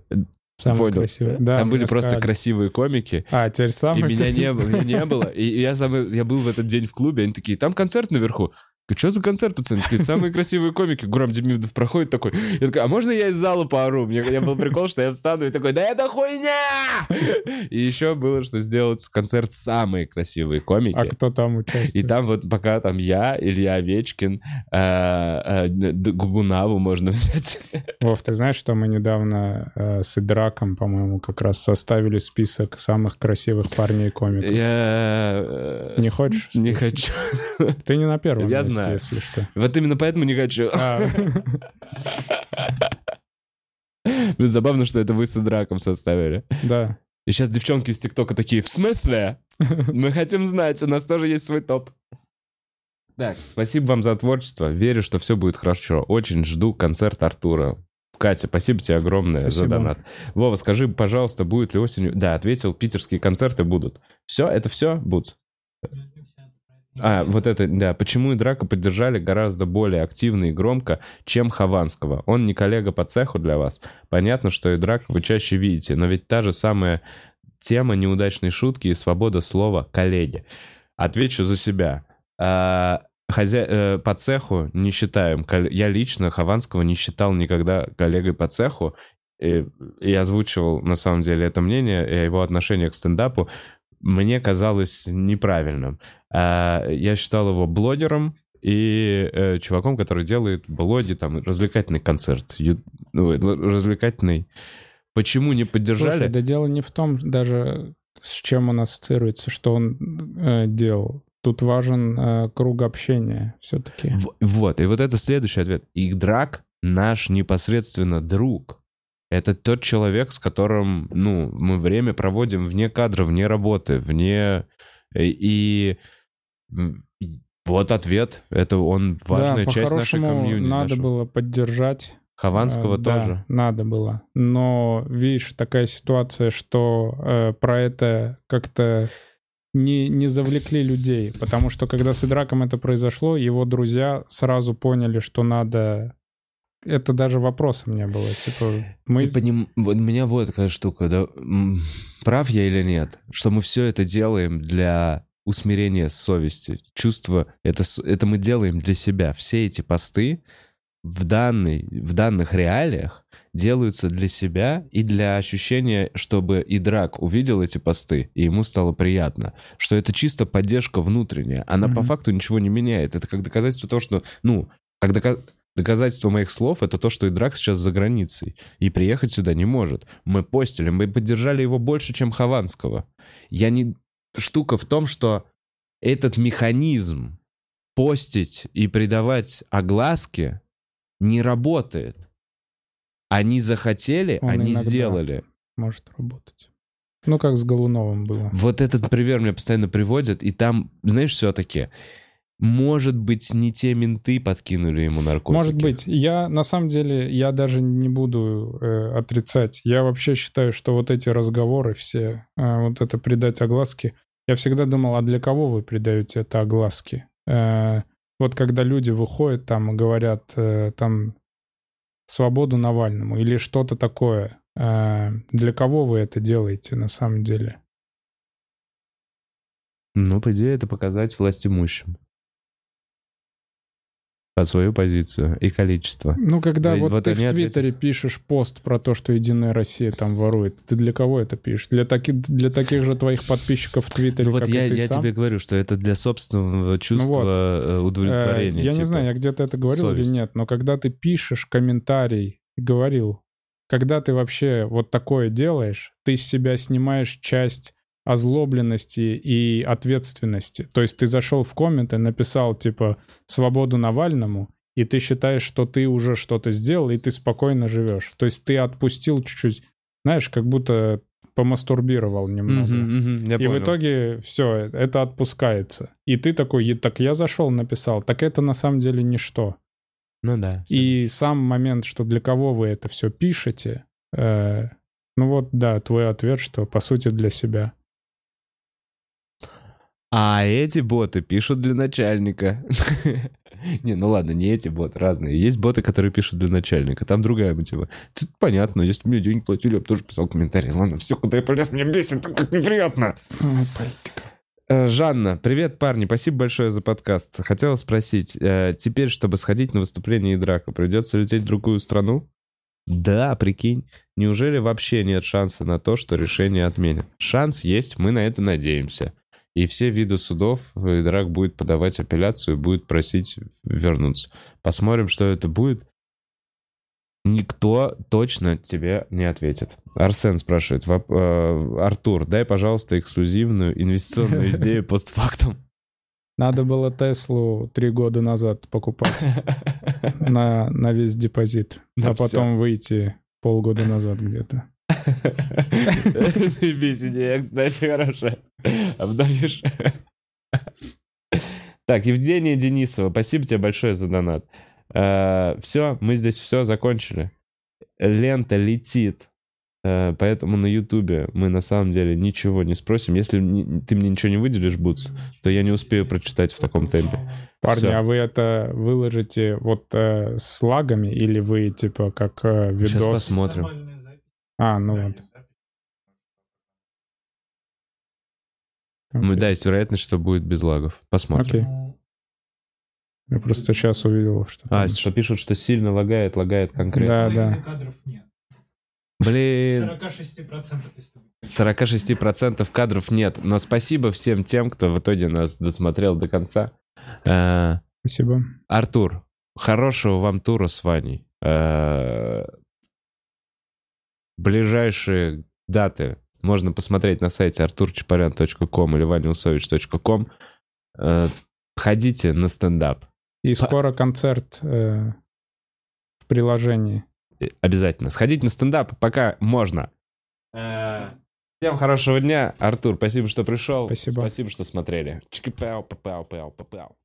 Самые Понял. красивые. Да, Там были мне просто сказали. красивые комики, А, теперь и самые меня не было, меня не было. И я, самый, я был в этот день в клубе, они такие, там концерт наверху. Что за концерт, пацаны? Такие, самые красивые комики. Гурам Демидов проходит такой. Я такой, а можно я из зала поору? Мне, я был прикол, что я встану и такой, да это хуйня! И еще было, что сделать концерт самые красивые комики. А кто там участвует? И там вот пока там я, Илья Овечкин, э, э, Губунаву можно взять. Вов, ты знаешь, что мы недавно э, с Идраком, по-моему, как раз составили список самых красивых парней комиков. Я... Не хочешь? Не хочу. Ты не на первом Я знаю. если что. Вот именно поэтому не хочу. А, забавно, что это вы с Драком составили. Да. И сейчас девчонки из ТикТока такие, в смысле? Мы хотим знать, у нас тоже есть свой топ. Так, спасибо вам за творчество. Верю, что все будет хорошо. Очень жду концерт Артура. Катя, спасибо тебе огромное за Спасибо. донат. Вова, скажи, пожалуйста, будет ли осенью... Да, ответил, питерские концерты будут. Все, это все будут? А, вот это, да. Почему и Драка поддержали гораздо более активно и громко, чем Хованского? Он не коллега по цеху для вас. Понятно, что и Драка вы чаще видите, но ведь та же самая тема неудачной шутки и свобода слова коллеги. Отвечу за себя. А, хозя- э, По цеху не считаем. Я лично Хованского не считал никогда коллегой по цеху. И и озвучивал, на самом деле, это мнение, и его отношение к стендапу мне казалось неправильным. А, Я считал его блогером и э, чуваком, который делает блоги, там, развлекательный концерт, ю- ну, развлекательный. Почему не поддержали? Слушай, да дело не в том даже, с чем он ассоциируется, что он э, делал. Тут важен э, круг общения все-таки. В- Вот, и вот это следующий ответ. И Драк наш непосредственно друг. Это тот человек, с которым, ну, мы время проводим вне кадра, вне работы, вне... И, м, и вот ответ. Это он важная да, часть нашей комьюнити. надо нашего. было поддержать. Хованского Э, да, тоже. надо было. Но, видишь, такая ситуация, что э, про это как-то не, не завлекли людей. Потому что когда с Идраком это произошло, его друзья сразу поняли, что надо... Это даже вопросом не было. Типа, мы... Ты поним- Вот у меня вот такая штука, да, прав я или нет, что мы все это делаем для усмирения совести, чувства, это, это мы делаем для себя. Все эти посты в, данной, в данных реалиях делаются для себя и для ощущения, чтобы и Драк увидел эти посты, и ему стало приятно, что это чисто поддержка внутренняя. Она по Мгм. факту ничего не меняет. Это как доказательство того, что, ну, как дока- доказательство моих слов, это то, что и Драк сейчас за границей, и приехать сюда не может. Мы постили, мы поддержали его больше, чем Хованского. Я не... Штука в том, что этот механизм постить и придавать огласки не работает. Они захотели, Он они сделали. может работать. Ну, как с Голуновым было. Вот этот пример мне постоянно приводят, и там, знаешь, все-таки, может быть, не те менты подкинули ему наркотики. Может быть. Я, на самом деле, я даже не буду э, отрицать. Я вообще считаю, что вот эти разговоры все, э, вот это придать огласки, я всегда думал, а для кого вы придаете это огласки? Э, вот когда люди выходят там и говорят э, там свободу Навальному или что-то такое, э, для кого вы это делаете на самом деле? Ну, по идее, это показать власть имущим. Под свою позицию и количество. Ну, когда Ведь вот, вот ты в. Твиттере пишешь пост про то, что Единая Россия там ворует, ты для кого это пишешь? Для, таки, для таких же твоих подписчиков в Твиттере, Ну вот как я, и ты я сам? тебе говорю, что это для собственного чувства вот. э, Э, удовлетворения. Я не типа. знаю, я где-то это говорил совесть. или нет, но когда ты пишешь комментарий, и говорил, когда ты вообще вот такое делаешь, ты с себя снимаешь часть озлобленности и ответственности. То есть ты зашел в комменты, написал типа «Свободу Навальному», и ты считаешь, что ты уже что-то сделал, и ты спокойно живешь. То есть ты отпустил чуть-чуть, знаешь, как будто помастурбировал немного. Мгм, мгм, я И в понял. итоге все, это отпускается. И ты такой, «И так я зашел, написал. Так это на самом деле ничто. Ну да. И сам момент, что для кого вы это все пишете, э, ну вот, да, твой ответ, что по сути для себя. А эти боты пишут для начальника. Не, ну ладно, не эти боты, разные. Есть боты, которые пишут для начальника. Там другая мотива. Тут понятно, если бы мне денег платили, я бы тоже писал комментарий. Ладно, все, куда я полез, меня бесит, так как неприятно. политика. Э, Жанна, привет, парни, спасибо большое за подкаст. Хотела спросить, э, теперь, чтобы сходить на выступление и драку, придется лететь в другую страну? Да, прикинь. Неужели вообще нет шанса на то, что решение отменят? Шанс есть, мы на это надеемся. И все виды судов э, драк будет подавать апелляцию будет просить вернуться. Посмотрим, что это будет. Никто точно тебе не ответит. Арсен спрашивает. «Воп- э, Артур, дай, пожалуйста, эксклюзивную инвестиционную идею постфактум. Надо было Теслу три года назад покупать на, на весь депозит, На а потом выйти полгода назад где-то. Заебись, идея, кстати, хорошая. Обновишь. Так, Евгения Денисова, спасибо тебе большое за донат. Все, мы здесь все закончили. Лента летит. Э, Поэтому на Ютубе мы на самом деле ничего не спросим. Если ты мне ничего не выделишь, Бутс, то я не успею прочитать в таком темпе. Парни, Всё. а вы это выложите вот э, с лагами или вы типа как э, Сейчас видос? посмотрим. А, ну вот. Мы, Окей. да, есть вероятность, что будет без лагов. Посмотрим. Окей. Я просто сейчас увидел, что А, там. что пишут, что сильно лагает, лагает конкретно. Да, да. Кадров нет. Блин. 46% если бы. 46% кадров нет. Но спасибо всем тем, кто в итоге нас досмотрел до конца. Э, Спасибо. Артур, хорошего вам тура с Ваней. Ближайшие даты можно посмотреть на сайте arturchaparyan.com или vanyausovich.com. Э, Ходите на стендап. И скоро концерт э, в приложении. Э, Обязательно. Сходите на стендап, пока можно. Э, Всем хорошего дня. Артур, спасибо, что пришел. Спасибо. Спасибо, что смотрели. Чики-пау, пау, пау, пау.